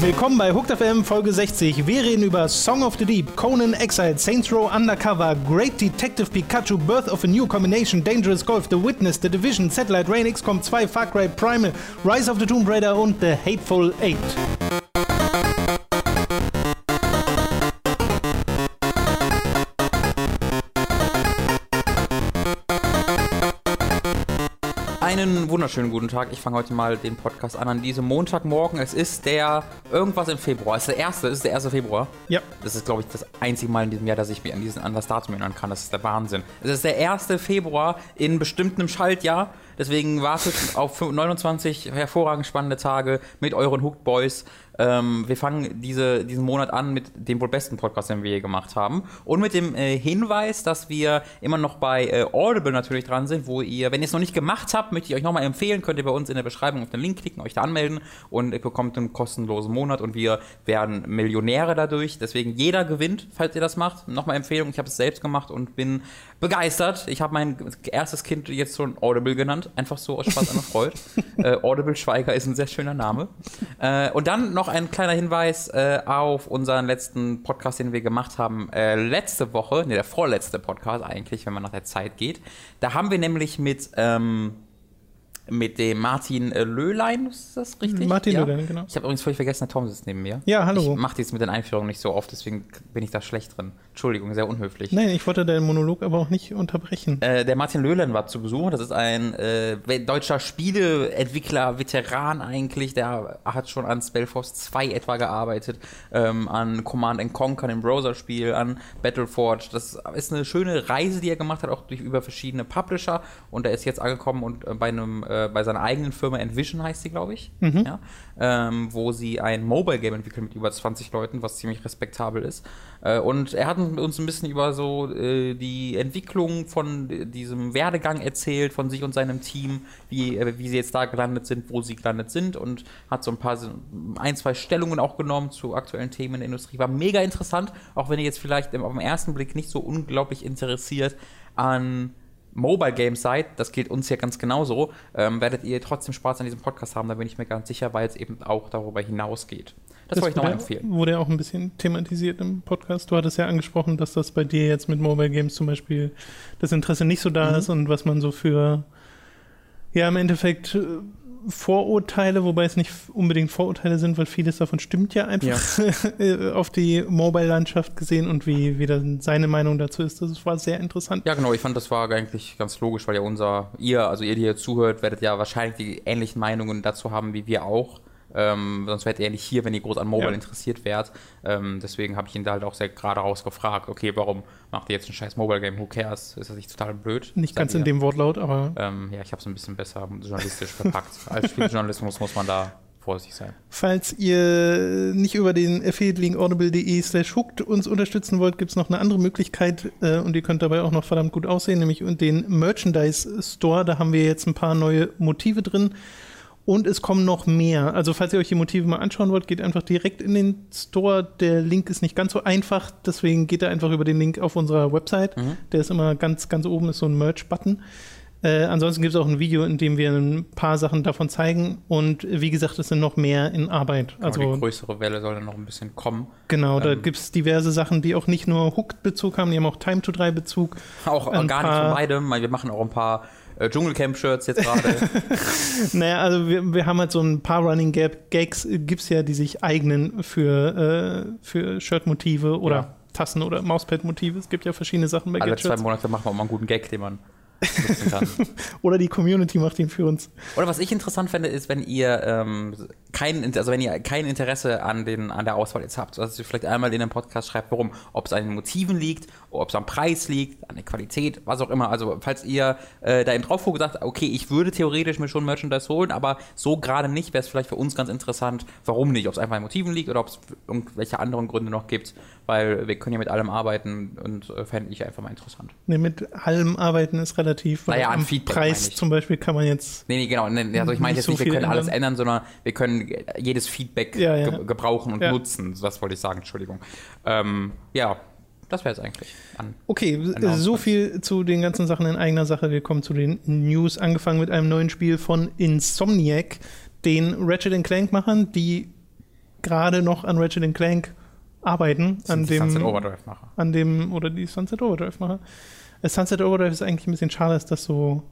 Willkommen bei Hooked FM Folge 60. Wir reden über Song of the Deep, Conan Exile, Saints Row Undercover, Great Detective Pikachu, Birth of a New Combination, Dangerous Golf, The Witness, The Division, Satellite Rain, XCOM 2, Far Cry Primal, Rise of the Tomb Raider und The Hateful Eight. Einen wunderschönen guten Tag. Ich fange heute mal den Podcast an an diesem Montagmorgen. Es ist der irgendwas im Februar. Es ist der erste, es ist der 1. Februar. Ja. Das ist, glaube ich, das einzige Mal in diesem Jahr, dass ich mich an, diesen, an das Datum erinnern kann. Das ist der Wahnsinn. Es ist der 1. Februar in bestimmtem Schaltjahr. Deswegen wartet auf 29 hervorragend spannende Tage mit euren Hooked Boys. Ähm, wir fangen diese, diesen Monat an mit dem wohl besten Podcast, den wir je gemacht haben. Und mit dem äh, Hinweis, dass wir immer noch bei äh, Audible natürlich dran sind, wo ihr, wenn ihr es noch nicht gemacht habt, möchte ich euch nochmal empfehlen, könnt ihr bei uns in der Beschreibung auf den Link klicken, euch da anmelden und ihr bekommt einen kostenlosen Monat und wir werden Millionäre dadurch. Deswegen jeder gewinnt, falls ihr das macht. Nochmal Empfehlung, ich habe es selbst gemacht und bin begeistert. Ich habe mein erstes Kind jetzt schon Audible genannt, einfach so aus Spaß an der Freude. äh, Audible Schweiger ist ein sehr schöner Name. Äh, und dann noch ein kleiner Hinweis äh, auf unseren letzten Podcast, den wir gemacht haben äh, letzte Woche, ne, der vorletzte Podcast eigentlich, wenn man nach der Zeit geht. Da haben wir nämlich mit ähm, mit dem Martin äh, Löhlein, ist das richtig? Martin ja? Löhlein, genau. Ich habe übrigens völlig vergessen, der Tom sitzt neben mir. Ja, hallo. Ich mache jetzt mit den Einführungen nicht so oft, deswegen bin ich da schlecht drin. Entschuldigung, sehr unhöflich. Nein, ich wollte deinen Monolog aber auch nicht unterbrechen. Äh, der Martin Löhlen war zu Besuch. Das ist ein äh, deutscher Spieleentwickler, Veteran eigentlich. Der hat schon an Spellforce 2 etwa gearbeitet, ähm, an Command Conquer, dem Browser-Spiel, an Battleforge. Das ist eine schöne Reise, die er gemacht hat, auch durch über verschiedene Publisher. Und er ist jetzt angekommen und äh, bei einem äh, bei seiner eigenen Firma Envision heißt sie, glaube ich, Mhm. ja, ähm, wo sie ein Mobile Game entwickeln mit über 20 Leuten, was ziemlich respektabel ist. Äh, und er hat uns ein bisschen über so äh, die Entwicklung von diesem Werdegang erzählt, von sich und seinem Team, wie, äh, wie sie jetzt da gelandet sind, wo sie gelandet sind und hat so ein paar, ein, zwei Stellungen auch genommen zu aktuellen Themen in der Industrie. War mega interessant, auch wenn ihr jetzt vielleicht auf den ersten Blick nicht so unglaublich interessiert an Mobile Games seid, das gilt uns ja ganz genauso, ähm, werdet ihr trotzdem Spaß an diesem Podcast haben, da bin ich mir ganz sicher, weil es eben auch darüber hinausgeht. Das, wollte ich nochmal wurde, empfehlen. wurde ja auch ein bisschen thematisiert im Podcast. Du hattest ja angesprochen, dass das bei dir jetzt mit Mobile Games zum Beispiel das Interesse nicht so da Mhm. ist und was man so für, ja, im Endeffekt äh, Vorurteile, wobei es nicht unbedingt Vorurteile sind, weil vieles davon stimmt ja einfach äh, auf die Mobile-Landschaft gesehen und wie, wie dann seine Meinung dazu ist. Das war sehr interessant. Ja, genau, ich fand, das war eigentlich ganz logisch, weil ja unser, ihr, also ihr, die hier zuhört, werdet ja wahrscheinlich die ähnlichen Meinungen dazu haben wie wir auch. Ähm, sonst wärt ihr ja nicht hier, wenn ihr groß an Mobile Ja. interessiert wärt. Ähm, deswegen habe ich ihn da halt auch sehr gerade raus gefragt, okay, warum macht ihr jetzt ein scheiß Mobile-Game? Who cares? Ist das nicht total blöd? Nicht ganz in dem Wortlaut, aber Ähm, ja, ich habe es ein bisschen besser journalistisch verpackt. Als Spieljournalismus muss man da vorsichtig sein. Falls ihr nicht über den Affiliate-Link audible.de slash hooked uns unterstützen wollt, gibt es noch eine andere Möglichkeit äh, und ihr könnt dabei auch noch verdammt gut aussehen, nämlich den Merchandise Store. Da haben wir jetzt ein paar neue Motive drin und es kommen noch mehr. Also falls ihr euch die Motive mal anschauen wollt, geht einfach direkt in den Store. Der Link ist nicht ganz so einfach, deswegen geht ihr einfach über den Link auf unserer Website. Der ist immer ganz, ganz oben, ist so ein Merch-Button. Äh, ansonsten gibt es auch ein Video, in dem wir ein paar Sachen davon zeigen. Und wie gesagt, es sind noch mehr in Arbeit. Also Also die größere Welle soll dann noch ein bisschen kommen. genau, da ähm, gibt es diverse Sachen, die auch nicht nur Hooked-Bezug haben, die haben auch Time-to-3-Bezug. Auch Ein gar nicht von beidem, weil wir machen auch ein paar äh, Dschungelcamp-Shirts jetzt gerade. Naja, also wir, wir haben halt so ein paar Running Gag Gags, gibt es ja, die sich eignen für, äh, für Shirt-Motive oder Ja. Tassen- oder Mauspad-Motive. Es gibt ja verschiedene Sachen bei Alle zwei Gadgets. Monate machen wir auch mal einen guten Gag, den man nutzen kann. Oder die Community macht ihn für uns. Oder was ich interessant fände, ist, wenn ihr ähm, kein, also wenn ihr kein Interesse an, den, an der Auswahl jetzt habt, dass ihr vielleicht einmal in dem Podcast schreibt, warum, ob es an den Motiven liegt, ob es am Preis liegt, an der Qualität, was auch immer. Also falls ihr äh, da eben drauf guckt sagt, okay, ich würde theoretisch mir schon Merchandise holen, aber so gerade nicht, wäre es vielleicht für uns ganz interessant, warum nicht, ob es einfach an Motiven liegt oder ob es irgendwelche anderen Gründe noch gibt, weil wir können ja mit allem arbeiten und äh, fände ich einfach mal interessant. Ne, mit allem arbeiten ist relativ, weil Naja, am Feedback Preis zum Beispiel kann man jetzt Nee, nee, genau. Nee, Also ich meine Nicht jetzt so nicht, wir können alles ändern. ändern, sondern wir können jedes Feedback Ja, ja. ge gebrauchen und Ja. nutzen. Das wollte ich sagen, Entschuldigung. Ähm, ja, das wäre es eigentlich. An Okay, so viel zu den ganzen Sachen in eigener Sache. Wir kommen zu den News, angefangen mit einem neuen Spiel von Insomniac, den Ratchet Clank-Machern, die gerade noch an Ratchet Clank arbeiten. Sind An die dem, Sunset Overdrive machen. an dem, oder die Sunset Overdrive-Macher. Äh, Sunset Overdrive ist eigentlich ein bisschen schade, dass das so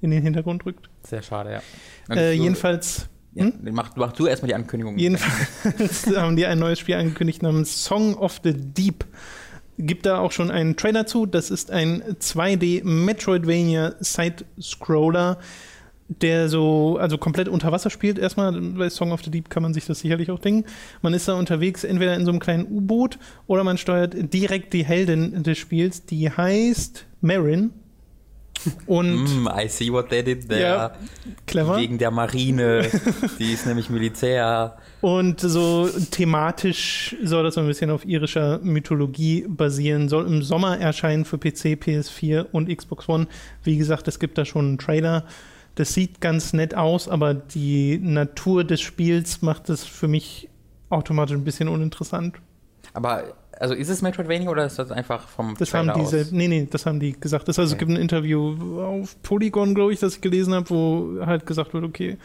in den Hintergrund rückt. Sehr schade, ja. Äh, Ich- jedenfalls, Ja, hm? mach, mach du erstmal die Ankündigung. jedenfalls haben die ein neues Spiel angekündigt namens Song of the Deep. Gibt da auch schon einen Trailer zu. Das ist ein 2D Metroidvania Side-Scroller, der so, also komplett unter Wasser spielt. Erstmal bei Song of the Deep kann man sich das sicherlich auch denken. Man ist da unterwegs, entweder in so einem kleinen U-Boot oder man steuert direkt die Heldin des Spiels, die heißt Marin. Und Mm, I see what they did there. Ja, clever. Wegen der Marine. die ist nämlich Militär. Und so thematisch soll das so ein bisschen auf irischer Mythologie basieren. Soll im Sommer erscheinen für PC, PS4 und Xbox One. Wie gesagt, es gibt da schon einen Trailer. Das sieht ganz nett aus, aber die Natur des Spiels macht es für mich automatisch ein bisschen uninteressant. Aber, also ist es Metroidvania oder ist das einfach vom Das Trailer haben die aus? selbst, nee, nee, das haben die gesagt. Das, Es Okay. gibt ein Interview auf Polygon, glaube ich, das ich gelesen habe, wo halt gesagt wird, okay,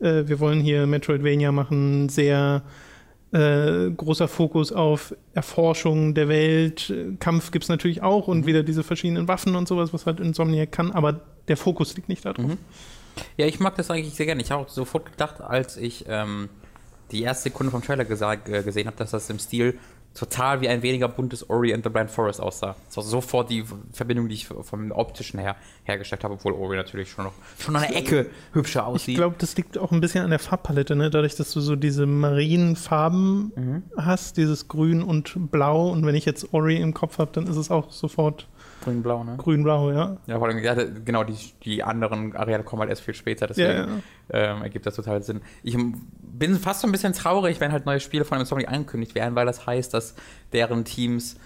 äh, wir wollen hier Metroidvania machen, sehr äh, großer Fokus auf Erforschung der Welt. Kampf gibt es natürlich auch und Mhm. wieder diese verschiedenen Waffen und sowas, was halt Insomniac kann, aber der Fokus liegt nicht darauf. Mhm. Ja, ich mag das eigentlich sehr gerne. Ich habe auch sofort gedacht, als ich ähm, die erste Sekunde vom Trailer äh, gesehen habe, dass das im Stil total wie ein weniger buntes Ori and the Blind Forest aussah. Das war sofort die Verbindung, die ich vom optischen her hergestellt habe, obwohl Ori natürlich schon noch schon an der Ecke hübscher Ich aussieht. glaube, das liegt auch ein bisschen an der Farbpalette, ne? dadurch, dass du so diese marinen Farben Mhm. hast, dieses Grün und Blau. Und wenn ich jetzt Ori im Kopf habe, dann ist es auch sofort Grün-blau, ne? grün-blau, ja. Ja, vor allem, ja, genau, die, die anderen Areale kommen halt erst viel später, deswegen Ja, ja. Ähm, ergibt das total Sinn. Ich bin fast so ein bisschen traurig, wenn halt neue Spiele von Insomniac angekündigt werden, weil das heißt, dass deren Teams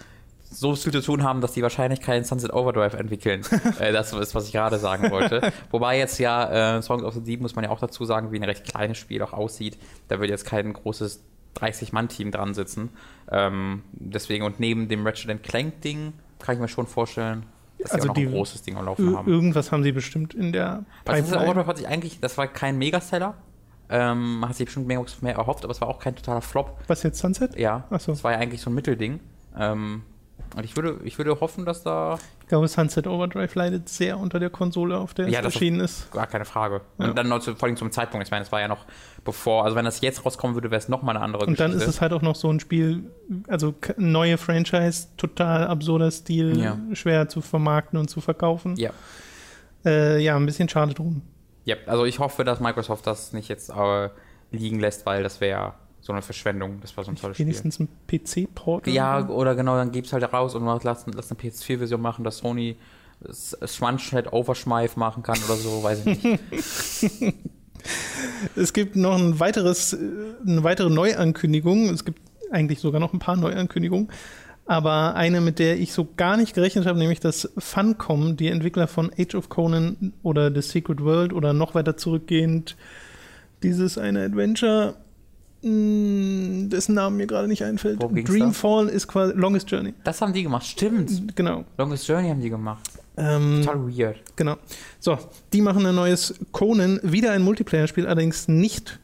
so viel zu tun haben, dass die wahrscheinlich keinen Sunset Overdrive entwickeln. äh, das ist, was ich gerade sagen wollte. Wobei jetzt ja äh, Songs of the Deep, muss man ja auch dazu sagen, wie ein recht kleines Spiel auch aussieht. Da wird jetzt kein großes 30-Mann-Team dran sitzen. Ähm, deswegen, und neben dem Ratchet Clank-Ding kann ich mir schon vorstellen, dass Also sie auch noch die- ein großes Ding am Laufen haben. irgendwas haben sie bestimmt in der Pipeline. Overdrive hat sich eigentlich, das war kein Megaseller. Ähm, man hat sich bestimmt mehr, mehr erhofft, aber es war auch kein totaler Flop. Was jetzt Sunset? Ja, Ach so. es war ja eigentlich so ein Mittelding. Ähm, und ich würde, ich würde hoffen, dass da Ich glaube, Sunset Overdrive leidet sehr unter der Konsole, auf der Ja, es erschienen ist. gar keine Frage. Ja. Und dann noch zu, vor allem zum Zeitpunkt. Ich meine, es war ja noch bevor, also wenn das jetzt rauskommen würde, wäre es nochmal eine andere Und dann Geschichte. ist es halt auch noch so ein Spiel, also neue Franchise, total absurder Stil, Ja. schwer zu vermarkten und zu verkaufen. ja. Äh, ja, ein bisschen schade drum. ja, also ich hoffe, dass Microsoft das nicht jetzt äh, liegen lässt, weil das wäre so eine Verschwendung. Das war so ein tolles Spiel. Wenigstens ein PC-Port. oder Ja, so. oder genau, dann gib's halt raus und lass, lass eine PS4-Version machen, dass Sony das Schwanzschnitt Overschmeif machen kann oder so, weiß ich nicht. Es gibt noch ein weiteres, eine weitere Neuankündigung. Es gibt eigentlich sogar noch ein paar Neuankündigungen. Aber eine, mit der ich so gar nicht gerechnet habe, nämlich dass Funcom, die Entwickler von Age of Conan oder The Secret World oder noch weiter zurückgehend, dieses eine Adventure, mh, dessen Namen mir gerade nicht einfällt. Ging's da? Dreamfall ist quasi Longest Journey. Das haben die gemacht, stimmt. Genau. Longest Journey haben die gemacht. Ähm, Total weird. Genau. So, die machen ein neues Conan, wieder ein Multiplayer-Spiel, allerdings nicht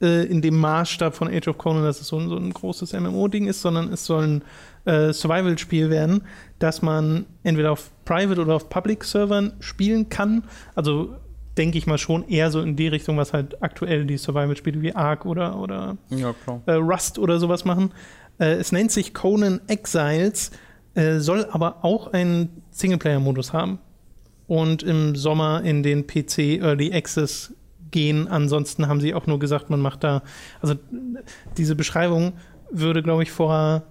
äh, in dem Maßstab von Age of Conan, dass es so ein, so ein großes MMO-Ding ist, sondern es soll ein äh, Survival-Spiel werden, das man entweder auf Private oder auf Public-Servern spielen kann. Also denke ich mal schon eher so in die Richtung, was halt aktuell die Survival-Spiele wie Ark oder, oder Ja, äh, Rust oder sowas machen. Äh, es nennt sich Conan Exiles, äh, soll aber auch einen Singleplayer-Modus haben und im Sommer in den PC Early Access gehen. Ansonsten haben sie auch nur gesagt, man macht da, also diese Beschreibung würde, glaube ich, vor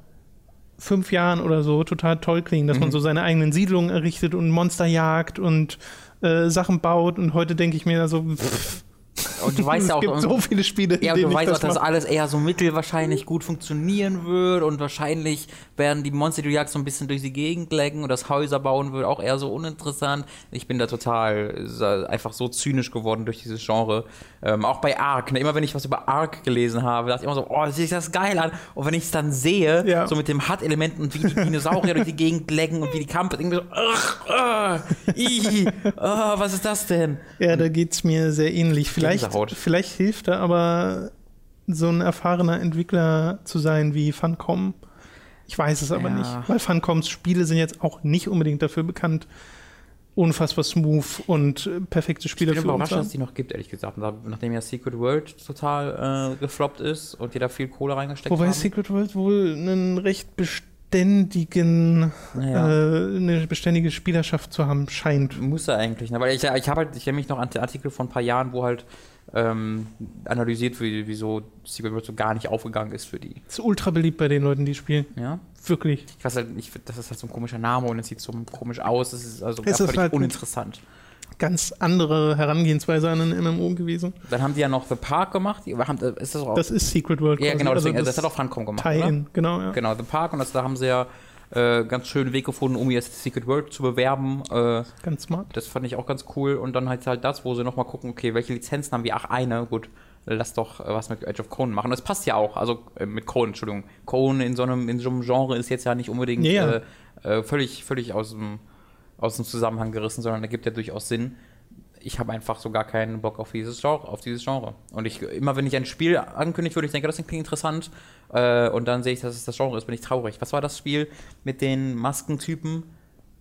fünf Jahren oder so total toll klingen, dass man Mhm. so seine eigenen Siedlungen errichtet und Monster jagt und äh, Sachen baut. Und heute denke ich mir so, pff, Und du weißt es ja auch, gibt so viele Spiele, Ja, und du weißt auch, dass mache. alles eher so mittelwahrscheinlich gut funktionieren wird und wahrscheinlich werden die Monster, die du jagst, so ein bisschen durch die Gegend lecken und das Häuser bauen wird auch eher so uninteressant. Ich bin da total einfach so zynisch geworden durch dieses Genre. Ähm, auch bei Ark, ne? immer wenn ich was über Ark gelesen habe, dachte ich immer so, oh, das sieht das geil an. Und wenn ich es dann sehe, Ja. so mit dem HUD-Element und wie die Dinosaurier durch die Gegend lecken und wie die Kampf, irgendwie so, ugh, uh, ih, ah, was ist das denn? Ja, da geht es mir sehr ähnlich. Vielleicht, Gänsehaut. vielleicht hilft da aber so ein erfahrener Entwickler zu sein wie Funcom. Ich weiß es aber Ja. nicht, weil Funcoms Spiele sind jetzt auch nicht unbedingt dafür bekannt, unfassbar smooth und perfekte Spiele Ich bin für uns überrascht, zu dass es die noch gibt, ehrlich gesagt. Nachdem ja Secret World total äh, gefloppt ist und jeder viel Kohle reingesteckt Wobei haben. Secret World wohl einen recht beständigen, Naja. äh, eine beständige Spielerschaft zu haben scheint. Muss er eigentlich, ne? Weil ich, ich habe halt, ich erinnere mich noch an den Artikel von ein paar Jahren, wo halt ähm, analysiert wird, wieso Secret World so gar nicht aufgegangen ist für die. Ist ultra beliebt bei den Leuten, die spielen. Ja? Wirklich. Ich weiß halt nicht, das ist halt so ein komischer Name und es sieht so komisch aus. Das ist also ist völlig halt- uninteressant. Ganz andere Herangehensweise an ein MMO gewesen. Dann haben die ja noch The Park gemacht. Die haben, ist das auch? Das ist Secret World. ja, genau, deswegen, also das, hat auch Funcom gemacht, oder? Tie-In, genau, ja. Genau, The Park und das, da haben sie ja äh, ganz schönen Weg gefunden, um jetzt Secret World zu bewerben. Äh, Ganz smart. Das fand ich auch ganz cool. Und dann halt halt das, wo sie nochmal gucken, okay, welche Lizenzen haben wir? Ach, eine, gut. Lass doch äh, was mit Edge of Conan machen. Das passt ja auch. Also äh, mit Conan, Entschuldigung. Conan in so einem, in so einem Genre ist jetzt ja nicht unbedingt ja. Äh, äh, völlig, völlig aus dem, aus dem Zusammenhang gerissen, sondern da gibt ja durchaus Sinn. Ich habe einfach so gar keinen Bock auf dieses Genre, auf dieses Genre. Und ich, immer wenn ich ein Spiel ankündigt würde, ich denke, das klingt interessant, äh, und dann sehe ich, dass es das Genre ist, bin ich traurig. Was war das Spiel mit den Maskentypen?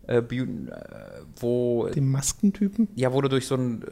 Äh, äh, wo Die Maskentypen? ja, wo du durch so ein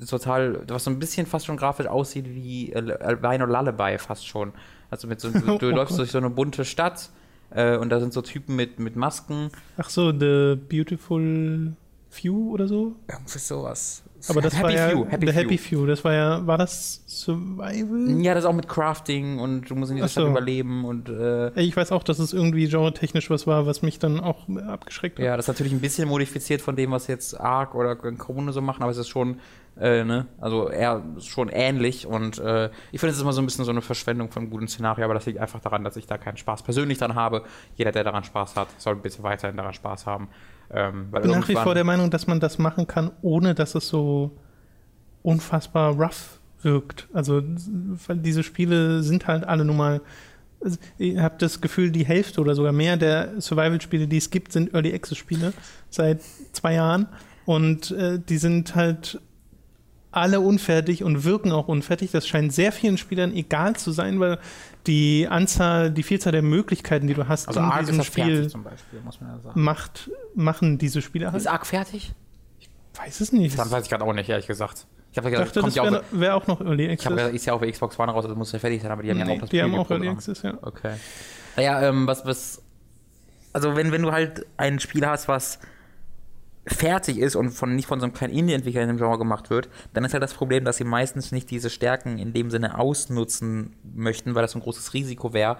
äh, total, was so ein bisschen fast schon grafisch aussieht wie äh, Albino Lullaby fast schon. Also mit so, du, du Oh läufst Gott. durch so eine bunte Stadt äh, und da sind so Typen mit, mit Masken. Ach so, The Beautiful Few oder so? Irgendwie sowas. Aber das Happy war ja Few, Happy Few. Happy Few. Das war ja, war das Survival? Ja, das auch mit Crafting und du musst in dieser so. Stadt überleben und äh, Ich weiß auch, dass es irgendwie genre-technisch was war, was mich dann auch abgeschreckt hat. ja, das ist natürlich ein bisschen modifiziert von dem, was jetzt Ark oder Krone so machen, aber es ist schon, äh, ne, also eher schon ähnlich und äh, ich finde, es ist immer so ein bisschen so eine Verschwendung von guten Szenario, aber das liegt einfach daran, dass ich da keinen Spaß persönlich dran habe. Jeder, der daran Spaß hat, soll bitte weiterhin daran Spaß haben. Ähm, Ich bin nach wie vor der Meinung, dass man das machen kann, ohne dass es so unfassbar rough wirkt. Also, weil diese Spiele sind halt alle nun mal. also, Ich habe das Gefühl, die Hälfte oder sogar mehr der Survival-Spiele, die es gibt, sind Early Access-Spiele seit zwei Jahren. Und äh, die sind halt alle unfertig und wirken auch unfertig. Das scheint sehr vielen Spielern egal zu sein, weil die Anzahl, die Vielzahl der Möglichkeiten, die du hast also in ist diesem das fertig Spiel, zum Beispiel, muss man ja sagen. macht, machen diese Spiele halt. Ist Ark fertig? Weiß es nicht. Dann weiß ich gerade auch nicht, ehrlich gesagt. Ich habe Ich ja dachte, kommt das ja wäre wär auch noch Early ich habe Access. gesagt, ist ja auf der Xbox One raus, also muss ja fertig sein, aber die haben ja Nee, auch das die haben auch Early. Access, ja. Okay. Naja, ähm, was, was. Also, wenn, wenn du halt ein Spiel hast, was fertig ist und von, nicht von so einem kleinen Indie-Entwickler in dem Genre gemacht wird, dann ist halt das Problem, dass sie meistens nicht diese Stärken in dem Sinne ausnutzen möchten, weil das ein großes Risiko wäre,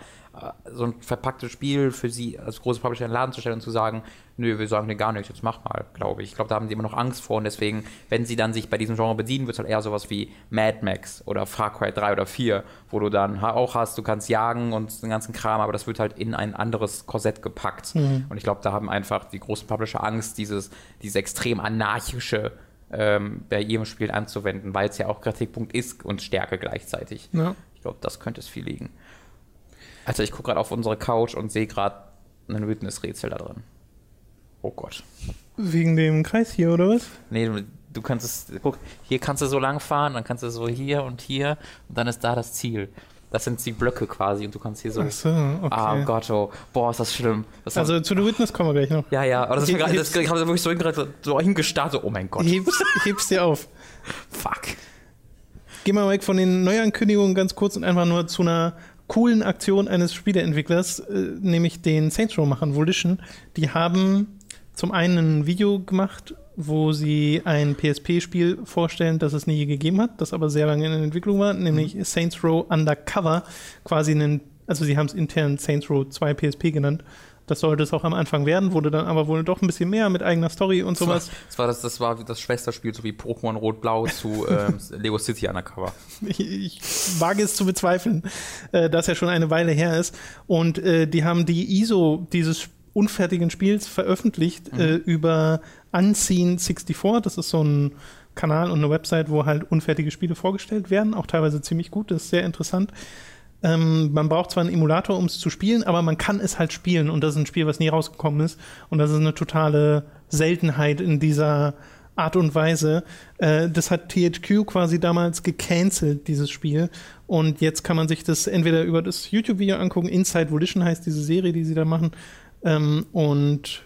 so ein verpacktes Spiel für sie als große Publisher in den Laden zu stellen und zu sagen, nö, wir sagen dir gar nichts, jetzt mach mal, glaube ich. Ich glaube, da haben sie immer noch Angst vor und deswegen, wenn sie dann sich bei diesem Genre bedienen, wird es halt eher sowas wie Mad Max oder Far Cry 3 oder 4, wo du dann auch hast, du kannst jagen und den ganzen Kram, aber das wird halt in ein anderes Korsett gepackt. Und ich glaube, da haben einfach die großen Publisher Angst, dieses, dieses extrem anarchische ähm, bei ihrem Spiel anzuwenden, weil es ja auch Kritikpunkt ist und Stärke gleichzeitig. Ja. Ich glaube, das könnte es viel liegen. Also ich gucke gerade auf unsere Couch und sehe gerade ein Witness-Rätsel da drin. Oh Gott. Wegen dem Kreis hier, oder was? Nee, du, du kannst es, guck, hier kannst du so lang fahren, dann kannst du so hier und hier und dann ist da das Ziel. Das sind die Blöcke quasi und du kannst hier so. Ach so, okay. Ah Gott, oh. Boah, ist das schlimm. Das Also zu The Witness kommen wir gleich noch. ja, ja, aber das Heb- gerade, das heb's- ich habe wirklich so so hingestartet. Oh mein Gott, Heb's, heb's dir auf. fuck. Wir mal weg von den Neuankündigungen ganz kurz und einfach nur zu einer coolen Aktion eines Spieleentwicklers, äh, nämlich den Saints Row-Machern Volition. Die haben zum einen ein Video gemacht, wo sie ein PSP-Spiel vorstellen, das es nie gegeben hat, das aber sehr lange in Entwicklung war, nämlich Saints Row Undercover, quasi einen, also sie haben es intern Saints Row 2 PSP genannt, Das sollte es auch am Anfang werden, wurde dann aber wohl doch ein bisschen mehr mit eigener Story und sowas. Das war das, das, war das Schwesterspiel, so wie Pokémon Rot-Blau zu ähm, Lego City Undercover. Ich, ich wage es zu bezweifeln, äh, dass er schon eine Weile her ist. Und äh, die haben die ISO dieses unfertigen Spiels veröffentlicht mhm. äh, über Unseen64. Das ist so ein Kanal und eine Website, wo halt unfertige Spiele vorgestellt werden, auch teilweise ziemlich gut. Das ist sehr interessant. Ähm, man braucht zwar einen Emulator, um es zu spielen, aber man kann es halt spielen. Und das ist ein Spiel, was nie rausgekommen ist. Und das ist eine totale Seltenheit in dieser Art und Weise. Äh, das hat THQ quasi damals gecancelt, dieses Spiel. Und jetzt kann man sich das entweder über das YouTube-Video angucken, Inside Volition heißt diese Serie, die sie da machen, ähm, und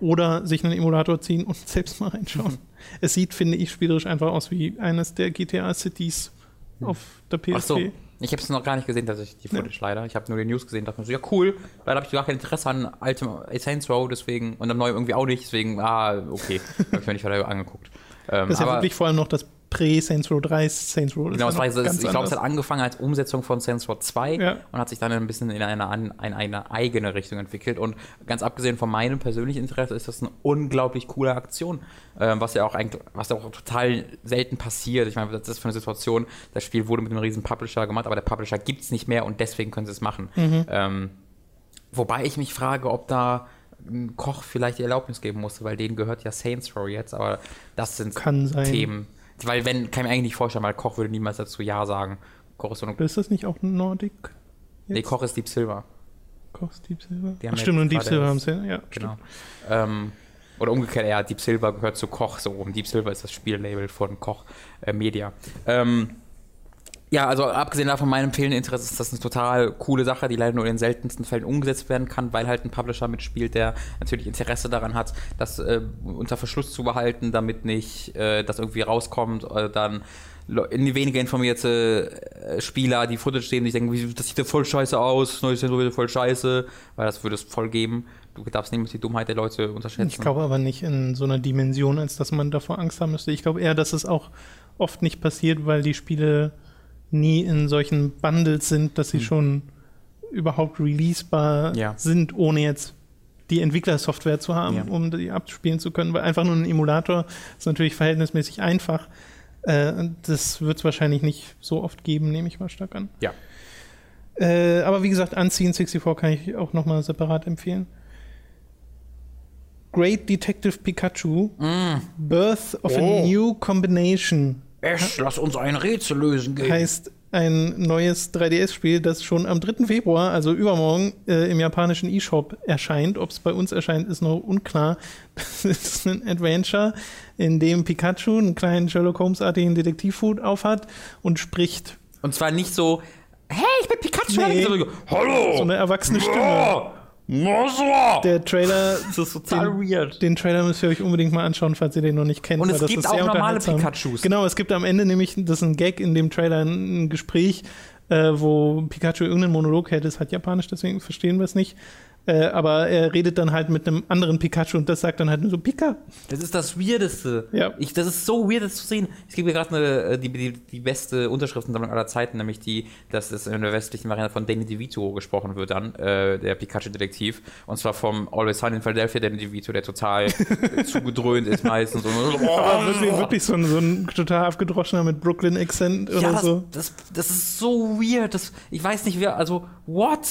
oder sich einen Emulator ziehen und selbst mal reinschauen. Mhm. Es sieht, finde ich, spielerisch einfach aus wie eines der GTA Cities mhm. auf der PSP. Ach so. Ich habe es noch gar nicht gesehen, dass ich die Footage ja. leider. Ich habe nur die News gesehen, dachte mir so, ja cool. Leider habe ich gar kein Interesse an altem Saints Row, deswegen, und am neuen irgendwie auch nicht, deswegen, ah, okay, habe ich mir nicht weiter angeguckt. Ähm, das ist ja wirklich vor allem noch das Prä-Saints Row 3 Saints Row. Genau, war, ich glaube, es hat angefangen als Umsetzung von Saints Row 2 ja. und hat sich dann ein bisschen in eine, in eine eigene Richtung entwickelt. Und ganz abgesehen von meinem persönlichen Interesse ist das eine unglaublich coole Aktion, ähm, was ja auch eigentlich, was ja auch total selten passiert. Ich meine, das ist für eine Situation, das Spiel wurde mit einem riesen Publisher gemacht, aber der Publisher gibt es nicht mehr und deswegen können sie es machen. Mhm. Ähm, wobei ich mich frage, ob da ein Koch vielleicht die Erlaubnis geben musste, weil denen gehört ja Saints Row jetzt, aber das sind Themen. Weil wenn, kann ich mir eigentlich nicht vorstellen, weil Koch würde niemals dazu Ja sagen. Koch ist so eine Ist das nicht auch Nordic? Jetzt? Nee, Koch ist Deep Silver. Koch ist Deep Silver? Ach, stimmt, und Deep Silver haben sie, ja. Genau. Ähm, oder umgekehrt, ja, Deep Silver gehört zu Koch, so rum. Deep Silver ist das Spiellabel von Koch äh, Media. Ähm, ja, also abgesehen davon, mein fehlenden Interesse ist das eine total coole Sache, die leider nur in den seltensten Fällen umgesetzt werden kann, weil halt ein Publisher mitspielt, der natürlich Interesse daran hat, das äh, unter Verschluss zu behalten, damit nicht äh, das irgendwie rauskommt, äh, dann weniger informierte äh, Spieler, die Footage sehen, die denken, das sieht ja voll scheiße aus, neues Sensor wird voll scheiße, weil das würde es voll geben. Du darfst nicht die Dummheit der Leute unterschätzen. Ich glaube aber nicht in so einer Dimension, als dass man davor Angst haben müsste. Ich glaube eher, dass es auch oft nicht passiert, weil die Spiele nie in solchen Bundles sind, dass sie hm. schon überhaupt releasebar ja. sind, ohne jetzt die Entwicklersoftware zu haben, ja. um die abspielen zu können. Weil einfach nur ein Emulator ist natürlich verhältnismäßig einfach. Äh, das wird es wahrscheinlich nicht so oft geben, nehme ich mal stark an. Ja. Äh, aber wie gesagt, Unseen 64 kann ich auch nochmal separat empfehlen. Great Detective Pikachu, mm. Birth of oh. a New Combination Ash, lass uns ein Rätsel lösen gehen. Heißt ein neues 3DS-Spiel, das schon am 3. Februar, also übermorgen, äh, im japanischen E-Shop erscheint. Ob es bei uns erscheint, ist noch unklar. Das ist ein Adventure, in dem Pikachu einen kleinen Sherlock Holmes-artigen Detektivhut aufhat und spricht. Und zwar nicht so, hey, ich bin Pikachu. Nee. Hallo. So eine erwachsene Stimme. Der Trailer. Das ist total den, weird. Den Trailer müsst ihr euch unbedingt mal anschauen, falls ihr den noch nicht kennt. Und es gibt auch normale Pikachus. Genau, es gibt am Ende nämlich, das ist ein Gag in dem Trailer, ein Gespräch, äh, wo Pikachu irgendeinen Monolog hält. Das hat Japanisch, deswegen verstehen wir es nicht. Äh, aber er redet dann halt mit einem anderen Pikachu und das sagt dann halt nur so Pika. Das ist das Weirdeste. Ja. Ich, das ist so weird, das zu sehen. Ich gebe mir gerade äh, die, die, die beste Unterschriftensammlung aller Zeiten, nämlich die, dass es in der westlichen Variante von Danny DeVito gesprochen wird dann, äh, der Pikachu-Detektiv. Und zwar vom Always Sun in Philadelphia, Danny DeVito, der total zugedröhnt ist meistens. Und, oh, aber wirklich, wirklich so, ein, so ein total abgedroschener mit Brooklyn-Accent oder das, so. Das, das ist so weird. Das, ich weiß nicht, wer, also, what?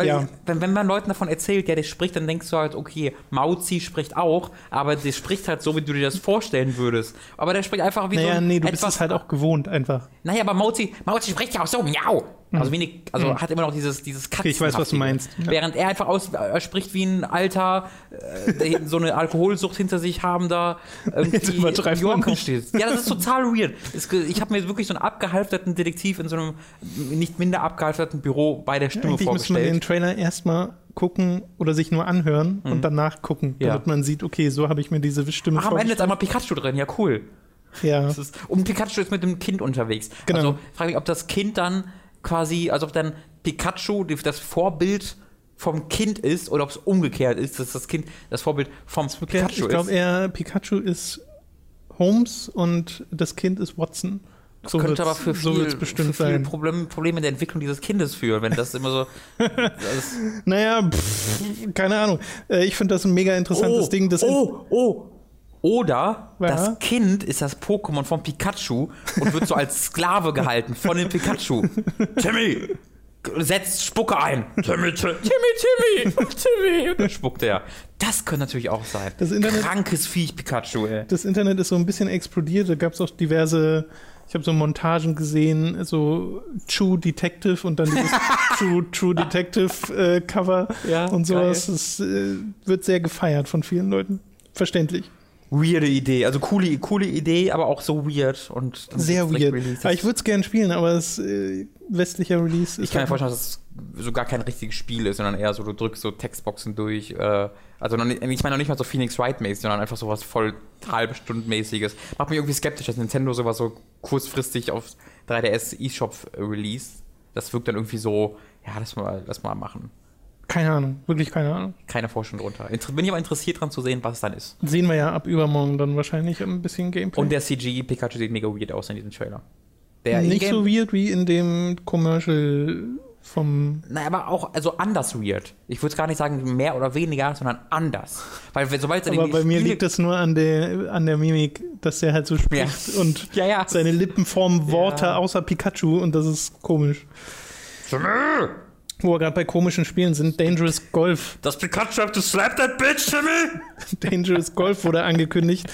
Weil ja. wenn, wenn man Leuten davon erzählt, ja, der spricht, dann denkst du halt, okay, Mauzi spricht auch, aber der spricht halt so, wie du dir das vorstellen würdest. Aber der spricht einfach wie naja, so ein nee, du bist es halt auch gewohnt einfach. Naja, aber Mauzi, Mauzi spricht ja auch so, miau. Also mhm. wenig, also mhm. hat immer noch dieses, dieses Katzen. Ich weiß, was du meinst. Ja. Während er einfach aus, äh, spricht wie ein alter, äh, so eine Alkoholsucht hinter sich habender, irgendwie Yorker steht. Ja, das ist total weird. ich habe mir wirklich so einen abgehalfterten Detektiv in so einem nicht minder abgehalfterten Büro bei der Stimme Eigentlich vorgestellt. Eigentlich müsste man den Trailer erstmal gucken oder sich nur anhören mhm. und danach gucken, damit ja. man sieht, okay, so habe ich mir diese Stimme Ach, am Ende ist einmal Pikachu drin, ja cool. Ja. Ist, und Pikachu ist mit dem Kind unterwegs. Genau. Also frage mich, ob das Kind dann quasi, als ob dann Pikachu das Vorbild vom Kind ist oder ob es umgekehrt ist, dass das Kind das Vorbild vom das Pikachu ist. Ich glaube eher, Pikachu ist Holmes und das Kind ist Watson. Das So könnte aber für so viel, wird's bestimmt für viel sein. Problem, Probleme in der Entwicklung dieses Kindes führen, wenn das immer so. Das, Naja, pff, keine Ahnung. Äh, ich finde das ein mega interessantes Ding. Das oh, oh. Oder Ja. das Kind ist das Pokémon von Pikachu und wird so als Sklave gehalten von dem Pikachu. Timmy, setzt Spucke ein. Timmy, Timmy, Timmy, Timmy, Timmy. Und dann spuckt er. Das könnte natürlich auch sein. Das Internet- Krankes Viech, Pikachu, ey. das Internet ist so ein bisschen explodiert. Da gab es auch diverse, ich habe so Montagen gesehen, so True Detective und dann dieses True, True Detective äh, Cover Ja, und sowas. Das äh, wird sehr gefeiert von vielen Leuten. Verständlich. Weirde Idee. Also coole, coole Idee, aber auch so weird. Und Sehr weird. Aber ich würde es gerne spielen, aber das äh, westliche Release ist. Ich kann mir vorstellen, dass es so gar kein richtiges Spiel ist, sondern eher so, du drückst so Textboxen durch. Äh, also nicht, ich meine noch nicht mal so Phoenix Wright-mäßig, sondern einfach sowas voll halbe Stundenmäßiges. Macht mich irgendwie skeptisch, dass Nintendo sowas so kurzfristig auf 3DS eShop release. Das wirkt dann irgendwie so, ja, lass mal, lass mal machen. Keine Ahnung, wirklich keine Ahnung. Keine Forschung drunter. Bin ich aber interessiert dran zu sehen, was es dann ist. Sehen wir ja ab übermorgen dann wahrscheinlich ein bisschen Gameplay. Und der CG Pikachu sieht mega weird aus in diesem Trailer. Der Nicht so weird wie in dem Commercial vom. Na, aber auch also anders weird. Ich würde es gar nicht sagen mehr oder weniger, sondern anders. Weil sobald Aber bei mir liegt das nur an der, an der Mimik, dass der halt so spricht Ja. und Ja, ja. seine Lippen formen Worte außer Pikachu und das ist komisch. Wo wir gerade bei komischen Spielen sind, Dangerous Golf. Das Pikachu have to slap that bitch, Timmy! Dangerous Golf wurde angekündigt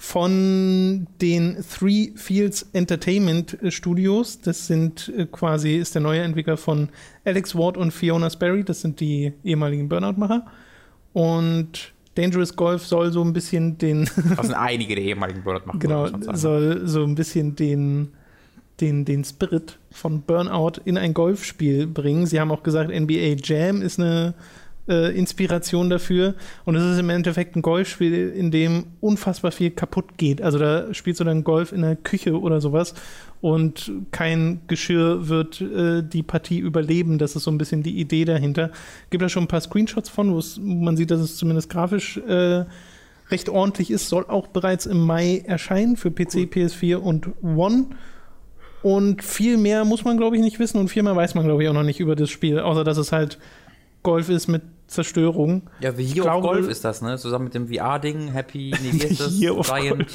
von den Three Fields Entertainment Studios. Das sind äh, quasi, ist der neue Entwickler von Alex Ward und Fiona Sperry. Das sind die ehemaligen Burnout-Macher. Und Dangerous Golf soll so ein bisschen den, Das sind einige der ehemaligen Burnout machen. genau, soll so ein bisschen den, den, den Spirit von Burnout in ein Golfspiel bringen. Sie haben auch gesagt, NBA Jam ist eine äh, Inspiration dafür. Und es ist im Endeffekt ein Golfspiel, in dem unfassbar viel kaputt geht. Also da spielst du dann Golf in der Küche oder sowas und kein Geschirr wird äh, die Partie überleben. Das ist so ein bisschen die Idee dahinter. Gibt da schon ein paar Screenshots von, wo man sieht, dass es zumindest grafisch äh, recht ordentlich ist. Soll auch bereits im Mai erscheinen für PC, PS4 und One. Und viel mehr muss man, glaube ich, nicht wissen und viel mehr weiß man, glaube ich, auch noch nicht über das Spiel, außer dass es halt Golf ist mit Zerstörung. Ja, wie hier glaube- auf Golf ist das, ne? Zusammen mit dem VR-Ding, Happy, nee, wie ist das? Year Giant,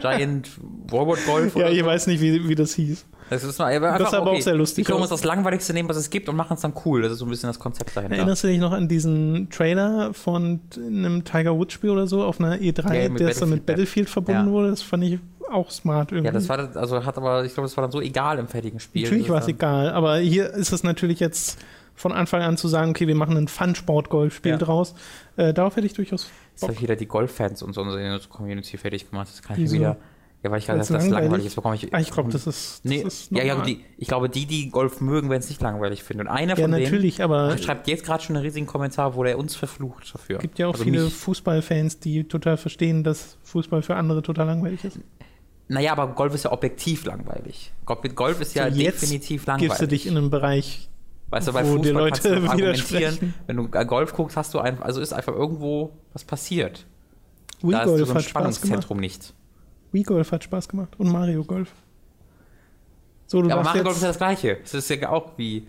Giant Robot Golf Ja, ich so? weiß nicht, wie, wie das hieß. Das ist, Das einfach, sah aber okay. auch sehr lustig uns aus. das Langweiligste nehmen, was es gibt und machen es dann cool. Das ist so ein bisschen das Konzept dahinter. Erinnerst du dich noch an diesen Trailer von einem Tiger Woods Spiel oder so auf einer E3, Ja, der so mit Battlefield. Verbunden Ja. wurde? Das fand ich auch smart irgendwie. Ja, das war, das- also hat aber, ich glaube, das war dann so egal im fertigen Spiel. Natürlich Das war es dann- egal, aber hier ist es natürlich jetzt von Anfang an zu sagen, okay, wir machen ein Fun-Sport-Golfspiel Ja. draus. Äh, darauf hätte ich durchaus Das hat wieder die Golf-Fans und so unsere Community fertig gemacht. Das kann ich wieder. Ja, weil ich gerade Weil's das, das langweilig? langweilig ist, bekomme ich. Ah, ich glaube, das ist, das Nee, ist ja, ja, die, ich glaube, die, die Golf mögen, werden es nicht langweilig finden. Und einer Ja, von natürlich, aber denen schreibt jetzt gerade schon einen riesigen Kommentar, wo der uns verflucht dafür. es gibt ja auch Also viele mich. Fußballfans, die total verstehen, dass Fußball für andere total langweilig ist. Naja, aber Golf ist ja objektiv langweilig. Golf Golf ist ja So, jetzt definitiv Gibst langweilig. du dich in einem Bereich, weißt du, bei wo die Fußball kannst du Leute noch argumentieren. Wenn du äh, Golf guckst, hast du einfach, also ist einfach irgendwo was passiert. Wii da ist so Golf ein. Spannungszentrum nicht. Wii Golf hat Spaß gemacht und Mario Golf. So, du Ja, aber Mario Golf ist ja das Gleiche. Es ist ja auch wie.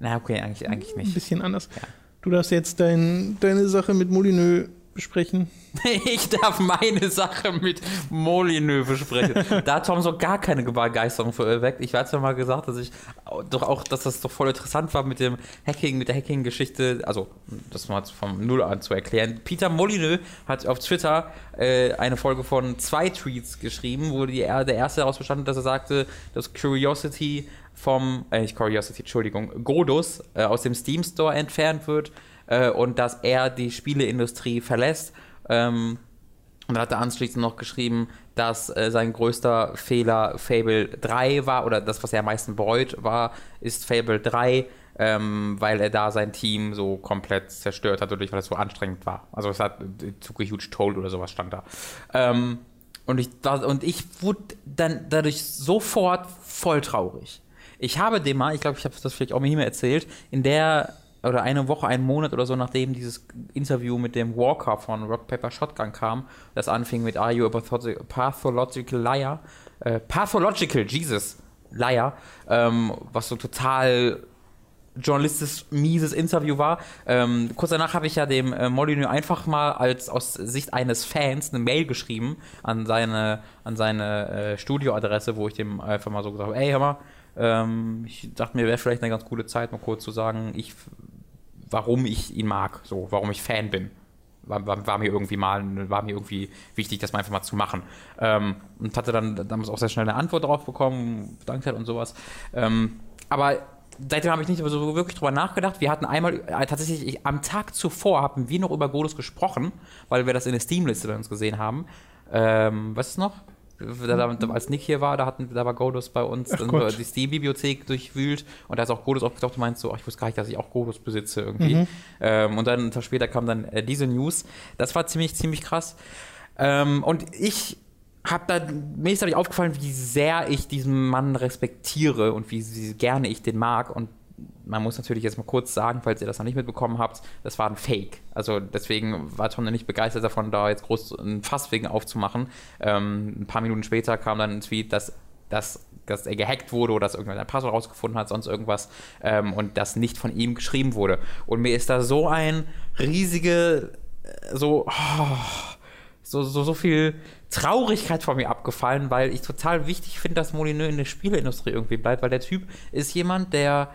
Na, okay, eigentlich, eigentlich ein nicht. bisschen anders. Ja. Du darfst jetzt dein, deine Sache mit Molineux besprechen. Ich darf meine Sache mit Molineux besprechen. da hat Tom so gar keine Begeisterung für erweckt. Ich hatte ja mal gesagt, dass ich doch auch, dass das doch voll interessant war mit dem Hacking, mit der Hacking-Geschichte. Also, das mal vom Null an zu erklären. Peter Molineux hat auf Twitter äh, eine Folge von zwei Tweets geschrieben, wo die, der erste daraus bestand, dass er sagte, dass Curiosity vom, äh, nicht Curiosity, Entschuldigung, Godus äh, aus dem Steam Store entfernt wird äh, und dass er die Spieleindustrie verlässt. Ähm, und dann hat er anschließend noch geschrieben, dass äh, sein größter Fehler Fable 3 war, oder das, was er am meisten bereut war, ist Fable 3, ähm, weil er da sein Team so komplett zerstört hat, dadurch, weil es so anstrengend war. Also es hat äh, took a huge toll oder sowas stand da. Ähm, und ich, und ich wurde dann dadurch sofort voll traurig. Ich habe dem mal, ich glaube, ich habe das vielleicht auch mal hier erzählt, in der oder eine Woche, einen Monat oder so, nachdem dieses Interview mit dem Walker von Rock Paper Shotgun kam, das anfing mit Are you a patho- pathological liar? Äh, pathological, Jesus. Leier, ähm, was so total journalistisch mieses Interview war. Ähm, kurz danach habe ich ja dem äh, Molyneux einfach mal als aus Sicht eines Fans eine Mail geschrieben an seine, an seine äh, Studioadresse, wo ich dem einfach mal so gesagt habe, ey, hör mal, ähm, ich dachte mir, wäre vielleicht eine ganz coole Zeit, mal kurz zu sagen, ich, warum ich ihn mag, so, warum ich Fan bin. War, war, war, mir irgendwie mal, war mir irgendwie wichtig, das mal einfach mal zu machen. Ähm, und hatte dann damals auch sehr schnell eine Antwort darauf bekommen, Dankzeit und sowas. Ähm, aber seitdem habe ich nicht so wirklich drüber nachgedacht. Wir hatten einmal, äh, tatsächlich, ich, am Tag zuvor haben wir noch über Godus gesprochen, weil wir das in der Steam-Liste bei uns gesehen haben. Ähm, was ist noch? Als Nick hier war, da, hatten, da war Godus bei uns, Ach dann Gott. die Steam-Bibliothek durchwühlt und da ist auch Godus aufgetaucht. Du meinst so, oh, ich wusste gar nicht, dass ich auch Godus besitze irgendwie. Mhm. Ähm, und dann einen Tag später kam dann äh, diese News. Das war ziemlich, ziemlich krass. Ähm, und ich habe da, mir ist dadurch aufgefallen, wie sehr ich diesen Mann respektiere und wie, wie gerne ich den mag. Und man muss natürlich jetzt mal kurz sagen, falls ihr das noch nicht mitbekommen habt, das war ein Fake. Also deswegen war Tom nicht begeistert davon, da jetzt groß ein Fass wegen aufzumachen. Ähm, ein paar Minuten später kam dann ein Tweet, dass, dass, dass er gehackt wurde oder dass irgendwer ein Passwort rausgefunden hat, sonst irgendwas ähm, und das nicht von ihm geschrieben wurde. Und mir ist da so ein riesige, äh, so, oh, so, so, so viel Traurigkeit von mir abgefallen, weil ich total wichtig finde, dass Molyneux in der Spieleindustrie irgendwie bleibt, weil der Typ ist jemand, der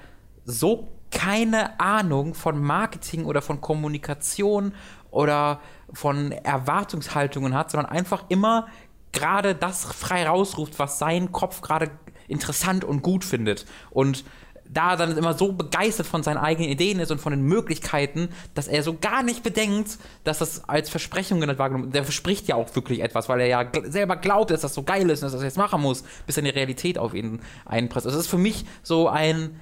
so keine Ahnung von Marketing oder von Kommunikation oder von Erwartungshaltungen hat, sondern einfach immer gerade das frei rausruft, was sein Kopf gerade interessant und gut findet. Und da dann immer so begeistert von seinen eigenen Ideen ist und von den Möglichkeiten, dass er so gar nicht bedenkt, dass das als Versprechung wahrgenommen Der verspricht ja auch wirklich etwas, weil er ja selber glaubt, dass das so geil ist und dass er das jetzt machen muss, bis dann die Realität auf ihn einpresst. Also das ist für mich so ein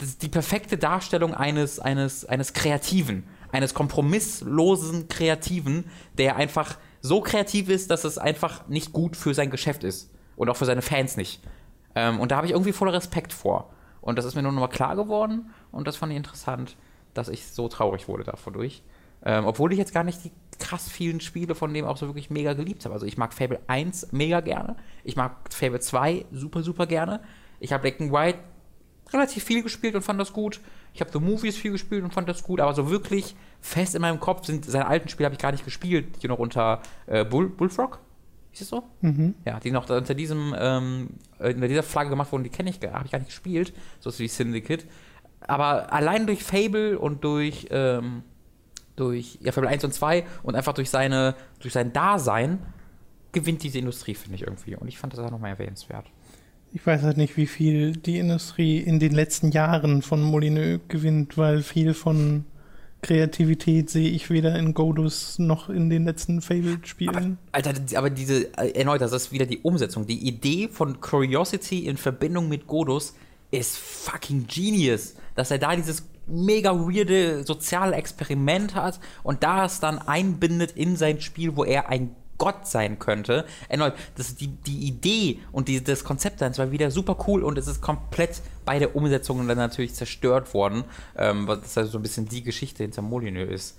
die perfekte Darstellung eines, eines, eines Kreativen, eines kompromisslosen Kreativen, der einfach so kreativ ist, dass es einfach nicht gut für sein Geschäft ist. Und auch für seine Fans nicht. Ähm, und da habe ich irgendwie voller Respekt vor. Und das ist mir nur nochmal klar geworden und das fand ich interessant, dass ich so traurig wurde davon durch. Ähm, obwohl ich jetzt gar nicht die krass vielen Spiele von dem auch so wirklich mega geliebt habe. Also ich mag Fable 1 mega gerne. Ich mag Fable 2 super, super gerne. Ich habe Black and White relativ viel gespielt und fand das gut. Ich habe The Movies viel gespielt und fand das gut, aber so wirklich fest in meinem Kopf sind seine alten Spiele habe ich gar nicht gespielt, die noch unter äh, Bull, Bullfrog ist es so? Mhm. Ja, die noch unter diesem, ähm, unter dieser Flagge gemacht wurden, die kenne ich, habe ich gar nicht gespielt, so wie Syndicate. Aber allein durch Fable und durch, ähm, durch ja, Fable 1 und 2 und einfach durch seine, durch sein Dasein gewinnt diese Industrie, finde ich irgendwie. Und ich fand das auch nochmal erwähnenswert. Ich weiß halt nicht, wie viel die Industrie in den letzten Jahren von Molyneux gewinnt, weil viel von Kreativität sehe ich weder in Godus noch in den letzten Fable-Spielen. Alter, aber diese, äh, erneut, das ist wieder die Umsetzung. Die Idee von Curiosity in Verbindung mit Godus ist fucking genius. Dass er da dieses mega weirde soziale Experiment hat und da es dann einbindet in sein Spiel, wo er ein Gott sein könnte. Erneut, das die, die Idee und die, das Konzept dann war wieder super cool und es ist komplett bei der Umsetzung dann natürlich zerstört worden, ähm, was das also so ein bisschen die Geschichte hinter Molyneux ist.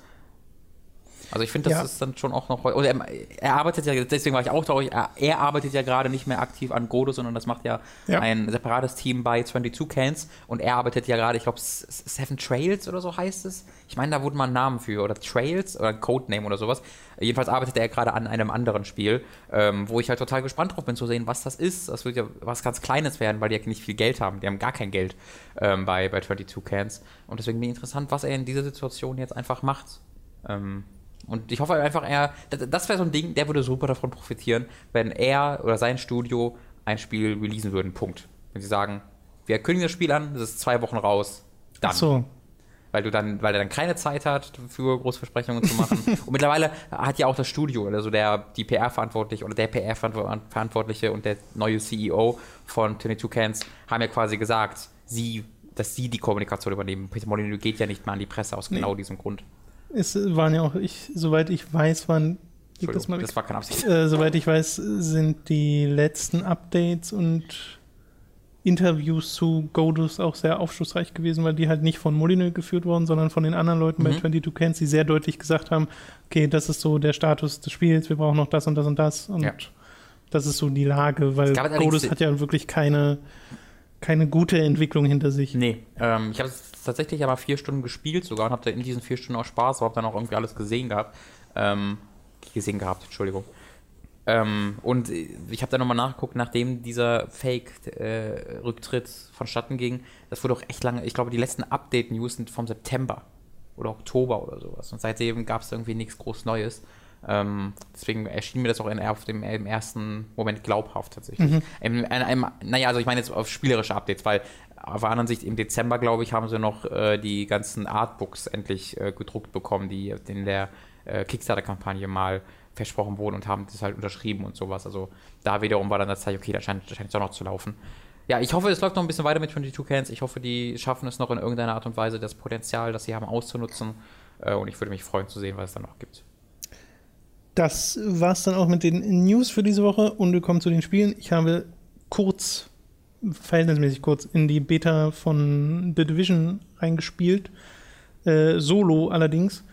Also ich finde, das ja. ist dann schon auch noch. Oder er, er, arbeitet ja, deswegen war ich auch traurig, er, er, arbeitet ja gerade nicht mehr aktiv an Godo, sondern das macht ja, ja. ein separates Team bei 22 Cans und er arbeitet ja gerade, ich glaube, Seven Trails oder so heißt es. Ich meine, da wurde mal ein Name für, oder Trails oder ein Codename oder sowas. Jedenfalls arbeitet er gerade an einem anderen Spiel, ähm, wo ich halt total gespannt drauf bin zu sehen, was das ist. Das wird ja was ganz Kleines werden, weil die ja nicht viel Geld haben. Die haben gar kein Geld ähm, bei, bei 22 Cans. Und deswegen bin ich interessant, was er in dieser Situation jetzt einfach macht. Ähm, und ich hoffe einfach, er, das wäre so ein Ding, der würde super davon profitieren, wenn er oder sein Studio ein Spiel releasen würden. Punkt. Wenn sie sagen, wir kündigen das Spiel an, das ist zwei Wochen raus, dann. Ach so. Weil du dann, weil er dann keine Zeit hat, für Großversprechungen zu machen. und mittlerweile hat ja auch das Studio, also der, die PR-Verantwortliche oder der PR-Verantwortliche und der neue CEO von 22 Cans haben ja quasi gesagt, sie, dass sie die Kommunikation übernehmen. Peter Molyneux geht ja nicht mal an die Presse aus genau diesem Grund. Es waren ja auch, ich, soweit ich weiß, waren. Das, das, war keine Absicht. Äh, soweit ich weiß, sind die letzten Updates und Interviews zu Godus auch sehr aufschlussreich gewesen, weil die halt nicht von Molyneux geführt wurden, sondern von den anderen Leuten mhm. bei 22 Cans, die sehr deutlich gesagt haben, okay, das ist so der Status des Spiels, wir brauchen noch das und das und das. Und ja. Das ist so die Lage, weil Godus hat ja wirklich keine, keine gute Entwicklung hinter sich. Nee, ähm, ich habe tatsächlich aber vier Stunden gespielt sogar und habe in diesen vier Stunden auch Spaß, habe dann auch irgendwie alles gesehen gehabt. Ähm, gesehen gehabt, Entschuldigung. Ähm, und ich habe dann nochmal nachgeguckt, nachdem dieser Fake-Rücktritt vonstatten ging. Das wurde auch echt lange. Ich glaube, die letzten Update-News sind vom September oder Oktober oder sowas. Und seitdem gab es irgendwie nichts groß Neues. Ähm, deswegen erschien mir das auch in, auf dem, im ersten Moment glaubhaft tatsächlich. Im, in einem, naja, also ich meine jetzt auf spielerische Updates, weil auf der anderen Sicht im Dezember, glaube ich, haben sie noch äh, die ganzen Artbooks endlich äh, gedruckt bekommen, die in der äh, Kickstarter-Kampagne mal versprochen wurden und haben das halt unterschrieben und sowas. Also da wiederum war dann das Zeichen, okay, da scheint es doch noch zu laufen. Ja, ich hoffe, es läuft noch ein bisschen weiter mit 22 Cans. Ich hoffe, die schaffen es noch in irgendeiner Art und Weise, das Potenzial, das sie haben, auszunutzen. Äh, und ich würde mich freuen zu sehen, was es dann noch gibt. Das war es dann auch mit den News für diese Woche und wir kommen zu den Spielen. Ich habe kurz, verhältnismäßig kurz, in die Beta von The Division reingespielt. Äh, solo allerdings.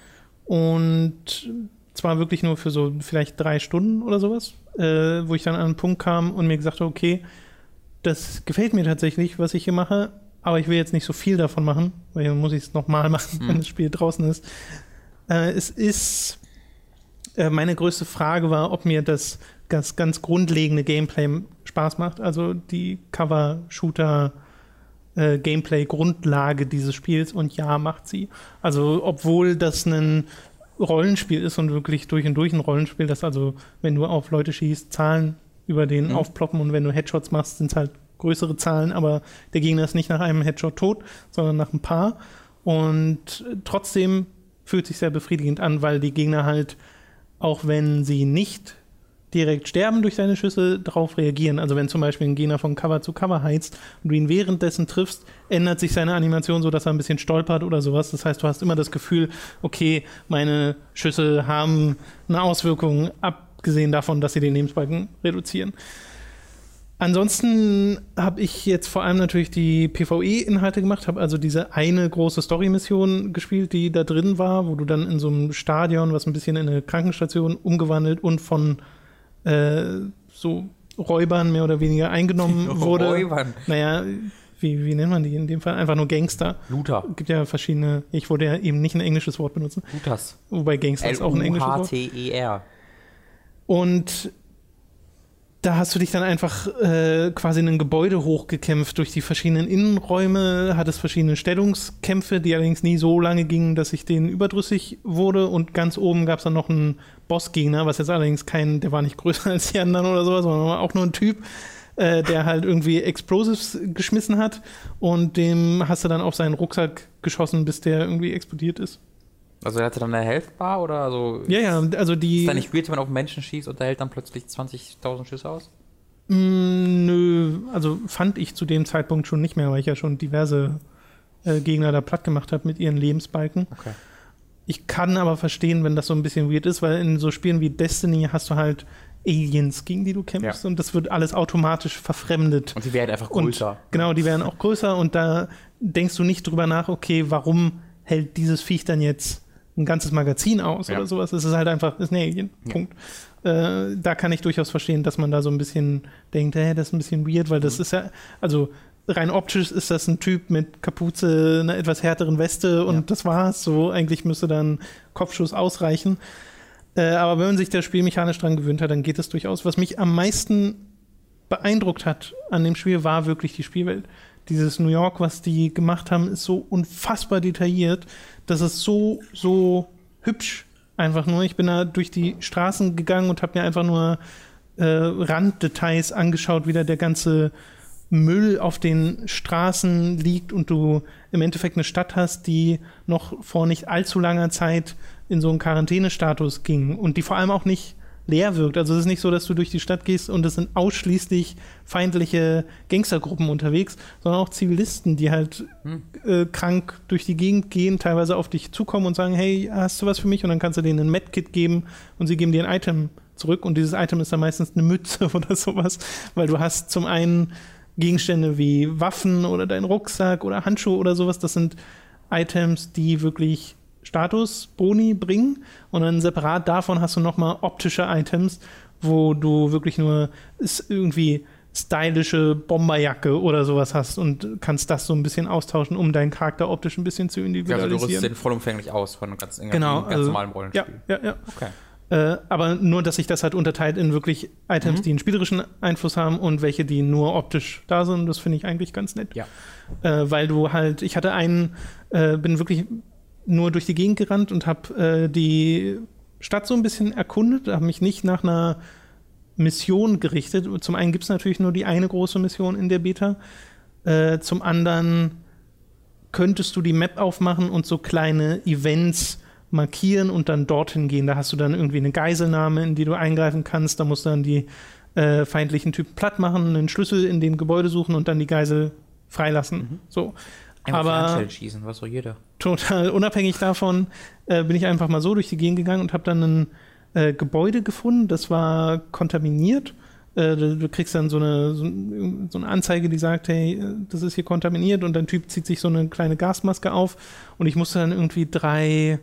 Und zwar wirklich nur für so vielleicht drei Stunden oder sowas, äh, wo ich dann an einen Punkt kam und mir gesagt habe, okay, das gefällt mir tatsächlich, was ich hier mache, aber ich will jetzt nicht so viel davon machen, weil dann muss ich es nochmal machen, wenn das Spiel draußen ist. Äh, es ist äh, meine größte Frage war, ob mir das ganz, ganz grundlegende Gameplay Spaß macht. Also die Cover-Shooter äh, Gameplay-Grundlage dieses Spiels und ja, macht sie. Also obwohl das ein Rollenspiel ist und wirklich durch und durch ein Rollenspiel, das also, wenn du auf Leute schießt, Zahlen über den Mhm. aufploppen und wenn du Headshots machst, sind es halt größere Zahlen, aber der Gegner ist nicht nach einem Headshot tot, sondern nach ein paar. Und trotzdem fühlt sich sehr befriedigend an, weil die Gegner halt, auch wenn sie nicht direkt sterben durch deine Schüsse, darauf reagieren. Also wenn zum Beispiel ein Gegner von Cover zu Cover heizt und du ihn währenddessen triffst, ändert sich seine Animation so, dass er ein bisschen stolpert oder sowas. Das heißt, du hast immer das Gefühl, okay, meine Schüsse haben eine Auswirkung, abgesehen davon, dass sie den Lebensbalken reduzieren. Ansonsten habe ich jetzt vor allem natürlich die PvE-Inhalte gemacht, habe also diese eine große Story-Mission gespielt, die da drin war, wo du dann in so einem Stadion, was ein bisschen in eine Krankenstation umgewandelt und von äh, so Räubern mehr oder weniger eingenommen wurde. Räubern. Naja, wie, wie nennt man die in dem Fall? Einfach nur Gangster. Luther. Es gibt ja verschiedene, ich wollte ja eben nicht ein englisches Wort benutzen, Luthers. wobei Gangster ist auch ein englisches Wort. L-U-H-T-E-R. Und da hast du dich dann einfach äh, quasi in ein Gebäude hochgekämpft durch die verschiedenen Innenräume, hattest verschiedene Stellungskämpfe, die allerdings nie so lange gingen, dass ich denen überdrüssig wurde. Und ganz oben gab es dann noch einen Bossgegner, was jetzt allerdings kein, der war nicht größer als die anderen oder sowas, sondern war auch nur ein Typ, äh, der halt irgendwie Explosives geschmissen hat. Und dem hast du dann auf seinen Rucksack geschossen, bis der irgendwie explodiert ist. Also er hatte dann eine Health Bar oder also Ja, ja, also die. ist da nicht weird, wenn man auf Menschen schießt und der hält dann plötzlich 20.000 Schüsse aus? Mm, Nö, also fand ich zu dem Zeitpunkt schon nicht mehr, weil ich ja schon diverse äh, Gegner da platt gemacht habe mit ihren Lebensbalken. Okay. Ich kann aber verstehen, wenn das so ein bisschen weird ist, weil in so Spielen wie Destiny hast du halt Aliens, gegen die du kämpfst Ja. und das wird alles automatisch verfremdet. Und die werden einfach Und größer. genau, die werden auch größer und da denkst du nicht drüber nach, okay, warum hält dieses Viech dann jetzt ein ganzes Magazin aus Ja. oder sowas? Es ist halt einfach, ist ein Alien. Ja. Punkt. Äh, da kann ich durchaus verstehen, dass man da so ein bisschen denkt, hä, das ist ein bisschen weird, weil Mhm. das ist ja, also rein optisch ist das ein Typ mit Kapuze, einer etwas härteren Weste und Ja. das war's. So, eigentlich müsste dann Kopfschuss ausreichen. Äh, aber wenn man sich das Spiel mechanisch dran gewöhnt hat, dann geht es durchaus. Was mich am meisten beeindruckt hat an dem Spiel, war wirklich die Spielwelt. Dieses New York, was die gemacht haben, ist so unfassbar detailliert. Das ist so, so hübsch. Einfach nur. Ich bin da durch die Straßen gegangen und habe mir einfach nur äh, Randdetails angeschaut, wie da der ganze Müll auf den Straßen liegt und du im Endeffekt eine Stadt hast, die noch vor nicht allzu langer Zeit in so einen Quarantänestatus ging und die vor allem auch nicht leer wirkt. Also es ist nicht so, dass du durch die Stadt gehst und es sind ausschließlich feindliche Gangstergruppen unterwegs, sondern auch Zivilisten, die halt äh, krank durch die Gegend gehen, teilweise auf dich zukommen und sagen, hey, hast du was für mich? Und dann kannst du denen ein Medkit geben und sie geben dir ein Item zurück und dieses Item ist dann meistens eine Mütze oder sowas, weil du hast zum einen Gegenstände wie Waffen oder dein Rucksack oder Handschuhe oder sowas, das sind Items, die wirklich Status, Boni bringen und dann separat davon hast du nochmal optische Items wo du wirklich nur ist irgendwie stylische Bomberjacke oder sowas hast und kannst das so ein bisschen austauschen, um deinen Charakter optisch ein bisschen zu individualisieren. Also du rüstest den vollumfänglich aus von einem ganz, genau, ganz also, normalen Rollenspiel. Ja, ja, ja. Okay. Äh, aber nur, dass sich das halt unterteilt in wirklich Items, Mhm. die einen spielerischen Einfluss haben und welche, die nur optisch da sind. Das finde ich eigentlich ganz nett. Ja. Äh, weil du halt, ich hatte einen, äh, bin wirklich nur durch die Gegend gerannt und habe äh, die Stadt so ein bisschen erkundet, habe mich nicht nach einer Mission gerichtet. Zum einen gibt es natürlich nur die eine große Mission in der Beta. Äh, zum anderen könntest du die Map aufmachen und so kleine Events markieren und dann dorthin gehen. Da hast du dann irgendwie eine Geiselnahme, in die du eingreifen kannst. Da musst du dann die äh, feindlichen Typen platt machen, einen Schlüssel in dem Gebäude suchen und dann die Geisel freilassen. So. Einfach Aber- schießen, was so jeder. total unabhängig davon äh, bin ich einfach mal so durch die Gegend gegangen und habe dann ein äh, Gebäude gefunden, das war kontaminiert. Äh, du, du kriegst dann so eine, so, so eine Anzeige, die sagt, hey, äh, das ist hier kontaminiert und dein Typ zieht sich so eine kleine Gasmaske auf und ich musste dann irgendwie drei,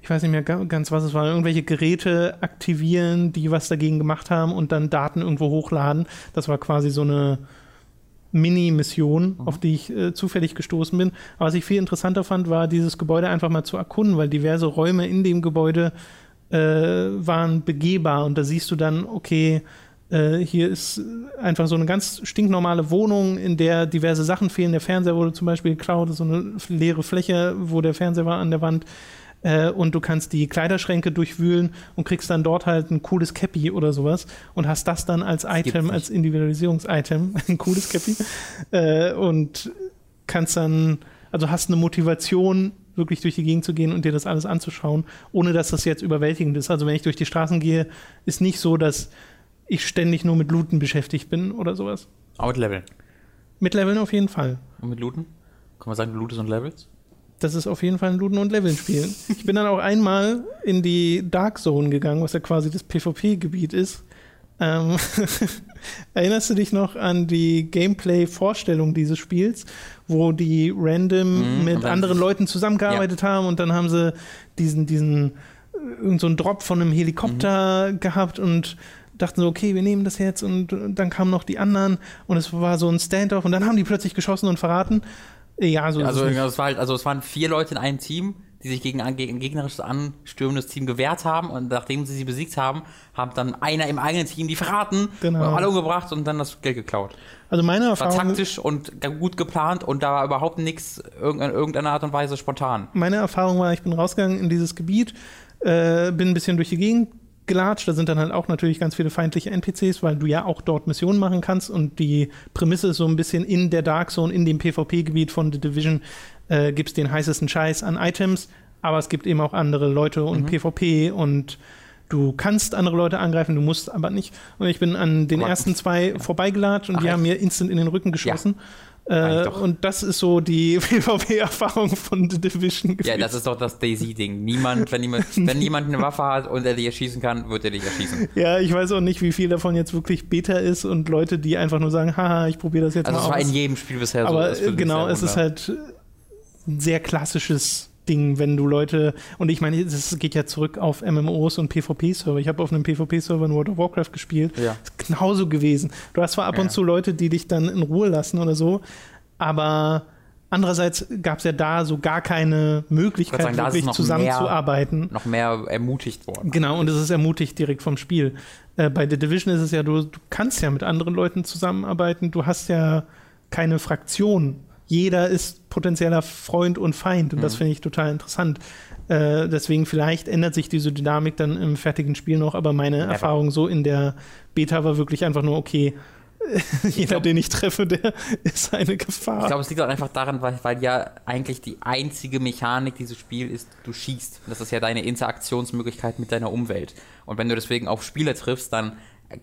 ich weiß nicht mehr ga- ganz, was es war, irgendwelche Geräte aktivieren, die was dagegen gemacht haben und dann Daten irgendwo hochladen. Das war quasi so eine Mini-Mission, auf die ich äh, zufällig gestoßen bin. Aber was ich viel interessanter fand, war dieses Gebäude einfach mal zu erkunden, weil diverse Räume in dem Gebäude äh, waren begehbar und da siehst du dann, okay, äh, hier ist einfach so eine ganz stinknormale Wohnung, in der diverse Sachen fehlen. Der Fernseher wurde zum Beispiel geklaut, so eine leere Fläche, wo der Fernseher war an der Wand. Äh, und du kannst die Kleiderschränke durchwühlen und kriegst dann dort halt ein cooles Cappy oder sowas und hast das dann als Item, als Individualisierungs-Item, ein cooles Cappy. Äh, und kannst dann, also hast eine Motivation, wirklich durch die Gegend zu gehen und dir das alles anzuschauen, ohne dass das jetzt überwältigend ist. Also wenn ich durch die Straßen gehe, ist nicht so, dass ich ständig nur mit Looten beschäftigt bin oder sowas. Aber mit Leveln. Mit Leveln auf jeden Fall. Und mit Looten? Kann man sagen, du lootest und Levels? Das ist auf jeden Fall ein Looten und Leveln spielen. Ich bin dann auch einmal in die Dark Zone gegangen, was ja quasi das PvP-Gebiet ist. Ähm, erinnerst du dich noch an die Gameplay-Vorstellung dieses Spiels, wo die random Mhm, mit anderen Leuten zusammengearbeitet haben und dann haben sie diesen, diesen, äh, irgend so einen Drop von einem Helikopter Mhm. gehabt und dachten so, okay, wir nehmen das jetzt und, und dann kamen noch die anderen und es war so ein Standoff und dann haben die plötzlich geschossen und verraten. Ja, so Also, es war halt, also es waren vier Leute in einem Team, die sich gegen ein gegen ein gegnerisches anstürmendes Team gewehrt haben und nachdem sie sie besiegt haben, haben dann einer im eigenen Team die verraten, Genau. alle umgebracht und dann das Geld geklaut. Also meine War Erfahrung, taktisch und gut geplant und da war überhaupt nichts in irgendeiner Art und Weise spontan. meine Erfahrung war, ich bin rausgegangen in dieses Gebiet, äh, bin ein bisschen durch die Gegend gelatscht. Da sind dann halt auch natürlich ganz viele feindliche NPCs, weil du ja auch dort Missionen machen kannst. Und die Prämisse ist so ein bisschen in der Dark Zone, in dem PvP-Gebiet von The Division, äh, gibt es den heißesten Scheiß an Items. Aber es gibt eben auch andere Leute und Mhm. PvP und du kannst andere Leute angreifen, du musst aber nicht. Und ich bin an den ersten zwei vorbeigelatscht und Ach, die haben mir instant in den Rücken geschossen. Eigentlich Äh, und das ist so die PvP-Erfahrung von The Division. Ja, das ist doch das Daisy-Ding. Niemand, wenn jemand, wenn jemand eine Waffe hat und er dich erschießen kann, wird er dich erschießen. Ja, ich weiß auch nicht, wie viel davon jetzt wirklich Beta ist und Leute, die einfach nur sagen, haha, ich probiere das jetzt Also mal es war aus. in jedem Spiel bisher so. Aber äh, genau, es ist halt ein sehr klassisches Ding, wenn du Leute, und ich meine, das geht ja zurück auf MMOs und PvP-Server. Ich habe auf einem PvP-Server in World of Warcraft gespielt. Ja. Ist genauso gewesen. Du hast zwar ab Ja. und zu Leute, die dich dann in Ruhe lassen oder so, aber andererseits gab es ja da so gar keine Möglichkeit, sagen, es wirklich noch zusammenzuarbeiten. noch mehr ermutigt worden. Genau, und es ist ermutigt direkt vom Spiel. Äh, bei The Division ist es ja, du, du kannst ja mit anderen Leuten zusammenarbeiten, du hast ja keine Fraktion. Jeder ist potenzieller Freund und Feind und das Mhm. finde ich total interessant. Äh, deswegen vielleicht ändert sich diese Dynamik dann im fertigen Spiel noch, aber meine Never. Erfahrung so in der Beta war wirklich einfach nur, okay, jeder, glaub- den ich treffe, der ist eine Gefahr. Ich glaube, es liegt auch einfach daran, weil, weil ja eigentlich die einzige Mechanik dieses Spiels ist, du schießt. Das ist ja deine Interaktionsmöglichkeit mit deiner Umwelt. Und wenn du deswegen auf Spieler triffst, dann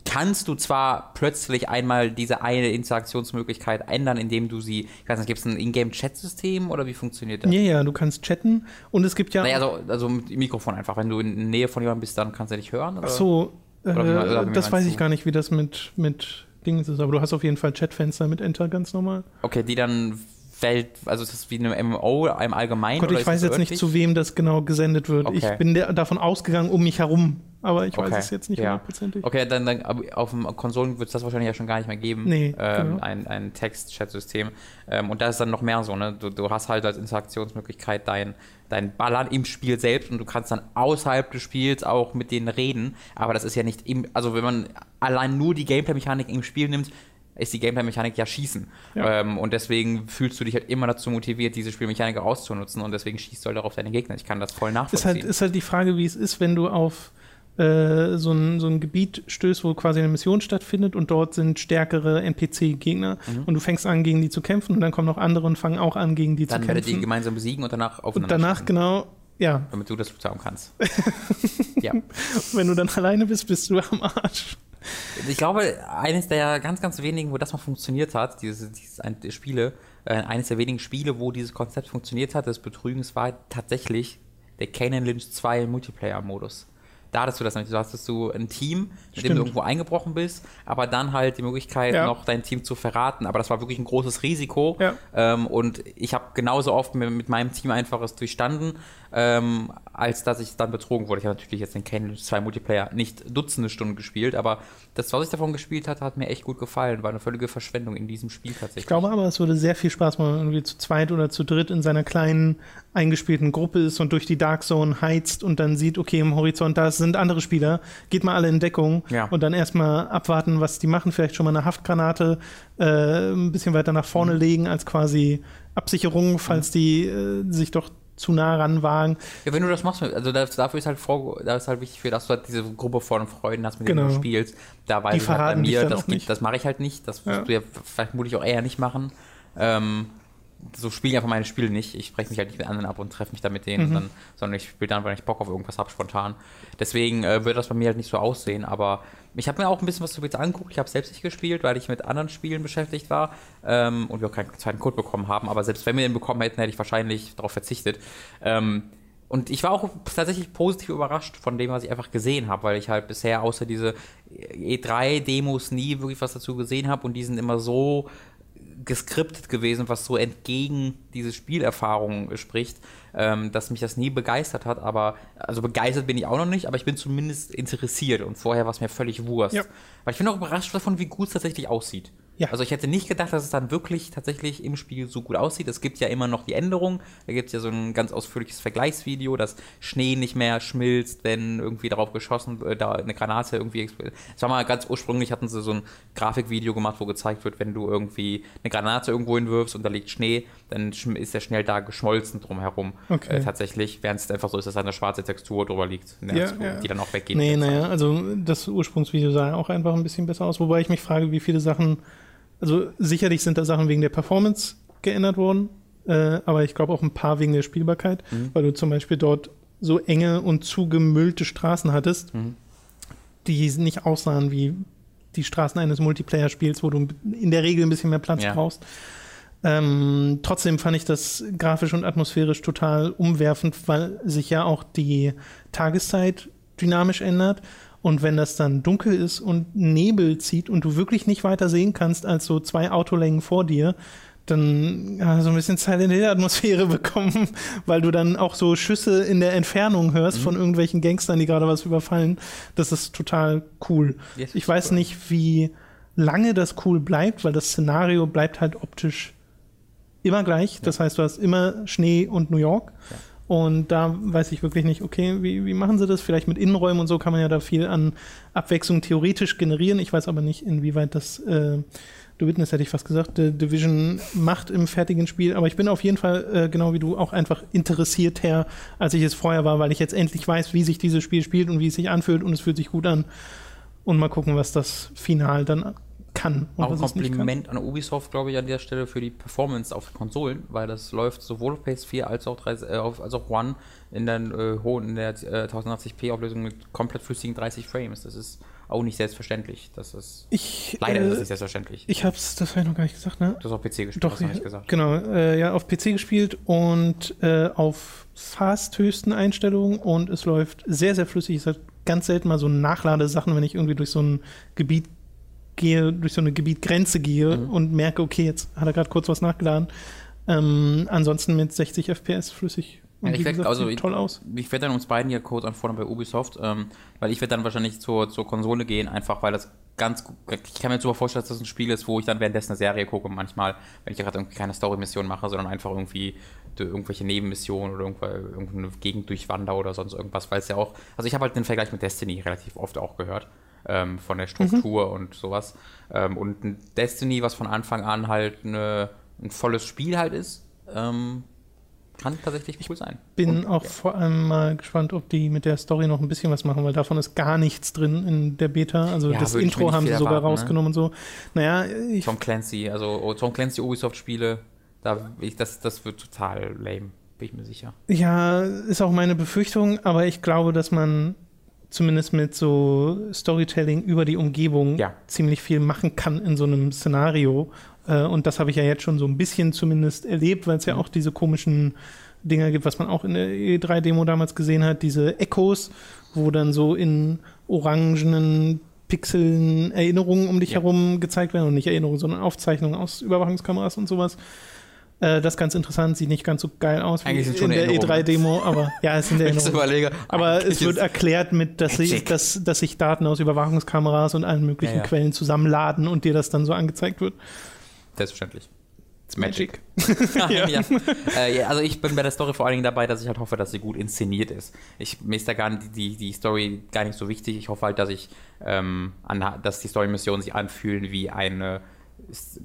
kannst du zwar plötzlich einmal diese eine Interaktionsmöglichkeit ändern, indem du sie, ich weiß nicht, gibt es ein Ingame-Chat-System oder wie funktioniert das? ja, ja, du kannst chatten und es gibt ja Naja, also, also mit Mikrofon einfach. Wenn du in Nähe von jemandem bist, dann kannst du dich hören. Oder? Ach so, äh, wie oder wie das weiß ich du? gar nicht, wie das mit, mit Dingen ist. Aber du hast auf jeden Fall Chatfenster mit Enter ganz normal. Okay, die dann Welt, also ist das wie eine MMO im Allgemeinen? Gott, ich weiß jetzt nicht, örtlich? zu wem das genau gesendet wird. Okay. Ich bin der, davon ausgegangen, um mich herum aber ich weiß Okay, es jetzt nicht ja. hundertprozentig. Okay, dann, dann auf dem Konsolen wird es das wahrscheinlich ja schon gar nicht mehr geben. Nee, ähm, genau. Ein, ein Text-Chat-System. Ähm, und da ist dann noch mehr so, ne? Du, du hast halt als Interaktionsmöglichkeit dein, dein Ballern im Spiel selbst und du kannst dann außerhalb des Spiels auch mit denen reden. Aber das ist ja nicht im, also wenn man allein nur die Gameplay-Mechanik im Spiel nimmt, ist die Gameplay-Mechanik ja Schießen. Ja. Ähm, und deswegen fühlst du dich halt immer dazu motiviert, diese Spielmechanik auszunutzen und deswegen schießt du halt auch auf deine Gegner. Ich kann das voll Ist nachvollziehen. halt, ist halt die Frage, wie es ist, wenn du auf äh, so, ein, so ein Gebiet stößt, wo quasi eine Mission stattfindet und dort sind stärkere NPC-Gegner Mhm. und du fängst an, gegen die zu kämpfen und dann kommen noch andere und fangen auch an, gegen die dann zu werdet ihr kämpfen. gemeinsam besiegen und danach Und aufeinander danach schießen, genau, ja, damit du das haben kannst. ja. wenn du dann alleine bist, bist du am Arsch. Ich glaube, eines der ganz, ganz wenigen, wo das mal funktioniert hat, diese, diese ein, die Spiele, äh, eines der wenigen Spiele, wo dieses Konzept funktioniert hat, des Betrügens, war tatsächlich der Canon Lynch 2 Multiplayer-Modus. Da hattest du das nämlich. Du hattest du ein Team, mit dem du irgendwo eingebrochen bist, aber dann halt die Möglichkeit, Ja. noch dein Team zu verraten. Aber das war wirklich ein großes Risiko. Ja. Ähm, und ich habe genauso oft mit, mit meinem Team einfach es durchstanden, ähm, als dass ich dann betrogen wurde. Ich habe natürlich jetzt den Lynch 2 Multiplayer nicht Dutzende Stunden gespielt, aber das, was ich davon gespielt hatte, hat mir echt gut gefallen. War eine völlige Verschwendung in diesem Spiel tatsächlich. Ich glaube aber, es würde sehr viel Spaß machen, wenn man irgendwie zu zweit oder zu dritt in seiner kleinen eingespielten Gruppe ist und durch die Dark Zone heizt und dann sieht, okay, im Horizont, da sind andere Spieler, geht mal alle in Deckung Ja. und dann erstmal abwarten, was die machen, vielleicht schon mal eine Haftgranate äh, ein bisschen weiter nach vorne Mhm. legen als quasi Absicherung, falls die äh, sich doch zu nah ranwagen. Ja, wenn du das machst, also dafür ist halt vor, da ist halt wichtig für, dass du halt diese Gruppe von Freunden hast, mit denen Genau. du spielst. Da weiß ich halt bei mir, das, das mache ich halt nicht. Das wirst Ja. du ja vermutlich auch eher nicht machen. Ähm, so spiele ich einfach meine Spiele nicht. Ich spreche mich halt nicht mit anderen ab und treffe mich dann mit denen, Mhm. dann, sondern ich spiele dann, wenn ich Bock auf irgendwas habe, spontan. Deswegen äh, wird das bei mir halt nicht so aussehen, aber ich habe mir auch ein bisschen was zu jetzt angeguckt. Ich habe selbst nicht gespielt, weil ich mit anderen Spielen beschäftigt war ähm, und wir auch keinen zweiten Code bekommen haben. Aber selbst wenn wir den bekommen hätten, hätte ich wahrscheinlich darauf verzichtet. Ähm, und ich war auch tatsächlich positiv überrascht von dem, was ich einfach gesehen habe, weil ich halt bisher außer diese E3-Demos nie wirklich was dazu gesehen habe und die sind immer so geskriptet gewesen, was so entgegen diese Spielerfahrung spricht, ähm, dass mich das nie begeistert hat. Aber, also begeistert bin ich auch noch nicht, aber ich bin zumindest interessiert und vorher war es mir völlig Wurst. Ja. Weil ich bin auch überrascht davon, wie gut es tatsächlich aussieht. Ja. Also ich hätte nicht gedacht, dass es dann wirklich tatsächlich im Spiel so gut aussieht. Es gibt ja immer noch die Änderung. Da gibt es ja so ein ganz ausführliches Vergleichsvideo, dass Schnee nicht mehr schmilzt, wenn irgendwie darauf geschossen wird, da eine Granate irgendwie explodiert. Es war mal ganz ursprünglich, hatten sie so ein Grafikvideo gemacht, wo gezeigt wird, wenn du irgendwie eine Granate irgendwo hinwirfst und da liegt Schnee, dann ist der schnell da geschmolzen drumherum. Okay. Äh, tatsächlich, während es einfach so ist, dass da eine schwarze Textur drüber liegt, Ja, ja. die dann auch weggeht. Nee, naja, also das Ursprungsvideo sah auch einfach ein bisschen besser aus, wobei ich mich frage, wie viele Sachen, also sicherlich sind da Sachen wegen der Performance geändert worden, äh, aber ich glaube auch ein paar wegen der Spielbarkeit, Mhm. weil du zum Beispiel dort so enge und zugemüllte Straßen hattest, Mhm. die nicht aussahen wie die Straßen eines Multiplayer-Spiels, wo du in der Regel ein bisschen mehr Platz Ja. brauchst. Ähm, trotzdem fand ich das grafisch und atmosphärisch total umwerfend, weil sich ja auch die Tageszeit dynamisch ändert. Und wenn das dann dunkel ist und Nebel zieht und du wirklich nicht weiter sehen kannst als so zwei Autolängen vor dir, dann ja, so ein bisschen Silent Hill Atmosphäre bekommen, weil du dann auch so Schüsse in der Entfernung hörst von irgendwelchen Gangstern, die gerade was überfallen. Das ist total cool. Yes, ich weiß cool. nicht, wie lange das cool bleibt, weil das Szenario bleibt halt optisch immer gleich. Das heißt, du hast immer Schnee und New York. Ja. Und da weiß ich wirklich nicht, okay, wie, wie machen sie das? Vielleicht mit Innenräumen und so kann man ja da viel an Abwechslung theoretisch generieren. Ich weiß aber nicht, inwieweit das äh, The Witness hätte ich fast gesagt, The Division macht im fertigen Spiel. Aber ich bin auf jeden Fall, äh, genau wie du, auch einfach interessiert her, als ich es vorher war, weil ich jetzt endlich weiß, wie sich dieses Spiel spielt und wie es sich anfühlt und es fühlt sich gut an. Und mal gucken, was das Final dann kann. Und Auch es kann. Kompliment an Ubisoft, glaube ich, an der Stelle für die Performance auf Konsolen, weil das läuft sowohl auf PS4 als auch, 30, äh, als auch One in der äh, hohen, in der äh, 1080p Auflösung mit komplett flüssigen 30 Frames. Das ist auch nicht selbstverständlich. Das ist, Ich, leider ist es äh, nicht selbstverständlich. ich hab's, das habe ich noch gar nicht gesagt, ne? Du hast auf PC gespielt, Doch, du ja, gesagt. genau. Äh, ja, auf PC gespielt und äh, auf fast höchsten Einstellungen und es läuft sehr, sehr flüssig. Es hat ganz selten mal so Nachladesachen, wenn ich irgendwie durch so ein Gebiet gehe, durch so eine Gebietgrenze gehe Mhm. und merke, okay, jetzt hat er gerade kurz was nachgeladen. Ähm, ansonsten mit 60 FPS flüssig Und Ja, ich wie werd- gesagt, also ich- toll aus. Ich werde dann uns beiden hier Code anfordern bei Ubisoft, ähm, weil ich werde dann wahrscheinlich zur, zur Konsole gehen, einfach weil das ganz gut, ich kann mir super vorstellen, dass das ein Spiel ist, wo ich dann währenddessen eine Serie gucke, manchmal, wenn ich gerade irgendwie keine Story-Mission mache, sondern einfach irgendwie irgendwelche Nebenmissionen oder irgendeine Gegend durchwander oder sonst irgendwas, weil es ja auch, also ich habe halt den Vergleich mit Destiny relativ oft auch gehört, ähm, von der Struktur und sowas. Ähm, und ein Destiny, was von Anfang an halt eine, ein volles Spiel halt ist, ähm, kann tatsächlich cool sein. Bin Und, auch ja. vor allem mal gespannt, ob die mit der Story noch ein bisschen was machen, weil davon ist gar nichts drin in der Beta. Also Ja, das Intro haben sie sogar erwarten, ne? rausgenommen und so. Naja, ich, Tom Clancy, also oh, Tom Clancy Ubisoft-Spiele, da, ich, das, das wird total lame, bin ich mir sicher. ja, ist auch meine Befürchtung, aber ich glaube, dass man zumindest mit so Storytelling über die Umgebung Ja. ziemlich viel machen kann in so einem Szenario. Äh, Und das habe ich ja jetzt schon so ein bisschen zumindest erlebt, weil es ja Mhm. auch diese komischen Dinger gibt, was man auch in der E3-Demo damals gesehen hat, diese Echos, wo dann so in orangenen Pixeln Erinnerungen um dich Ja. herum gezeigt werden und nicht Erinnerungen, sondern Aufzeichnungen aus Überwachungskameras und sowas. Äh, das ist ganz interessant, sieht nicht ganz so geil aus wie Eigentlich sind schon in der Erinnerungen. E3-Demo, aber ja, es sind Erinnerungen. Aber eigentlich es wird erklärt mit, dass, Magic. dass, dass sich Daten aus Überwachungskameras und allen möglichen Ja, ja. Quellen zusammenladen und dir das dann so angezeigt wird. Selbstverständlich. It's Magic. ja. ja. Äh, ja, also ich bin bei der Story vor allen Dingen dabei, dass ich halt hoffe, dass sie gut inszeniert ist. Ich, mir ist da gar nicht, die, die Story gar nicht so wichtig. Ich hoffe halt, dass ich, ähm, anha- dass die Story-Missionen sich anfühlen wie eine,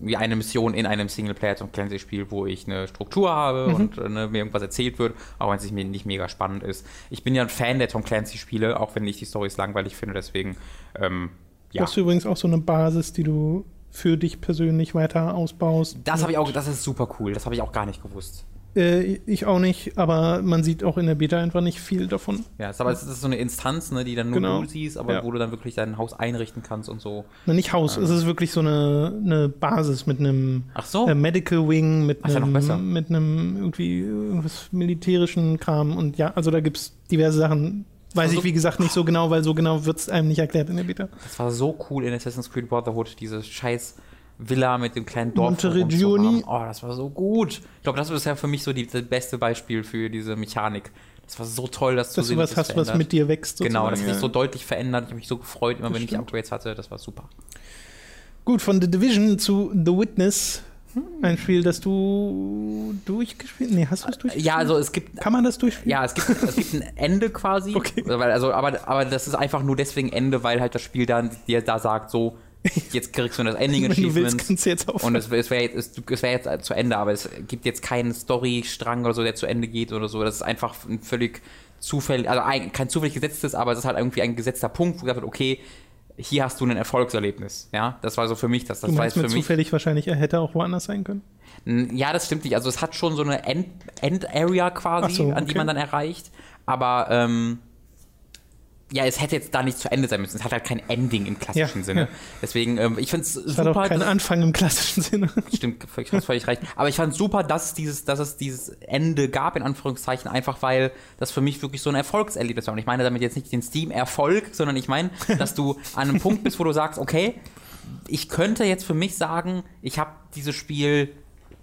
wie eine Mission in einem Singleplayer zum Clancy-Spiel, wo ich eine Struktur habe Mhm. und äh, ne, mir irgendwas erzählt wird, auch wenn es mir nicht mega spannend ist. Ich bin ja ein Fan der Tom Clancy-Spiele, auch wenn ich die Storys langweilig finde, deswegen, ähm, ja. Hast du übrigens auch so eine Basis, die du für dich persönlich weiter ausbaust? Das habe ich auch, das ist super cool. Das habe ich auch gar nicht gewusst. Äh, ich auch nicht, aber man sieht auch in der Beta einfach nicht viel davon. Ja, ist aber es ist so eine Instanz, ne, die dann nur Genau. du siehst, aber Ja. wo du dann wirklich dein Haus einrichten kannst und so. Na, nicht Haus, es ist wirklich so eine, eine Basis mit einem so. äh, Medical Wing, mit Ach, ist ja einem, mit einem irgendwie irgendwas militärischen Kram und ja, also da gibt es diverse Sachen. Weiß Also- ich, wie gesagt, nicht so genau, weil so genau wird es einem nicht erklärt in der Beta. Das war so cool in Assassin's Creed Brotherhood, diese scheiß Villa mit dem kleinen Dorf. Monteregioni. Oh, das war so gut. Ich glaube, das ist ja für mich so die, das beste Beispiel für diese Mechanik. Das war so toll, dass, Dass sehen, du was das hast, was verändert. mit dir wächst. Genau, das hat sich so deutlich verändert. Ich habe mich so gefreut, immer Das wenn ich stimmt. Upgrades hatte. Das war super. Gut, von The Division zu The Witness. Ein Spiel, das du durchgespielt Nee, hast du es durchgespielt? Ja, also es gibt Kann man das durchspielen? Ja, es gibt, es gibt ein Ende quasi. Okay. Also, aber, aber das ist einfach nur deswegen Ende, weil halt das Spiel dann dir da sagt, so, jetzt kriegst du das Ending Wenn du willst, Achievement. kannst du jetzt aufhören. Und es, es wäre jetzt, wär jetzt zu Ende, aber es gibt jetzt keinen Storystrang oder so, der zu Ende geht oder so. Das ist einfach ein völlig zufällig, also ein, kein zufällig gesetztes, aber es ist halt irgendwie ein gesetzter Punkt, wo gesagt wird, okay, hier hast du ein Erfolgserlebnis. Ja, das war so für mich das. Das war jetzt für mich. zufällig wahrscheinlich, er hätte auch woanders sein können. Ja, das stimmt nicht. Also es hat schon so eine End- End-Area quasi, Ach so, an die okay. man dann erreicht. Aber ähm, ja, es hätte jetzt da nicht zu Ende sein müssen. Es hat halt kein Ending im klassischen Ja, Sinne. ja. Deswegen, ähm, ich finde es Es hat super. auch keinen Anfang im klassischen Sinne. Stimmt, völlig, hast völlig recht. Aber ich fand super, dass es, dieses, dass es dieses Ende gab, in Anführungszeichen, einfach weil das für mich wirklich so ein Erfolgserlebnis war. Und ich meine damit jetzt nicht den Steam-Erfolg, sondern ich meine, dass du an einem Punkt bist, wo du sagst, okay, ich könnte jetzt für mich sagen, ich habe dieses Spiel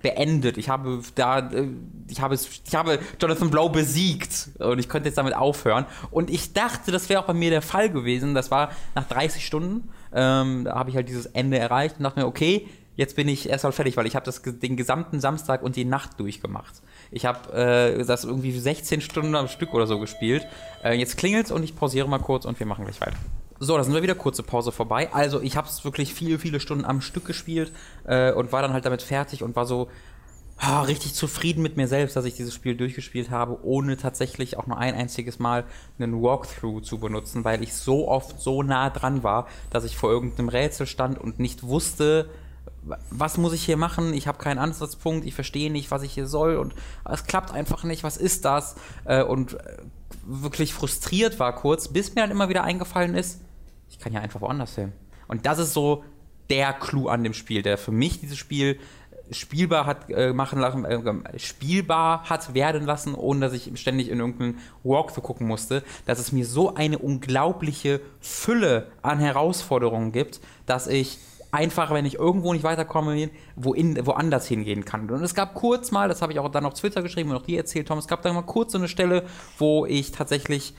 beendet. Ich habe da, äh, ich habe ich habe Jonathan Blow besiegt und ich könnte jetzt damit aufhören. Und ich dachte, das wäre auch bei mir der Fall gewesen. Das war nach 30 Stunden, ähm, da habe ich halt dieses Ende erreicht und dachte mir, okay, jetzt bin ich erstmal fertig, weil ich habe das den gesamten Samstag und die Nacht durchgemacht. Ich habe äh, das irgendwie 16 Stunden am Stück oder so gespielt. Äh, jetzt klingelt's und ich pausiere mal kurz und wir machen gleich weiter. So, da sind wir wieder, kurze Pause vorbei. Also ich habe es wirklich viele, viele Stunden am Stück gespielt äh, und war dann halt damit fertig und war so ah, richtig zufrieden mit mir selbst, dass ich dieses Spiel durchgespielt habe, ohne tatsächlich auch nur ein einziges Mal einen Walkthrough zu benutzen, weil ich so oft so nah dran war, dass ich vor irgendeinem Rätsel stand und nicht wusste, was muss ich hier machen? Ich habe keinen Ansatzpunkt, ich verstehe nicht, was ich hier soll und es klappt einfach nicht, was ist das? Äh, und äh, wirklich frustriert war kurz, bis mir dann immer wieder eingefallen ist, ich kann ja einfach woanders hin. Und das ist so der Clou an dem Spiel, der für mich dieses Spiel spielbar hat äh, machen lassen, äh, spielbar hat werden lassen, ohne dass ich ständig in irgendeinen Walkthrough gucken musste, dass es mir so eine unglaubliche Fülle an Herausforderungen gibt, dass ich einfach, wenn ich irgendwo nicht weiterkomme, wo in, woanders hingehen kann. Und es gab kurz mal, das habe ich auch dann auf Twitter geschrieben und auch dir erzählt, Tom, es gab dann mal kurz so eine Stelle, wo ich tatsächlich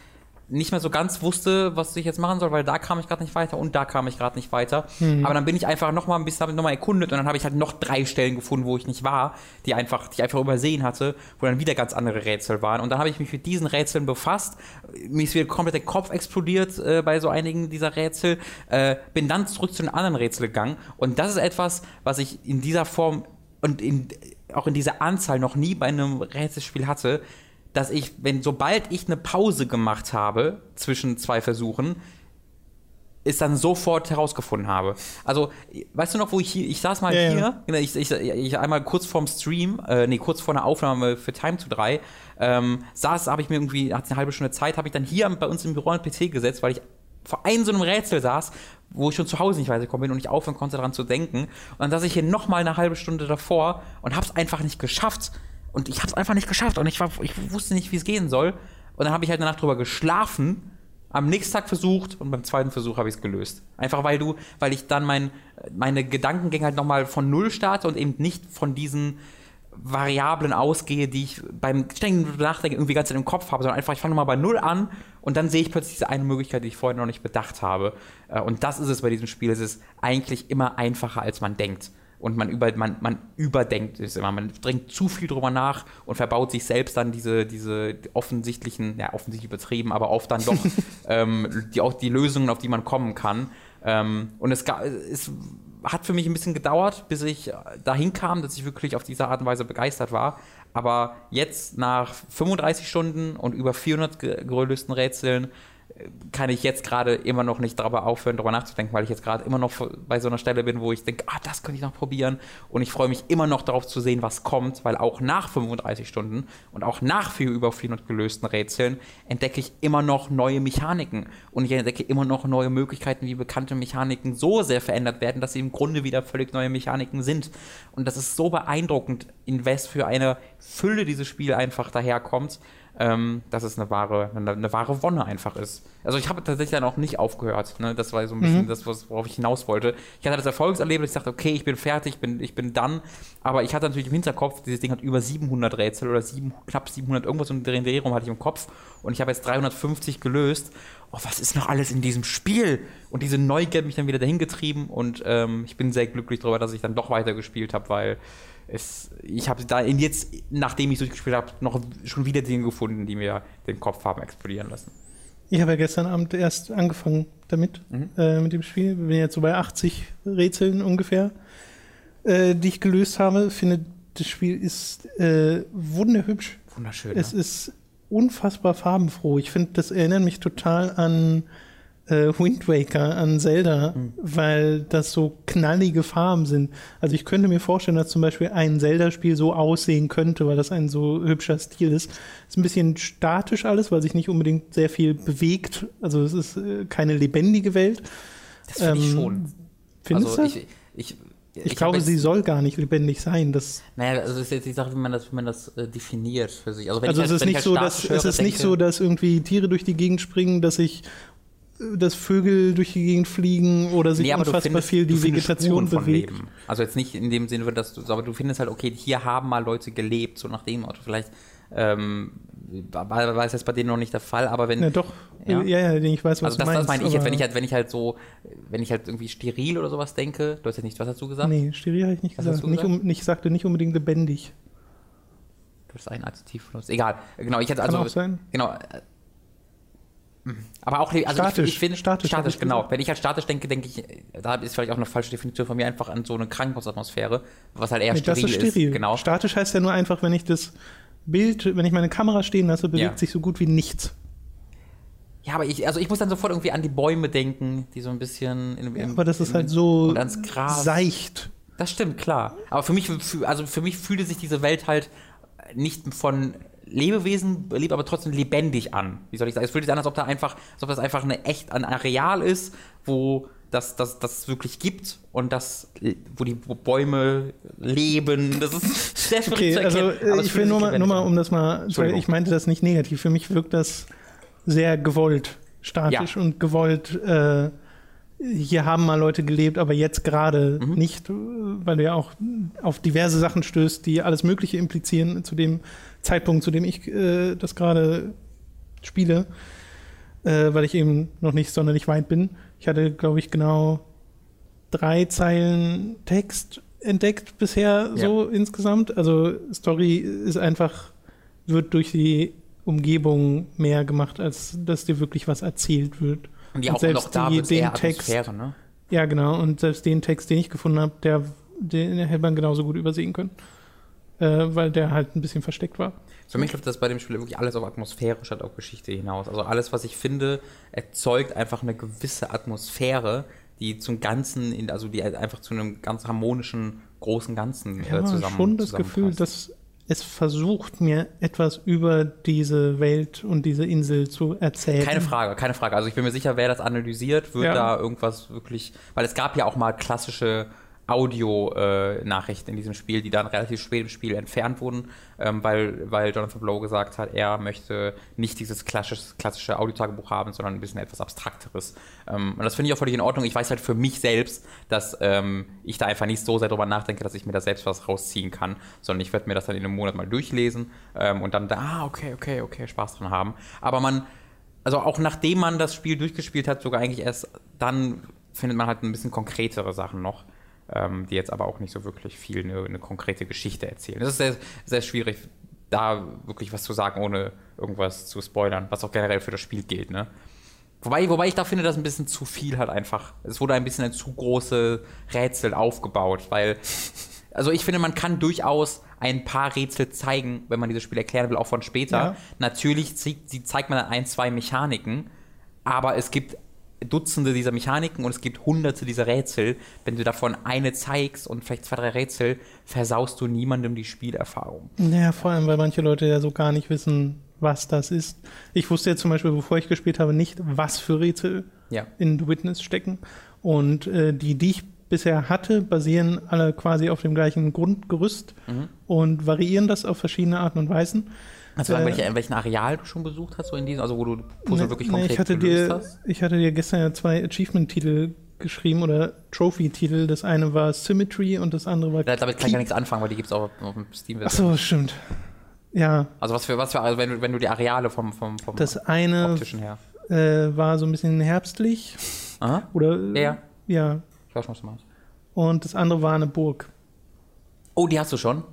nicht mehr so ganz wusste, was ich jetzt machen soll, weil da kam ich gerade nicht weiter und da kam ich gerade nicht weiter. Mhm. Aber dann bin ich einfach noch mal ein bisschen noch mal erkundet und dann habe ich halt noch drei Stellen gefunden, wo ich nicht war, die einfach, die ich einfach übersehen hatte, wo dann wieder ganz andere Rätsel waren. Und dann habe ich mich mit diesen Rätseln befasst. Mir ist wieder komplett der Kopf explodiert äh, bei so einigen dieser Rätsel. Äh, bin dann zurück zu den anderen Rätseln gegangen und das ist etwas, was ich in dieser Form und in, auch in dieser Anzahl noch nie bei einem Rätselspiel hatte dass ich, wenn sobald ich eine Pause gemacht habe zwischen zwei Versuchen, es dann sofort herausgefunden habe. Also, weißt du noch, wo ich hier, ich saß mal ja, hier, ja. Genau, ich, ich, ich, einmal kurz vorm Stream, äh, nee, kurz vor einer Aufnahme für Time to 3, ähm, saß, habe ich mir irgendwie, hatte eine halbe Stunde Zeit, habe ich dann hier bei uns im Büro einen PC gesetzt, weil ich vor einem so einem Rätsel saß, wo ich schon zu Hause nicht weitergekommen bin und nicht aufhören konnte, daran zu denken. Und dann saß ich hier nochmal eine halbe Stunde davor und habe es einfach nicht geschafft, und ich habe es einfach nicht geschafft und ich, war, ich wusste nicht, wie es gehen soll. Und dann habe ich halt Nacht drüber geschlafen, am nächsten Tag versucht und beim zweiten Versuch habe ich es gelöst. Einfach weil du, weil ich dann mein, meine Gedankengänge halt nochmal von Null starte und eben nicht von diesen Variablen ausgehe, die ich beim ständigen Nachdenken irgendwie ganz im Kopf habe, sondern einfach, ich fange nochmal bei Null an und dann sehe ich plötzlich diese eine Möglichkeit, die ich vorher noch nicht bedacht habe. Äh, und das ist es bei diesem Spiel. Es ist eigentlich immer einfacher, als man denkt und man, über, man, man überdenkt es immer. Man denkt zu viel drüber nach und verbaut sich selbst dann diese, diese offensichtlichen, ja, offensichtlich übertrieben, aber oft dann doch ähm, die, auch die Lösungen, auf die man kommen kann. Ähm, und es, es hat für mich ein bisschen gedauert, bis ich dahin kam, dass ich wirklich auf diese Art und Weise begeistert war. Aber jetzt nach 35 Stunden und über 400 gelösten Rätseln kann ich jetzt gerade immer noch nicht darüber aufhören, darüber nachzudenken, weil ich jetzt gerade immer noch bei so einer Stelle bin, wo ich denke, ah, das könnte ich noch probieren. Und ich freue mich immer noch darauf zu sehen, was kommt, weil auch nach 35 Stunden und auch nach viel über 400 gelösten Rätseln entdecke ich immer noch neue Mechaniken. Und ich entdecke immer noch neue Möglichkeiten, wie bekannte Mechaniken so sehr verändert werden, dass sie im Grunde wieder völlig neue Mechaniken sind. Und das ist so beeindruckend, in was für eine Fülle dieses Spiel einfach daherkommt ähm, dass es eine wahre, eine, eine, wahre Wonne einfach ist. Also ich habe tatsächlich dann auch nicht aufgehört. Ne? Das war so ein bisschen mhm. das, worauf ich hinaus wollte. Ich hatte das Erfolgserlebnis, ich dachte, okay, ich bin fertig, ich bin, ich bin dann. Aber ich hatte natürlich im Hinterkopf, dieses Ding hat über 700 Rätsel oder sieben, knapp 700, irgendwas um den Dreh rum hatte ich im Kopf. Und ich habe jetzt 350 gelöst. Oh, was ist noch alles in diesem Spiel? Und diese Neugier hat mich dann wieder dahin getrieben. Und ähm, ich bin sehr glücklich darüber, dass ich dann doch weitergespielt habe, weil es, ich habe da jetzt, nachdem ich durchgespielt habe, noch schon wieder Dinge gefunden, die mir den Kopf haben explodieren lassen. Ich habe ja gestern Abend erst angefangen damit, mhm. äh, mit dem Spiel. Bin jetzt so bei 80 Rätseln ungefähr, äh, die ich gelöst habe. Finde, das Spiel ist äh, wunderhübsch. Wunderschön. Es ja. ist unfassbar farbenfroh. Ich finde, das erinnert mich total an äh, Wind Waker an Zelda, mhm. weil das so knallige Farben sind. Also ich könnte mir vorstellen, dass zum Beispiel ein Zelda-Spiel so aussehen könnte, weil das ein so hübscher Stil ist. Ist ein bisschen statisch alles, weil sich nicht unbedingt sehr viel bewegt. Also es ist äh, keine lebendige Welt. Das finde ähm, ich schon. Findest also du? Ich, ich, ich, ich glaube, sie soll gar nicht lebendig sein. Das naja, also es ist jetzt die Sache, wie man das, wie man das äh, definiert für sich. Also, also halt, es ist, nicht, halt so, dass, es ist nicht so, dass irgendwie Tiere durch die Gegend springen, dass ich dass Vögel durch die Gegend fliegen oder sich nee, unfassbar findest, viel die Vegetation bewegt. Also jetzt nicht in dem Sinne, dass du, aber du findest halt, okay, hier haben mal Leute gelebt, so nach dem Motto. Vielleicht ähm, war es jetzt bei denen noch nicht der Fall, aber wenn. Ja, doch. Ja, ja, ja ich weiß, was also das, du meinst. Das meine ich jetzt, wenn ich halt, wenn ich halt so, wenn ich halt irgendwie steril oder sowas denke. Du hast ja nicht, was hast du gesagt? Nee, steril habe ich nicht was gesagt. Nicht um, ich sagte nicht unbedingt lebendig. Du hast ein Adjektiv benutzt. Egal. Genau, ich hätte Kann also. Auch sein. Genau aber auch, also statisch, ich, ich finde, statisch, statisch genau. Wenn ich halt statisch denke, denke ich, da ist vielleicht auch eine falsche Definition von mir, einfach an so eine Krankenhausatmosphäre, was halt eher nee, steril, das ist steril ist. Genau. Statisch heißt ja nur einfach, wenn ich das Bild, wenn ich meine Kamera stehen lasse, bewegt ja. sich so gut wie nichts. Ja, aber ich, also ich muss dann sofort irgendwie an die Bäume denken, die so ein bisschen. In, ja, aber das ist halt so seicht. Das stimmt, klar. Aber für mich, also für mich fühlte sich diese Welt halt nicht von Lebewesen lebt aber trotzdem lebendig an. Wie soll ich sagen? Es fühlt sich an, als ob da einfach, als ob das einfach eine echt ein Areal ist, wo das, das, das wirklich gibt und das, wo die Bäume leben. Das ist sehr schwierig okay, zu erkennen. Also ich will nur mal, nur mal, um das mal, ich meinte das nicht negativ. Für mich wirkt das sehr gewollt, statisch ja. und gewollt äh, hier haben mal Leute gelebt, aber jetzt gerade Mhm. nicht, äh, weil du ja auch auf diverse Sachen stößt, die alles Mögliche implizieren zu dem Zeitpunkt, zu dem ich äh, das gerade spiele, äh, weil ich eben noch nicht sonderlich weit bin. Ich hatte, glaube ich, genau drei Zeilen Text entdeckt bisher so insgesamt. Also Story ist einfach, wird durch die Umgebung mehr gemacht, als dass dir wirklich was erzählt wird. Und ja, Und auch selbst noch die- den Text- Atmosphäre, ne? Ja, genau. Und selbst den Text, den ich gefunden habe, der, den hätte man genauso gut übersehen können. Äh, weil der halt ein bisschen versteckt war. Für mich läuft das bei dem Spiel wirklich alles auf Atmosphäre statt auf Geschichte hinaus. Also alles, was ich finde, erzeugt einfach eine gewisse Atmosphäre, die zum Ganzen, in, also die einfach zu einem ganz harmonischen, großen Ganzen äh, habe zusammen schon das Gefühl, dass es versucht, mir etwas über diese Welt und diese Insel zu erzählen. Keine Frage, keine Frage. Also ich bin mir sicher, wer das analysiert, wird Ja. da irgendwas wirklich, weil es gab ja auch mal klassische Audio-Nachrichten in diesem Spiel, die dann relativ spät im Spiel entfernt wurden, ähm, weil, weil Jonathan Blow gesagt hat, er möchte nicht dieses klassische, Audiotagebuch haben, sondern ein bisschen etwas Abstrakteres. Ähm, und das finde ich auch völlig in Ordnung. Ich weiß halt für mich selbst, dass ähm, ich da einfach nicht so sehr drüber nachdenke, dass ich mir da selbst was rausziehen kann, sondern ich werde mir das dann in einem Monat mal durchlesen ähm, und dann da, ah, okay, okay, okay, Spaß dran haben. Aber man, also auch nachdem man das Spiel durchgespielt hat, sogar eigentlich erst dann findet man halt ein bisschen konkretere Sachen noch, die jetzt aber auch nicht so wirklich viel eine, eine konkrete Geschichte erzählen. Es ist sehr, sehr schwierig, da wirklich was zu sagen, ohne irgendwas zu spoilern, was auch generell für das Spiel gilt, ne? Wobei, wobei ich da finde, dass ein bisschen zu viel halt einfach. Es wurde ein bisschen ein zu große Rätsel aufgebaut, weil. Also ich finde, man kann durchaus ein paar Rätsel zeigen, wenn man dieses Spiel erklären will, auch von später. Ja. Natürlich zeigt, zeigt man dann ein, zwei Mechaniken, aber es gibt Dutzende dieser Mechaniken und es gibt hunderte dieser Rätsel. Wenn du davon eine zeigst und vielleicht zwei, drei Rätsel, versaust du niemandem die Spielerfahrung. Naja, vor allem, weil manche Leute ja so gar nicht wissen, was das ist. Ich wusste ja zum Beispiel, bevor ich gespielt habe, nicht, was für Rätsel Ja. in The Witness stecken. Und äh, die, die ich bisher hatte, basieren alle quasi auf dem gleichen Grundgerüst Mhm. und variieren das auf verschiedene Arten und Weisen. Sagen, Äh, welche, welchen Areal du schon besucht hast, so in diesem, also wo du Puzzle Nee, wirklich konkret ich hatte dir, hast? Ich hatte dir gestern ja zwei Achievement-Titel geschrieben oder Trophy-Titel. Das eine war Symmetry und das andere war. Da- Damit kann ich ja nichts anfangen, weil die gibt es auch auf dem steam Ach so, stimmt. Ja, Also was für, was für, also wenn du, wenn du die Areale vom, vom, vom das eine optischen her. äh, war so ein bisschen herbstlich Aha. oder Ja, ja. ja. Ich weiß schon, was du meinst. Und das andere war eine Burg. Oh, die hast du schon?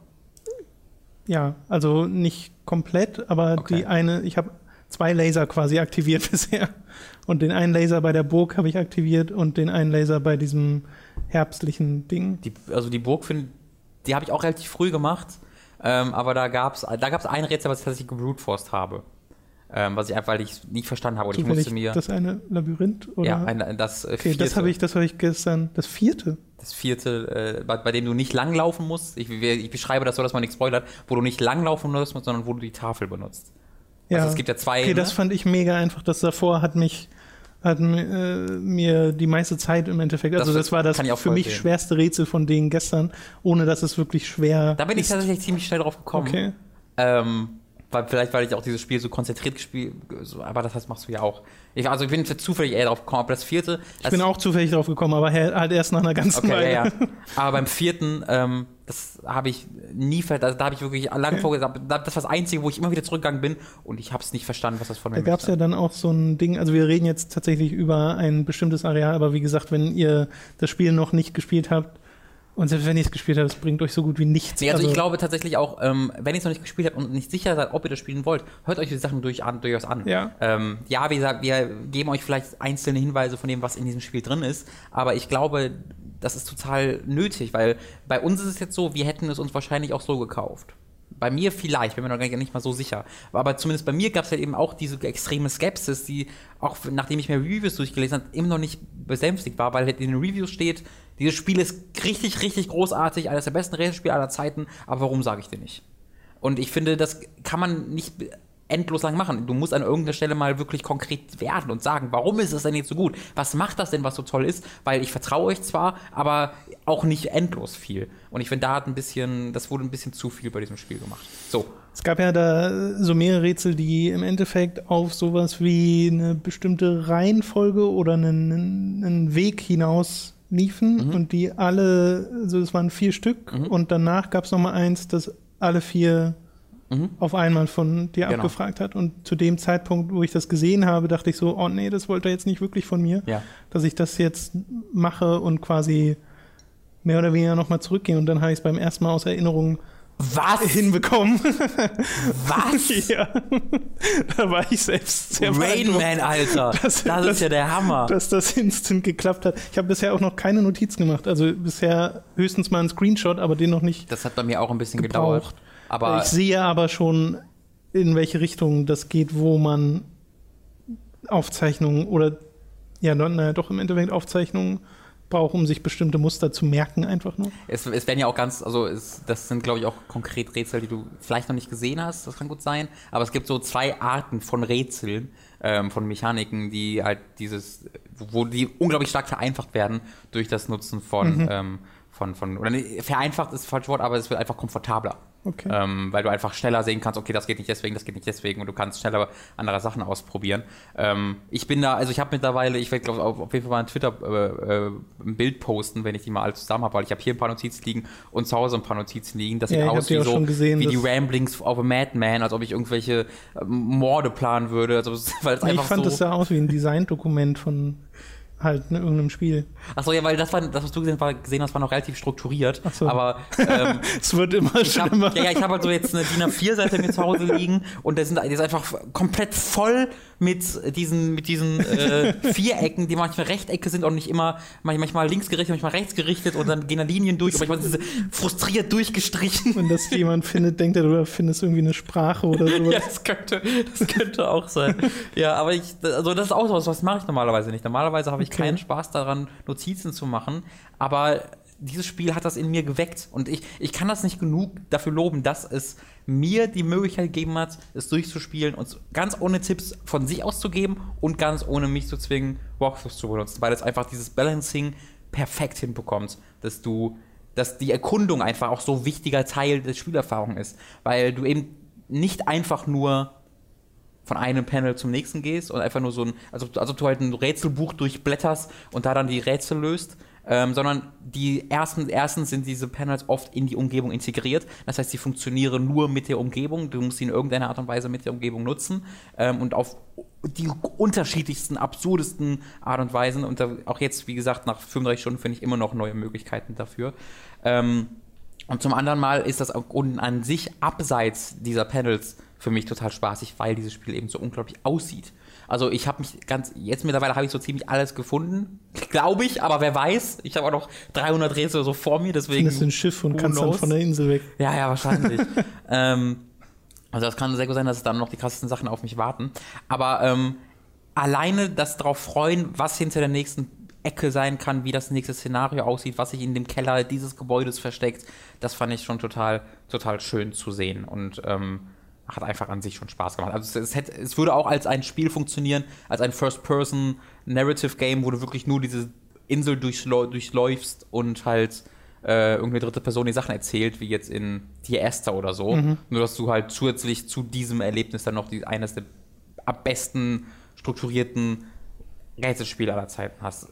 Ja, also nicht komplett, aber Okay. die eine, ich habe zwei Laser quasi aktiviert bisher. Und den einen Laser bei der Burg habe ich aktiviert und den einen Laser bei diesem herbstlichen Ding. Die, also die Burg, find, die habe ich auch relativ früh gemacht. Ähm, aber da gab es da gab's ein Rätsel, was ich tatsächlich gebruteforced habe. Ähm, was ich einfach, weil ich nicht verstanden habe. Und ich musste mir. das eine Labyrinth oder? ja, ein, das äh, okay, vierte, das habe ich, das habe ich gestern. Das vierte. Das vierte äh, bei, bei dem du nicht langlaufen musst. Ich, ich beschreibe das so, dass man nichts spoilert, wo du nicht langlaufen musst, sondern wo du die Tafel benutzt. Ja. Also es gibt ja zwei. Okay, das ne? fand ich mega einfach. Das davor hat mich hat äh, mir die meiste Zeit im Endeffekt, also Das das, war das für mich sehen. schwerste Rätsel von denen gestern, ohne dass es wirklich schwer Da bin ich ist. tatsächlich ziemlich schnell drauf gekommen. Okay. Ähm, weil, vielleicht, weil ich auch dieses Spiel so konzentriert gespielt so, aber das heißt, machst du ja auch. Ich, also ich bin zufällig eher drauf gekommen, aber das vierte. Ich bin auch zufällig drauf gekommen, aber halt erst nach einer ganzen Okay, Weile. ja, ja. Aber beim vierten, ähm, das habe ich nie ver da, da habe ich wirklich lange vorgesagt. Das war das Einzige, wo ich immer wieder zurückgegangen bin und ich habe es nicht verstanden, was das von mir Da gab es ja dann auch so ein Ding, also wir reden jetzt tatsächlich über ein bestimmtes Areal, aber wie gesagt, wenn ihr das Spiel noch nicht gespielt habt, und selbst wenn ihr es gespielt habt, es bringt euch so gut wie nichts. Nee, also, ich glaube tatsächlich auch, ähm, wenn ihr es noch nicht gespielt habt und nicht sicher seid, ob ihr das spielen wollt, hört euch die Sachen durch an, durchaus an. Ja. Ähm, ja, wie gesagt, wir geben euch vielleicht einzelne Hinweise von dem, was in diesem Spiel drin ist, aber ich glaube, das ist total nötig, weil bei uns ist es jetzt so, wir hätten es uns wahrscheinlich auch so gekauft. Bei mir vielleicht, bin mir noch gar nicht mal so sicher. Aber zumindest bei mir gab es halt eben auch diese extreme Skepsis, die auch nachdem ich mir Reviews durchgelesen habe, immer noch nicht besänftigt war, weil halt in den Reviews steht, dieses Spiel ist richtig, richtig großartig, eines der besten Rätselspiele aller Zeiten, aber warum sage ich dir nicht? Und ich finde, das kann man nicht endlos lang machen. Du musst an irgendeiner Stelle mal wirklich konkret werden und sagen, warum ist es denn jetzt so gut? Was macht das denn, was so toll ist? Weil ich vertraue euch zwar, aber auch nicht endlos viel. Und ich finde, da hat ein bisschen, das wurde ein bisschen zu viel bei diesem Spiel gemacht. So. Es gab ja da so mehrere Rätsel, die im Endeffekt auf sowas wie eine bestimmte Reihenfolge oder einen, einen Weg hinaus liefen Mhm. und die alle, also es waren vier Stück Mhm. und danach gab es nochmal eins, das alle vier Mhm. auf einmal von dir Genau. abgefragt hat. Und zu dem Zeitpunkt, wo ich das gesehen habe, dachte ich so, oh nee, das wollte er jetzt nicht wirklich von mir, Ja. dass ich das jetzt mache und quasi mehr oder weniger nochmal zurückgehe. Und dann habe ich es beim ersten Mal aus Erinnerung Was? hinbekommen. Was? ja, da war ich selbst sehr Rain Man, Alter. Das, Das- das- ist ja der Hammer. dass das instant geklappt hat. Ich habe bisher auch noch keine Notiz gemacht. Also bisher höchstens mal einen Screenshot, aber den noch nicht Das hat bei mir auch ein bisschen gebraucht. gedauert. Aber ich sehe aber schon, in welche Richtung das geht, wo man Aufzeichnungen oder ja, na, naja, doch im Endeffekt Aufzeichnungen braucht, um sich bestimmte Muster zu merken, einfach nur. es, es werden ja auch ganz, also es, das sind, glaube ich, auch konkret Rätsel, die du vielleicht noch nicht gesehen hast. Das kann gut sein. Aber es gibt so zwei Arten von Rätseln, ähm, von Mechaniken, die halt dieses, wo die unglaublich stark vereinfacht werden durch das Nutzen von, Mhm. ähm, von, von, oder nee, vereinfacht ist das falsche Wort, aber es wird einfach komfortabler. Okay. Ähm, weil du einfach schneller sehen kannst, okay, das geht nicht deswegen, das geht nicht deswegen und du kannst schneller andere Sachen ausprobieren. Ähm, ich bin da, also ich habe mittlerweile, ich werde glaube auf, auf jeden Fall mal ein Twitter äh, äh, ein Bild posten, wenn ich die mal alle zusammen habe, weil ich habe hier ein paar Notizen liegen und zu Hause ein paar Notizen liegen. Das Ja, sieht ich aus wie so gesehen, wie die Ramblings of a Madman, als ob ich irgendwelche äh, Morde planen würde. Also, weil es ich einfach fand, so. das sah aus wie ein Designdokument von halt ne, irgendeinem Spiel. Achso, ja, weil das war, das, was du gesehen, war, gesehen hast, war noch relativ strukturiert. Ach so. Aber ähm, Es wird immer Ich hab, schlimmer. ja, ja, ich habe halt so jetzt eine DIN A4-Seite mir zu Hause liegen und der, sind, der ist einfach komplett voll mit diesen, mit diesen äh, Vierecken, die manchmal Rechtecke sind und nicht immer, manchmal links gerichtet, manchmal rechts gerichtet und dann gehen da Linien durch und manchmal sind sie frustriert durchgestrichen. Wenn das jemand findet, denkt er, du findest irgendwie eine Sprache oder sowas. Ja, das könnte, das könnte auch sein. Ja, aber ich, also das ist auch so was, was mache ich normalerweise nicht. Normalerweise habe ich Okay. keinen Spaß daran, Notizen zu machen, aber dieses Spiel hat das in mir geweckt und ich, ich kann das nicht genug dafür loben, dass es mir die Möglichkeit gegeben hat, es durchzuspielen und ganz ohne Tipps von sich auszugeben und ganz ohne mich zu zwingen, Walkthroughs zu benutzen, weil es einfach dieses Balancing perfekt hinbekommt, dass du, dass die Erkundung einfach auch so wichtiger Teil der Spielerfahrung ist, weil du eben nicht einfach nur von einem Panel zum nächsten gehst und einfach nur so ein, also, also du halt ein Rätselbuch durchblätterst und da dann die Rätsel löst, ähm, sondern die ersten, erstens sind diese Panels oft in die Umgebung integriert. Das heißt, sie funktionieren nur mit der Umgebung. Du musst sie in irgendeiner Art und Weise mit der Umgebung nutzen ähm, und auf die unterschiedlichsten, absurdesten Art und Weisen. Und auch jetzt, wie gesagt, nach 35 Stunden finde ich immer noch neue Möglichkeiten dafür. Ähm, und zum anderen Mal ist das an sich abseits dieser Panels für mich total spaßig, weil dieses Spiel eben so unglaublich aussieht. Also ich habe mich ganz, jetzt mittlerweile habe ich so ziemlich alles gefunden, glaube ich, aber wer weiß, ich habe auch noch 300 Rätsel so vor mir, deswegen. Findest du ein Schiff und kannst dann knows? von der Insel weg. Ja, ja, wahrscheinlich. ähm, also das kann sehr gut sein, dass es dann noch die krassesten Sachen auf mich warten. Aber ähm, alleine das darauf freuen, was hinter der nächsten Ecke sein kann, wie das nächste Szenario aussieht, was sich in dem Keller dieses Gebäudes versteckt, das fand ich schon total, total schön zu sehen und ähm, hat einfach an sich schon Spaß gemacht. Also es, es, hätte, es würde auch als ein Spiel funktionieren, als ein First-Person-Narrative-Game, wo du wirklich nur diese Insel durchläu durchläufst und halt äh, irgendeine dritte Person die Sachen erzählt, wie jetzt in Dear Esther oder so. Nur, dass du halt zusätzlich zu diesem Erlebnis dann noch die, eines der am besten strukturierten Rätselspiele aller Zeiten hast.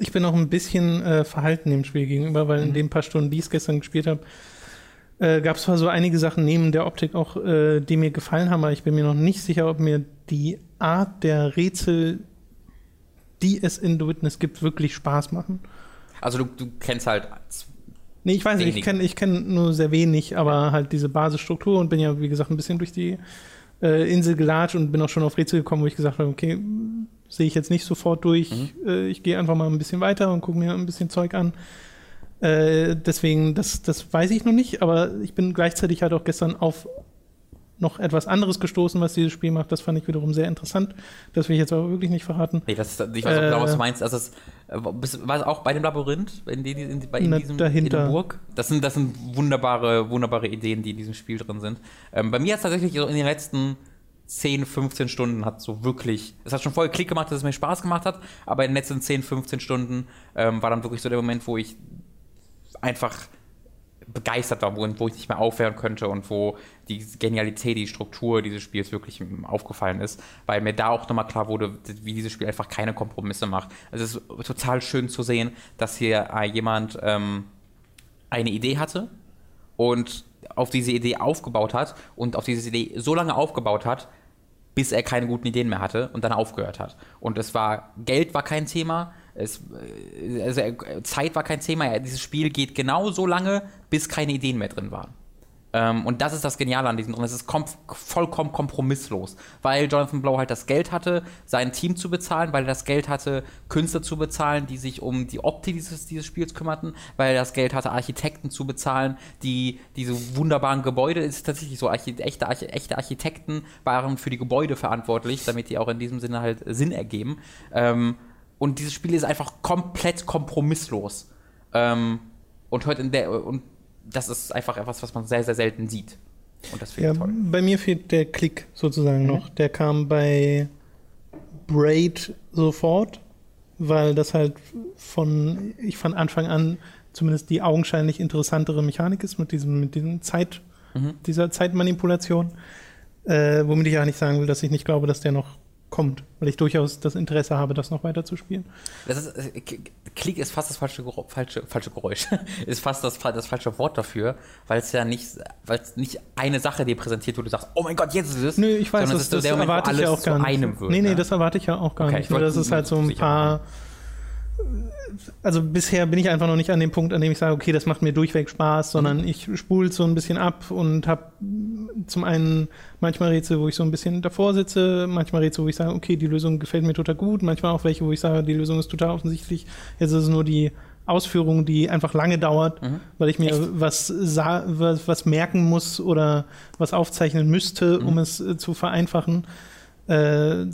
Ich bin auch ein bisschen äh, verhalten dem Spiel gegenüber, weil in den paar Stunden, die ich es gestern gespielt habe, äh, gab es zwar so einige Sachen neben der Optik auch, äh, die mir gefallen haben, aber ich bin mir noch nicht sicher, ob mir die Art der Rätsel, die es in The Witness gibt, wirklich Spaß machen. Also du, du kennst halt Nee, ich weiß nicht, ich kenne ich kenn nur sehr wenig, aber halt diese Basisstruktur und bin ja, wie gesagt, ein bisschen durch die äh, Insel gelatscht und bin auch schon auf Rätsel gekommen, wo ich gesagt habe, okay, sehe ich jetzt nicht sofort durch. Äh, ich gehe einfach mal ein bisschen weiter und gucke mir ein bisschen Zeug an. Äh, deswegen, das, das weiß ich noch nicht, aber ich bin gleichzeitig halt auch gestern auf noch etwas anderes gestoßen, was dieses Spiel macht. Das fand ich wiederum sehr interessant. Das will ich jetzt aber wirklich nicht verraten. Nee, das ist, ich weiß auch genau, was Äh. du meinst. Also es, äh, war es auch bei dem Labyrinth, in, die, in, bei, in diesem dahinter. In der Burg? Das sind, das sind wunderbare, wunderbare Ideen, die in diesem Spiel drin sind. Ähm, bei mir hat es tatsächlich so in den letzten 10, 15 Stunden hat so wirklich, es hat schon voll Klick gemacht, dass es mir Spaß gemacht hat, aber in den letzten 10, 15 Stunden ähm, war dann wirklich so der Moment, wo ich einfach begeistert war, wo, wo ich nicht mehr aufhören könnte und wo die Genialität, die Struktur dieses Spiels wirklich aufgefallen ist, weil mir da auch nochmal klar wurde, wie dieses Spiel einfach keine Kompromisse macht. Also es ist total schön zu sehen, dass hier äh, jemand ähm, eine Idee hatte und auf diese Idee aufgebaut hat und auf diese Idee so lange aufgebaut hat, bis er keine guten Ideen mehr hatte und dann aufgehört hat. Und es war, Geld war kein Thema, es, äh, also äh, Zeit war kein Thema. Dieses Spiel geht genau so lange, bis keine Ideen mehr drin waren. Ähm, und das ist das Geniale an diesem drin. Es ist kom vollkommen kompromisslos, weil Jonathan Blow halt das Geld hatte, sein Team zu bezahlen, weil er das Geld hatte, Künstler zu bezahlen, die sich um die Optik dieses, dieses Spiels kümmerten, weil er das Geld hatte, Architekten zu bezahlen, die diese wunderbaren Gebäude, es ist tatsächlich so, Archi echte, Archi echte Architekten waren für die Gebäude verantwortlich, damit die auch in diesem Sinne halt Sinn ergeben. Ähm, und dieses Spiel ist einfach komplett kompromisslos. Ähm, und hört in der und das ist einfach etwas, was man sehr, sehr selten sieht. Und das ich ja, toll. Bei mir fehlt der Klick sozusagen mhm. noch. Der kam bei Braid sofort, weil das halt von, ich von Anfang an zumindest die augenscheinlich interessantere Mechanik ist mit diesem, mit diesem Zeit, mhm. dieser Zeitmanipulation. Äh, womit ich ja nicht sagen will, dass ich nicht glaube, dass der noch kommt, weil ich durchaus das Interesse habe, das noch weiter zu spielen. Das ist, äh, Klick ist fast das falsche, falsche, falsche Geräusch, ist fast das, das falsche Wort dafür, weil es ja nicht, weil es nicht eine Sache dir präsentiert, wo du sagst, oh mein Gott, jetzt ist es. Nö, ich weiß, das, das, das erwarte ich ja auch gar nicht. Wird, nee, nee, ne? das erwarte ich ja auch gar okay, nicht. Nur das ist halt so ein paar also bisher bin ich einfach noch nicht an dem Punkt, an dem ich sage, okay, das macht mir durchweg Spaß, sondern mhm. ich spule so ein bisschen ab und habe zum einen manchmal Rätsel, wo ich so ein bisschen davor sitze, manchmal Rätsel, wo ich sage, okay, die Lösung gefällt mir total gut, manchmal auch welche, wo ich sage, die Lösung ist total offensichtlich. Jetzt ist es nur die Ausführung, die einfach lange dauert, mhm. weil ich mir was, was, was, merken muss oder was aufzeichnen müsste, mhm. um es äh, zu vereinfachen. Äh,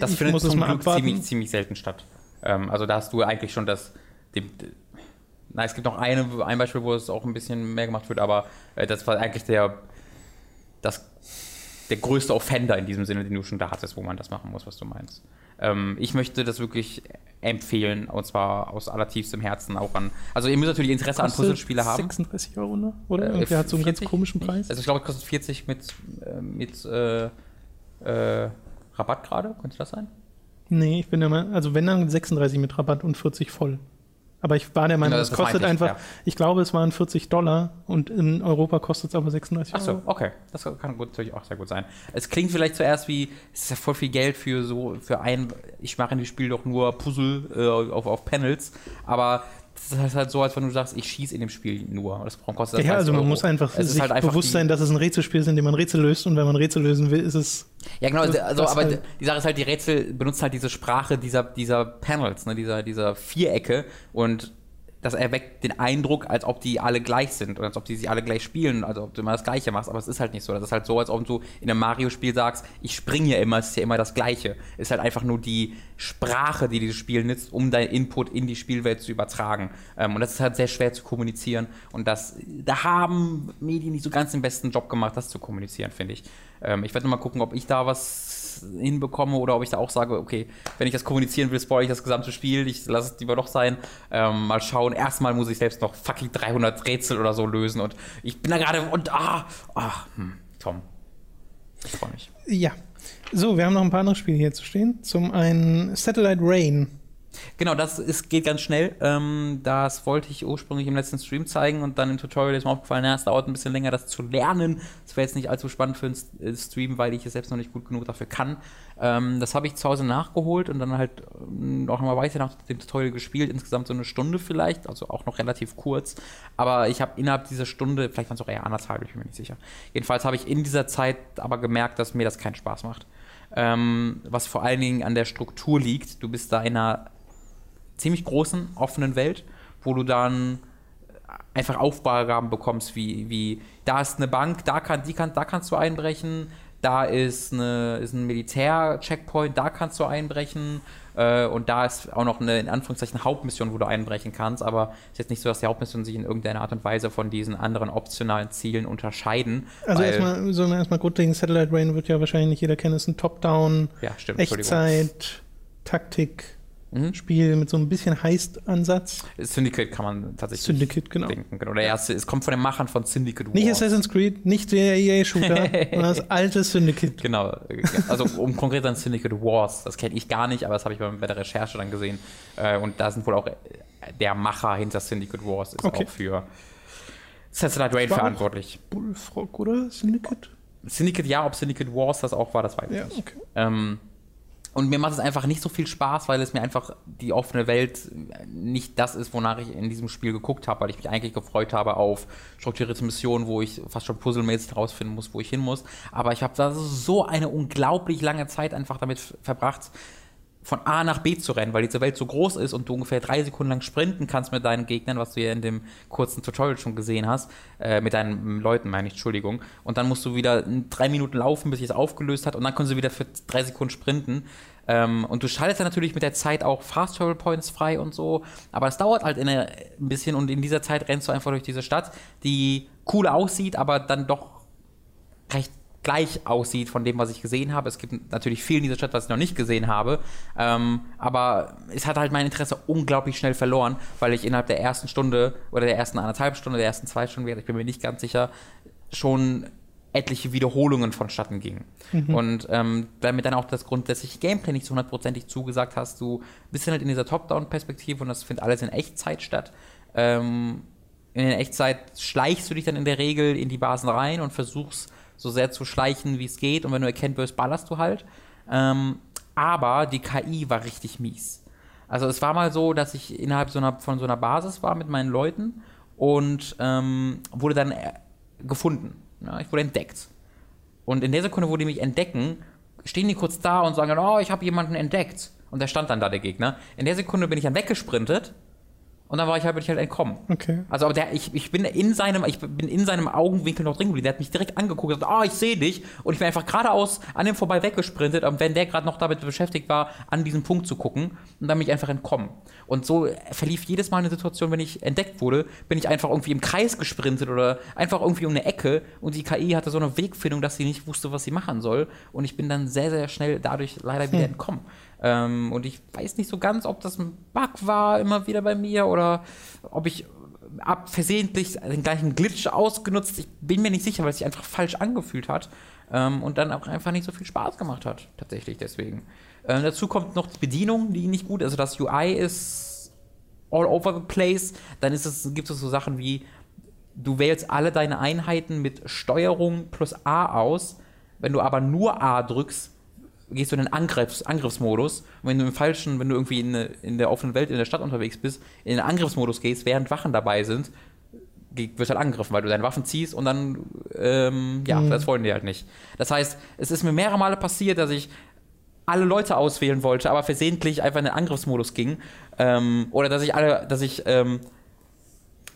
das findet zum Glück ziemlich, ziemlich selten statt. Ähm, also da hast du eigentlich schon das. Die, na, es gibt noch eine, ein Beispiel, wo es auch ein bisschen mehr gemacht wird, aber äh, das war eigentlich der, das, der größte Offender in diesem Sinne, den du schon da hattest, wo man das machen muss, was du meinst. Ähm, ich möchte das wirklich empfehlen, und zwar aus allertiefstem Herzen auch an. Also, ihr müsst natürlich Interesse kostet an Puzzlespiele haben. 36 Euro, ne? Oder? Äh, der hat so einen 40, ganz komischen Preis. Also, ich glaube, es kostet 40 mit, äh, mit äh, äh, Rabatt gerade. Könnte das sein? Nee, ich bin der Meinung, also wenn dann 36 mit Rabatt und 40 voll. Aber ich war der Meinung, es kostet ich, einfach, ja. ich glaube, es waren 40 Dollar und in Europa kostet es aber 36 Euro. Achso, okay. Das kann gut, natürlich auch sehr gut sein. Es klingt vielleicht zuerst wie, es ist ja voll viel Geld für so, für ein, ich mache in dem Spiel doch nur Puzzle äh, auf, auf Panels, aber das ist halt so, als wenn du sagst, ich schieße in dem Spiel nur. Das kostet ja, also man Euro. muss einfach sich halt einfach bewusst sein, dass es ein Rätselspiel ist, in dem man Rätsel löst und wenn man Rätsel lösen will, ist es. Ja, genau, also, aber halt die Sache ist halt, die Rätsel benutzen halt diese Sprache dieser, dieser Panels, ne, dieser, dieser Vierecke und das erweckt den Eindruck, als ob die alle gleich sind und als ob die sich alle gleich spielen, also ob du immer das Gleiche machst, aber es ist halt nicht so. Das ist halt so, als ob du in einem Mario-Spiel sagst, ich springe ja immer, es ist ja immer das Gleiche. Es ist halt einfach nur die Sprache, die dieses Spiel nutzt, um deinen Input in die Spielwelt zu übertragen. Ähm, und das ist halt sehr schwer zu kommunizieren und das, da haben Medien nicht so ganz den besten Job gemacht, das zu kommunizieren, finde ich. Ähm, ich werde mal gucken, ob ich da was hinbekomme oder ob ich da auch sage, okay, wenn ich das kommunizieren will, spoil ich das gesamte Spiel, ich lasse es lieber doch sein. Ähm, mal schauen. Erstmal muss ich selbst noch fucking 300 Rätsel oder so lösen und ich bin da gerade und ah, ah, hm, Tom. Ich freue mich. Ja. So, wir haben noch ein paar andere Spiele hier zu stehen. Zum einen Satellite Rain. Genau, das ist, geht ganz schnell. Ähm, das wollte ich ursprünglich im letzten Stream zeigen und dann im Tutorial ist mir aufgefallen, ja, es dauert ein bisschen länger, das zu lernen. Das wäre jetzt nicht allzu spannend für einen äh, Stream, weil ich es selbst noch nicht gut genug dafür kann. Ähm, das habe ich zu Hause nachgeholt und dann halt ähm, auch nochmal weiter nach dem Tutorial gespielt. Insgesamt so eine Stunde vielleicht, also auch noch relativ kurz. Aber ich habe innerhalb dieser Stunde, vielleicht waren es auch eher anderthalb, ich bin mir nicht sicher. Jedenfalls habe ich in dieser Zeit aber gemerkt, dass mir das keinen Spaß macht. Ähm, was vor allen Dingen an der Struktur liegt. Du bist da in einer ziemlich großen, offenen Welt, wo du dann einfach Aufgaben bekommst, wie, wie da ist eine Bank, da, kann, die kann, da kannst du einbrechen, Da ist, eine, ist ein Militär-Checkpoint, da kannst du einbrechen. Äh, und da ist auch noch eine, in Anführungszeichen, Hauptmission, wo du einbrechen kannst. Aber es ist jetzt nicht so, dass die Hauptmissionen sich in irgendeiner Art und Weise von diesen anderen optionalen Zielen unterscheiden. Also erstmal, wir erstmal grundlegend, Satellite Rain wird ja wahrscheinlich nicht jeder kennen, ist ein Top-Down, ja, stimmt, Echtzeit, Taktik, mhm. Spiel mit so ein bisschen Heist-Ansatz. Syndicate kann man tatsächlich Syndicate, genau. denken. Genau. Der erste, es kommt von den Machern von Syndicate Wars. Nicht Assassin's Creed, nicht der EA-Shooter, sondern das alte Syndicate. Genau. Also um konkret an Syndicate Wars, das kenne ich gar nicht, aber das habe ich bei der Recherche dann gesehen. Äh, und da sind wohl auch äh, der Macher hinter Syndicate Wars ist okay. auch für Satellite Rain verantwortlich. Bullfrog, oder? Syndicate? Syndicate, ja, ob Syndicate Wars das auch war, das weiß ich ja, nicht. Okay. Ähm, und mir macht es einfach nicht so viel Spaß, weil es mir einfach die offene Welt nicht das ist, wonach ich in diesem Spiel geguckt habe, weil ich mich eigentlich gefreut habe auf strukturierte Missionen, wo ich fast schon puzzelmäßig herausfinden muss, wo ich hin muss. Aber ich habe da so eine unglaublich lange Zeit einfach damit verbracht, von A nach B zu rennen, weil diese Welt so groß ist und du ungefähr drei Sekunden lang sprinten kannst mit deinen Gegnern, was du ja in dem kurzen Tutorial schon gesehen hast, äh, mit deinen Leuten, meine ich, Entschuldigung. Und dann musst du wieder drei Minuten laufen, bis sich es aufgelöst hat und dann können sie wieder für drei Sekunden sprinten. Ähm, und du schaltest dann natürlich mit der Zeit auch Fast Travel Points frei und so, aber es dauert halt eine, ein bisschen und in dieser Zeit rennst du einfach durch diese Stadt, die cool aussieht, aber dann doch recht gleich aussieht von dem, was ich gesehen habe. Es gibt natürlich viel in dieser Stadt, was ich noch nicht gesehen habe. Ähm, aber es hat halt mein Interesse unglaublich schnell verloren, weil ich innerhalb der ersten Stunde oder der ersten anderthalb Stunde, der ersten zwei Stunden, ich bin mir nicht ganz sicher, schon etliche Wiederholungen vonstatten gingen. Mhm. Und ähm, damit dann auch das grundsätzliche Gameplay nicht so hundertprozentig zugesagt hast, du bist dann halt in dieser Top-Down-Perspektive und das findet alles in Echtzeit statt. Ähm, in der Echtzeit schleichst du dich dann in der Regel in die Basen rein und versuchst so sehr zu schleichen, wie es geht. Und wenn du erkennt wirst, ballerst du halt. Ähm, aber die KI war richtig mies. Also es war mal so, dass ich innerhalb so einer, von so einer Basis war mit meinen Leuten und ähm, wurde dann äh, gefunden. Ja, ich wurde entdeckt. Und in der Sekunde, wo die mich entdecken, stehen die kurz da und sagen, oh, ich habe jemanden entdeckt. Und der stand dann da, der Gegner. In der Sekunde bin ich dann weggesprintet und dann war ich halt, bin ich halt entkommen. Okay. Also, aber der, ich, ich bin in seinem, ich bin in seinem Augenwinkel noch drin geblieben. Der hat mich direkt angeguckt und gesagt, ah, oh, ich sehe dich. Und ich bin einfach geradeaus an dem vorbei weggesprintet. Und wenn der gerade noch damit beschäftigt war, an diesen Punkt zu gucken, und dann bin ich einfach entkommen. Und so verlief jedes Mal eine Situation, wenn ich entdeckt wurde, bin ich einfach irgendwie im Kreis gesprintet oder einfach irgendwie um eine Ecke. Und die KI hatte so eine Wegfindung, dass sie nicht wusste, was sie machen soll. Und ich bin dann sehr, sehr schnell dadurch leider wieder hm. entkommen. Ähm, und ich weiß nicht so ganz, ob das ein Bug war immer wieder bei mir oder ob ich ab versehentlich den gleichen Glitch ausgenutzt. Ich bin mir nicht sicher, weil es sich einfach falsch angefühlt hat ähm, und dann auch einfach nicht so viel Spaß gemacht hat, tatsächlich deswegen. Ähm, dazu kommt noch die Bedienung, die nicht gut ist. Also das UI ist all over the place. Dann ist es, gibt es so Sachen wie, du wählst alle deine Einheiten mit Steuerung plus A aus. Wenn du aber nur A drückst, gehst du in den Angriffs, Angriffsmodus. Und wenn du im falschen, wenn du irgendwie in, in der offenen Welt in der Stadt unterwegs bist, in den Angriffsmodus gehst, während Wachen dabei sind, wirst halt angegriffen, weil du deine Waffen ziehst und dann, ähm, ja, mhm. das wollen die halt nicht. Das heißt, es ist mir mehrere Male passiert, dass ich alle Leute auswählen wollte, aber versehentlich einfach in den Angriffsmodus ging. Ähm, oder dass ich alle, dass ich ähm,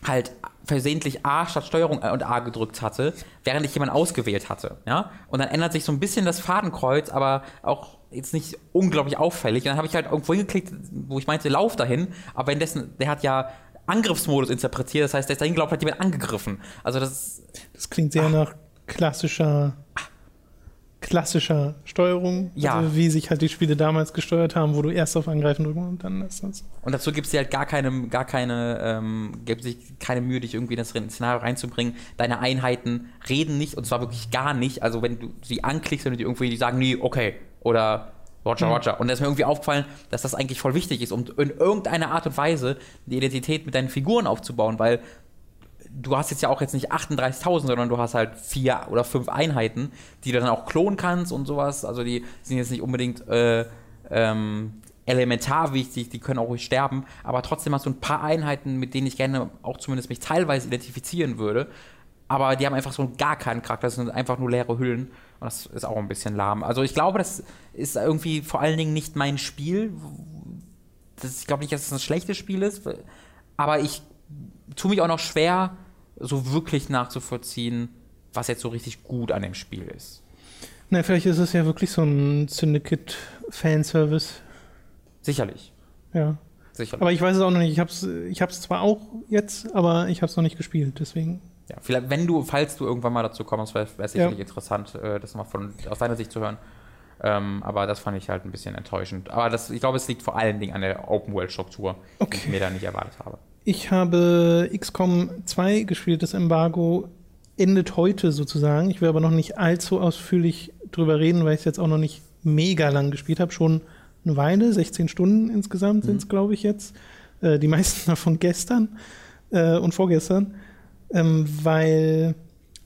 halt versehentlich A statt Steuerung und A gedrückt hatte, während ich jemanden ausgewählt hatte. Ja? Und dann ändert sich so ein bisschen das Fadenkreuz, aber auch jetzt nicht unglaublich auffällig. Und dann habe ich halt irgendwo hingeklickt, wo ich meinte, lauf dahin, aber währenddessen, der hat ja Angriffsmodus interpretiert, das heißt, der ist dahin gelaufen, hat jemand angegriffen. Also das Das klingt sehr ach. nach klassischer ach klassischer Steuerung, ja. also wie sich halt die Spiele damals gesteuert haben, wo du erst auf Angreifen drücken und dann ist das. Und dazu gibt es dir halt gar keine, gar keine, ähm, gibt sich keine Mühe, dich irgendwie in das Szenario reinzubringen. Deine Einheiten reden nicht und zwar wirklich gar nicht. Also wenn du sie anklickst und die irgendwie die sagen, nee, okay, oder Roger, mhm. Roger. Und da ist mir irgendwie aufgefallen, dass das eigentlich voll wichtig ist, um in irgendeiner Art und Weise die Identität mit deinen Figuren aufzubauen, weil du hast jetzt ja auch jetzt nicht 38.000, sondern du hast halt vier oder fünf Einheiten, die du dann auch klonen kannst und sowas. Also die sind jetzt nicht unbedingt äh, ähm, elementar wichtig, die können auch ruhig sterben, aber trotzdem hast du ein paar Einheiten, mit denen ich gerne auch zumindest mich teilweise identifizieren würde. Aber die haben einfach so gar keinen Charakter, das sind einfach nur leere Hüllen. Und das ist auch ein bisschen lahm. Also ich glaube, das ist irgendwie vor allen Dingen nicht mein Spiel. Das, ich glaube nicht, dass es ein schlechtes Spiel ist, aber ich tue mich auch noch schwer, so wirklich nachzuvollziehen, was jetzt so richtig gut an dem Spiel ist. Na, vielleicht ist es ja wirklich so ein Syndicate-Fanservice. Sicherlich. Ja. Sicherlich. Aber ich weiß es auch noch nicht. Ich hab's, ich hab's zwar auch jetzt, aber ich hab's noch nicht gespielt, deswegen. ja, vielleicht, wenn du, falls du irgendwann mal dazu kommst, wäre es sicherlich interessant, äh, das mal von aus deiner Sicht zu hören. Ähm, aber das fand ich halt ein bisschen enttäuschend. Aber das, ich glaube, es liegt vor allen Dingen an der Open-World-Struktur, die ich Okay. mir da nicht erwartet habe. Ich habe XCOM 2 gespielt, das Embargo endet heute sozusagen. Ich will aber noch nicht allzu ausführlich drüber reden, weil ich es jetzt auch noch nicht mega lang gespielt habe. Schon eine Weile, 16 Stunden insgesamt sind es, glaube ich, jetzt. Äh, die meisten davon gestern äh, und vorgestern. Ähm, weil,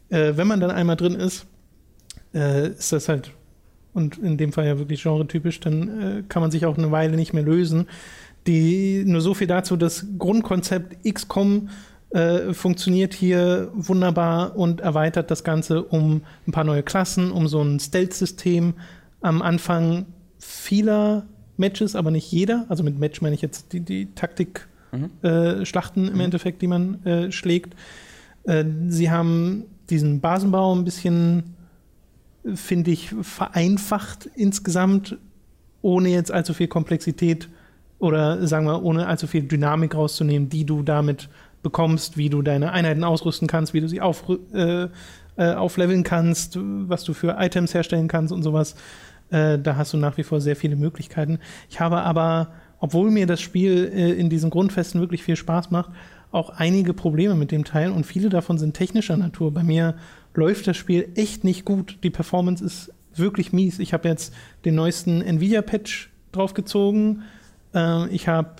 äh, wenn man dann einmal drin ist, äh, ist das halt, und in dem Fall ja wirklich genretypisch, dann äh, kann man sich auch eine Weile nicht mehr lösen. Die, nur so viel dazu, das Grundkonzept XCOM äh, funktioniert hier wunderbar und erweitert das Ganze um ein paar neue Klassen, um so ein Stealth-System. Am Anfang vieler Matches, aber nicht jeder. Also mit Match meine ich jetzt die, die Taktik-Schlachten im Endeffekt, die man äh, schlägt. Äh, sie haben diesen Basenbau ein bisschen, finde ich, vereinfacht insgesamt, ohne jetzt allzu viel Komplexität oder sagen wir, ohne allzu viel Dynamik rauszunehmen, die du damit bekommst, wie du deine Einheiten ausrüsten kannst, wie du sie auf, äh, äh, aufleveln kannst, was du für Items herstellen kannst und sowas. Äh, da hast du nach wie vor sehr viele Möglichkeiten. Ich habe aber, obwohl mir das Spiel äh, in diesen Grundfesten wirklich viel Spaß macht, auch einige Probleme mit dem Teil und viele davon sind technischer Natur. Bei mir läuft das Spiel echt nicht gut. Die Performance ist wirklich mies. Ich habe jetzt den neuesten Nvidia-Patch draufgezogen. Äh, ich habe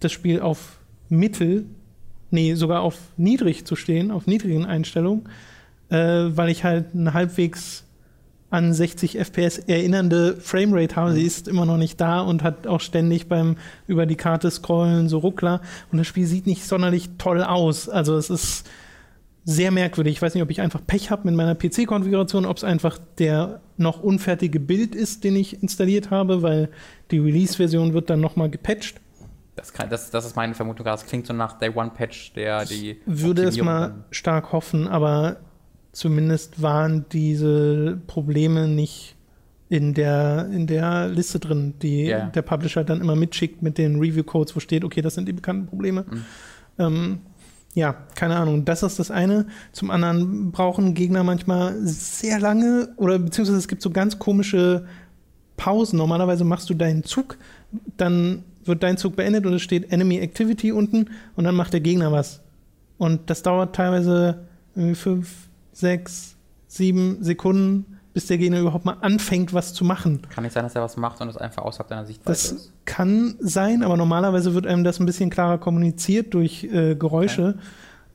das Spiel auf Mittel, nee, sogar auf niedrig zu stehen, auf niedrigen Einstellungen, äh, weil ich halt eine halbwegs an 60 FPS erinnernde Framerate habe. Sie ist immer noch nicht da und hat auch ständig beim über die Karte scrollen so Ruckler. Und das Spiel sieht nicht sonderlich toll aus. Also es ist sehr merkwürdig. Ich weiß nicht, ob ich einfach Pech habe mit meiner PC-Konfiguration, ob es einfach der noch unfertige Bild ist, den ich installiert habe, weil die Release-Version wird dann nochmal gepatcht. Das, kann, das, das ist meine Vermutung. Das klingt so nach Day One Patch, der die. Würde es mal stark hoffen, aber zumindest waren diese Probleme nicht in der, in der Liste drin, die ja. der Publisher dann immer mitschickt mit den Review-Codes, wo steht, okay, das sind die bekannten Probleme. Mhm. Ähm, ja, keine Ahnung. Das ist das eine. Zum anderen brauchen Gegner manchmal sehr lange oder beziehungsweise es gibt so ganz komische Pausen. Normalerweise machst du deinen Zug, dann wird dein Zug beendet und es steht Enemy Activity unten und dann macht der Gegner was. Und das dauert teilweise irgendwie fünf, sechs, sieben Sekunden, bis der Gegner überhaupt mal anfängt, was zu machen. Kann nicht sein, dass er was macht und es einfach außerhalb deiner Sichtweise Das ist. kann sein, aber normalerweise wird einem das ein bisschen klarer kommuniziert durch äh, Geräusche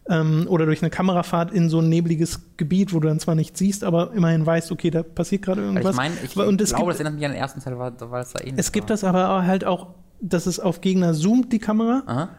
ähm, oder durch eine Kamerafahrt in so ein nebliges Gebiet, wo du dann zwar nichts siehst, aber immerhin weißt, okay, da passiert gerade irgendwas. ich meine, ich Und es glaube, gibt- das erinnert mich an den ersten Teil, weil, es da ähnlich es gibt war. das aber halt auch, dass es auf Gegner zoomt, die Kamera, Aha.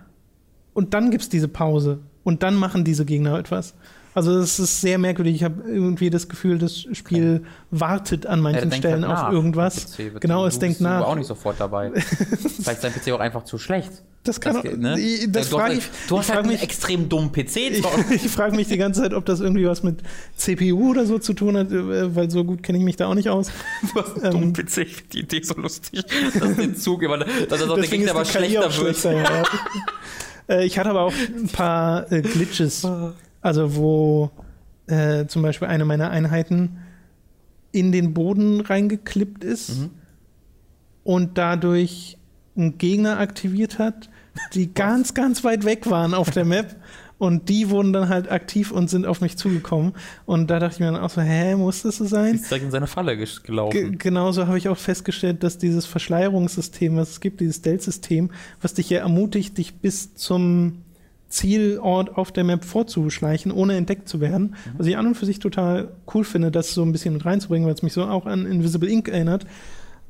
und dann gibt es diese Pause. Und dann machen diese Gegner etwas. Also es ist sehr merkwürdig. Ich habe irgendwie das Gefühl, das Spiel wartet an Ja, manchen Stellen halt auf nach. irgendwas. PC Genau, es denkt bist du nach. auch nicht sofort dabei. Vielleicht ist dein PC auch einfach zu schlecht. Das kann Das, auch- ne? Ich- das du frag hast, ich- du ich hast frag halt einen mich- extrem dummen PC. Ich, ich frage mich die ganze Zeit, ob das irgendwie was mit CPU oder so zu tun hat, äh, weil so gut kenne ich mich da auch nicht aus. Du hast einen Ähm, dummen PC. Ich finde die Idee so lustig, dass den Zug immer, dass das auch der Gegner aber schlechter wird. schlechter, ja. äh, ich hatte aber auch ein paar äh, Glitches, also wo äh, zum Beispiel eine meiner Einheiten in den Boden reingeklippt ist Mhm. und dadurch einen Gegner aktiviert hat, die ganz, ganz weit weg waren auf der Map. Und die wurden dann halt aktiv und sind auf mich zugekommen. Und da dachte ich mir dann auch so, hä, muss das so sein? Ist direkt in seine Falle gelaufen. genauso habe ich auch festgestellt, dass dieses Verschleierungssystem, was es gibt, dieses Stealth-System, was dich ja ermutigt, dich bis zum Zielort auf der Map vorzuschleichen, ohne entdeckt zu werden. Was ich an und für sich total cool finde, das so ein bisschen mit reinzubringen, weil es mich so auch an Invisible Ink erinnert.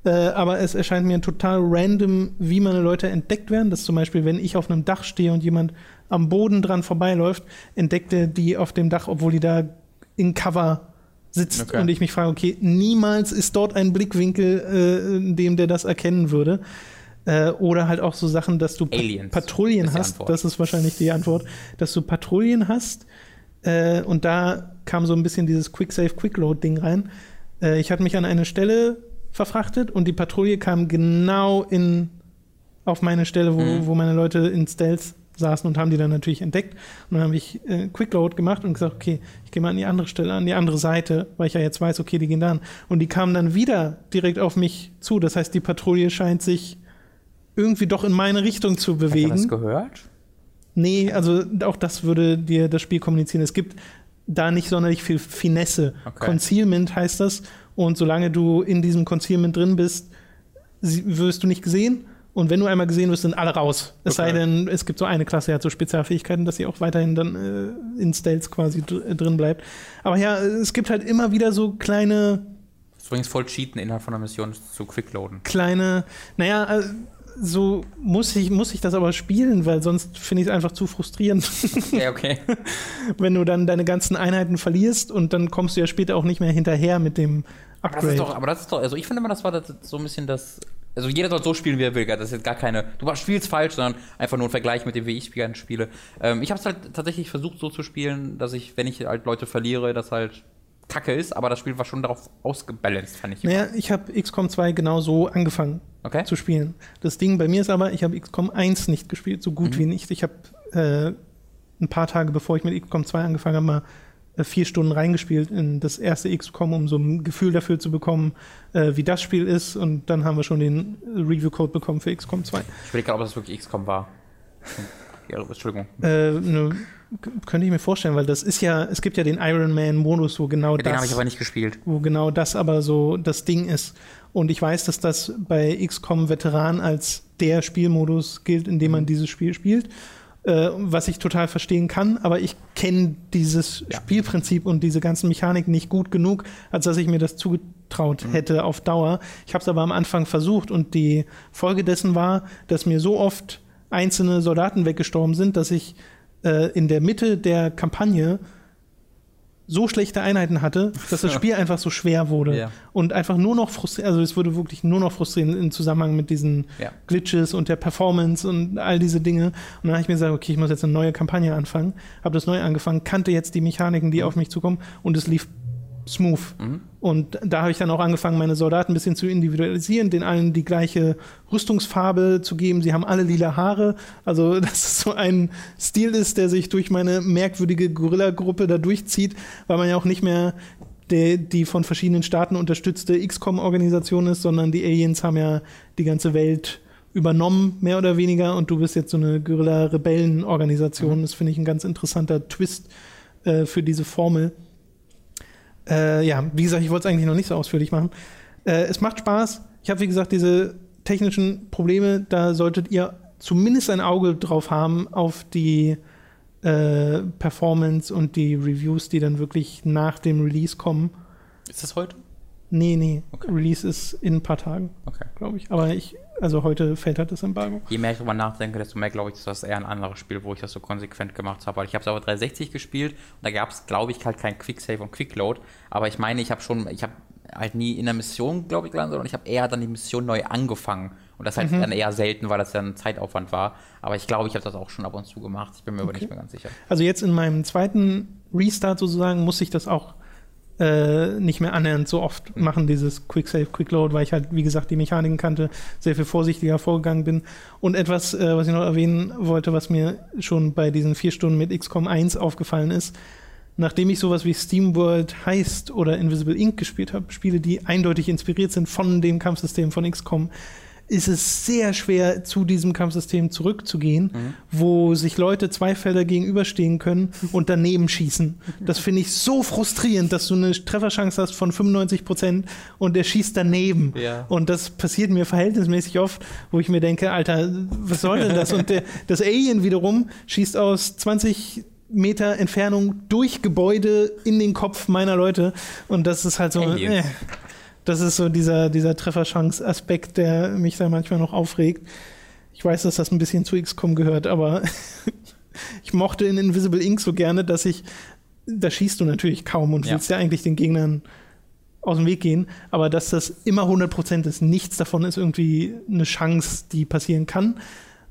Äh, aber es erscheint mir total random, wie meine Leute entdeckt werden. Dass zum Beispiel, wenn ich auf einem Dach stehe und jemand am Boden dran vorbeiläuft, entdeckt er die auf dem Dach, obwohl die da in Cover sitzt. Okay. Und ich mich frage, okay, niemals ist dort ein Blickwinkel, äh, in dem der das erkennen würde. Äh, oder halt auch so Sachen, dass du Aliens Patrouillen hast. Das ist wahrscheinlich die Antwort. Dass du Patrouillen hast. Äh, und da kam so ein bisschen dieses Quick Save, Quick Load Ding rein. Äh, ich hatte mich an eine Stelle verfrachtet und die Patrouille kam genau in, auf meine Stelle, wo, Mhm. wo meine Leute in Stealth saßen und haben die dann natürlich entdeckt. Und dann habe ich äh, Quickload gemacht und gesagt, okay, ich gehe mal an die andere Stelle, an die andere Seite, weil ich ja jetzt weiß, okay, die gehen da an. Und die kamen dann wieder direkt auf mich zu. Das heißt, die Patrouille scheint sich irgendwie doch in meine Richtung zu Hast du das bewegen. gehört? Nee, also auch das würde dir das Spiel kommunizieren. Es gibt da nicht sonderlich viel Finesse. Okay. Concealment heißt das. Und solange du in diesem Concealment drin bist, wirst du nicht gesehen. Und wenn du einmal gesehen wirst, sind alle raus. Es Okay. sei denn, es gibt so eine Klasse, die hat so Spezialfähigkeiten, dass sie auch weiterhin dann äh, in Stealth quasi äh, drin bleibt. Aber ja, es gibt halt immer wieder so kleine, Das ist übrigens voll cheaten innerhalb von einer Mission zu quickloaden. kleine, naja, äh, so muss ich, muss ich das aber spielen, weil sonst finde ich es einfach zu frustrierend. Ja, okay. wenn du dann deine ganzen Einheiten verlierst und dann kommst du ja später auch nicht mehr hinterher mit dem Aber das Upgrade. ist doch, aber das ist doch, also ich finde immer, das war das, so ein bisschen das. Also jeder soll so spielen, wie er will. Das ist jetzt gar keine. Du spielst falsch, sondern einfach nur ein Vergleich mit dem, wie ich gerne spiele. Ähm, ich habe es halt tatsächlich versucht, so zu spielen, dass ich, wenn ich halt Leute verliere, das halt Kacke ist, aber das Spiel war schon darauf ausgebalanced, fand ich. naja, ich habe XCOM 2 genau so angefangen Okay. zu spielen. Das Ding bei mir ist aber, ich habe XCOM 1 nicht gespielt, so gut Mhm. wie nicht. Ich habe äh, ein paar Tage bevor ich mit XCOM 2 angefangen habe, mal äh, vier Stunden reingespielt in das erste XCOM, um so ein Gefühl dafür zu bekommen, äh, wie das Spiel ist. Und dann haben wir schon den Review-Code bekommen für XCOM 2. Ich überlege gerade, ob das wirklich XCOM war. Ja, Entschuldigung. Äh, ne, könnte ich mir vorstellen, weil das ist ja, es gibt ja den Iron Man-Modus, wo genau Den habe ich das, aber nicht gespielt. wo genau das aber so das Ding ist. Und ich weiß, dass das bei XCOM Veteran als der Spielmodus gilt, in dem man dieses Spiel spielt. Äh, was ich total verstehen kann, aber ich kenne dieses Ja. Spielprinzip und diese ganzen Mechaniken nicht gut genug, als dass ich mir das zugetraut hätte auf Dauer. Ich habe es aber am Anfang versucht und die Folge dessen war, dass mir so oft einzelne Soldaten weggestorben sind, dass ich äh, in der Mitte der Kampagne so schlechte Einheiten hatte, dass das Spiel einfach so schwer wurde Ja. und einfach nur noch frustrierend, also es wurde wirklich nur noch frustrierend im Zusammenhang mit diesen Ja. Glitches und der Performance und all diese Dinge. Und dann habe ich mir gesagt, okay, ich muss jetzt eine neue Kampagne anfangen, habe das neu angefangen, kannte jetzt die Mechaniken, die auf mich zukommen und es lief smooth. Mhm. Und da habe ich dann auch angefangen, meine Soldaten ein bisschen zu individualisieren, den allen die gleiche Rüstungsfarbe zu geben. Sie haben alle lila Haare. Also, dass es so ein Stil ist, der sich durch meine merkwürdige Gorilla-Gruppe da durchzieht, weil man ja auch nicht mehr der, die von verschiedenen Staaten unterstützte XCOM-Organisation ist, sondern die Aliens haben ja die ganze Welt übernommen, mehr oder weniger, und du bist jetzt so eine Guerilla-Rebellen-Organisation. Das finde ich ein ganz interessanter Twist äh, für diese Formel. Äh, ja, wie gesagt, ich wollte es eigentlich noch nicht so ausführlich machen. Äh, es macht Spaß. Ich habe, wie gesagt, diese technischen Probleme, da solltet ihr zumindest ein Auge drauf haben auf die äh, Performance und die Reviews, die dann wirklich nach dem Release kommen. Ist das heute? Nee, nee, Okay. Release ist in ein paar Tagen, Okay. glaube ich. Aber ich, also heute fällt halt das Embargo. Je mehr ich drüber nachdenke, desto mehr glaube ich, dass das eher ein anderes Spiel, wo ich das so konsequent gemacht habe. Weil ich habe es aber 360 gespielt und da gab es, glaube ich, halt kein Quicksave und Quickload. Aber ich meine, ich habe schon, ich habe halt nie in der Mission, glaube ich, gelandet, sondern ich habe eher dann die Mission neu angefangen. Und das halt dann eher selten, weil das ja ein Zeitaufwand war. Aber ich glaube, ich habe das auch schon ab und zu gemacht. Ich bin mir aber Okay. nicht mehr ganz sicher. Also jetzt in meinem zweiten Restart sozusagen muss ich das auch äh, nicht mehr annähernd so oft machen, dieses Quick Save, Quick Load, weil ich halt, wie gesagt, die Mechaniken kannte, sehr viel vorsichtiger vorgegangen bin. Und etwas, äh, was ich noch erwähnen wollte, was mir schon bei diesen vier Stunden mit XCOM 1 aufgefallen ist, nachdem ich sowas wie SteamWorld Heist oder Invisible Ink gespielt habe, Spiele, die eindeutig inspiriert sind von dem Kampfsystem von XCOM, ist es sehr schwer, zu diesem Kampfsystem zurückzugehen, wo sich Leute zwei Felder gegenüberstehen können und daneben schießen. Das finde ich so frustrierend, dass du eine Trefferchance hast von 95 Prozent und der schießt daneben. Ja. Und das passiert mir verhältnismäßig oft, wo ich mir denke, Alter, was soll denn das? Und der, das Alien wiederum schießt aus 20 Meter Entfernung durch Gebäude in den Kopf meiner Leute. Und das ist halt so. Aliens. Äh, das ist so dieser, dieser Trefferchance-Aspekt, der mich da manchmal noch aufregt. Ich weiß, dass das ein bisschen zu XCOM gehört, aber ich mochte in Invisible Ink so gerne, dass ich, da schießt du natürlich kaum und Ja. willst ja eigentlich den Gegnern aus dem Weg gehen, aber dass das immer 100% ist, nichts davon ist irgendwie eine Chance, die passieren kann.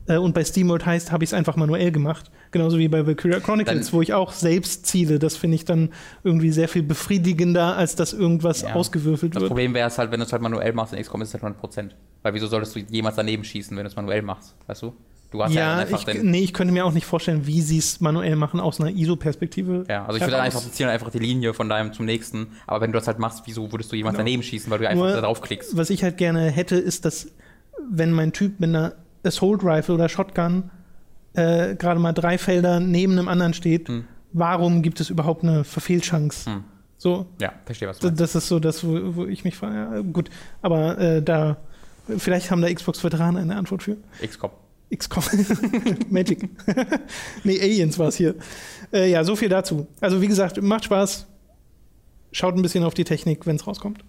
Äh, und bei SteamWorld heißt, habe ich es einfach manuell gemacht. Genauso wie bei Valkyria Chronicles, Dann- wo ich auch selbst ziele. Das finde ich dann irgendwie sehr viel befriedigender, als dass irgendwas Ja. ausgewürfelt Das wird. Problem wäre es halt, wenn du es halt manuell machst in XCOM ist es halt 100%. Weil wieso solltest du jemals daneben schießen, wenn du es manuell machst? Weißt du? Du hast ja, Ja, dann einfach ich, den. nee, ich könnte mir auch nicht vorstellen, wie sie es manuell machen aus einer ISO-Perspektive. Ja, also ich würde einfach, ziehen einfach die Linie von deinem zum nächsten. Aber wenn du das halt machst, wieso würdest du jemals Genau. daneben schießen, weil du einfach Nur- da draufklickst? Was ich halt gerne hätte, ist, dass wenn mein Typ mit einer Assault Rifle oder Shotgun äh, gerade mal drei Felder neben einem anderen steht, Hm. warum gibt es überhaupt eine Verfehlchance? Hm. So, Ja, verstehe, was du meinst. das ist so das, wo, wo ich mich frage. Ja, gut, aber äh, da, vielleicht haben da Xbox-Veteranen eine Antwort für. XCOM. XCOM. Magic. nee, Aliens war es hier. Äh, ja, so viel dazu. Also, wie gesagt, macht Spaß. Schaut ein bisschen auf die Technik, wenn es rauskommt.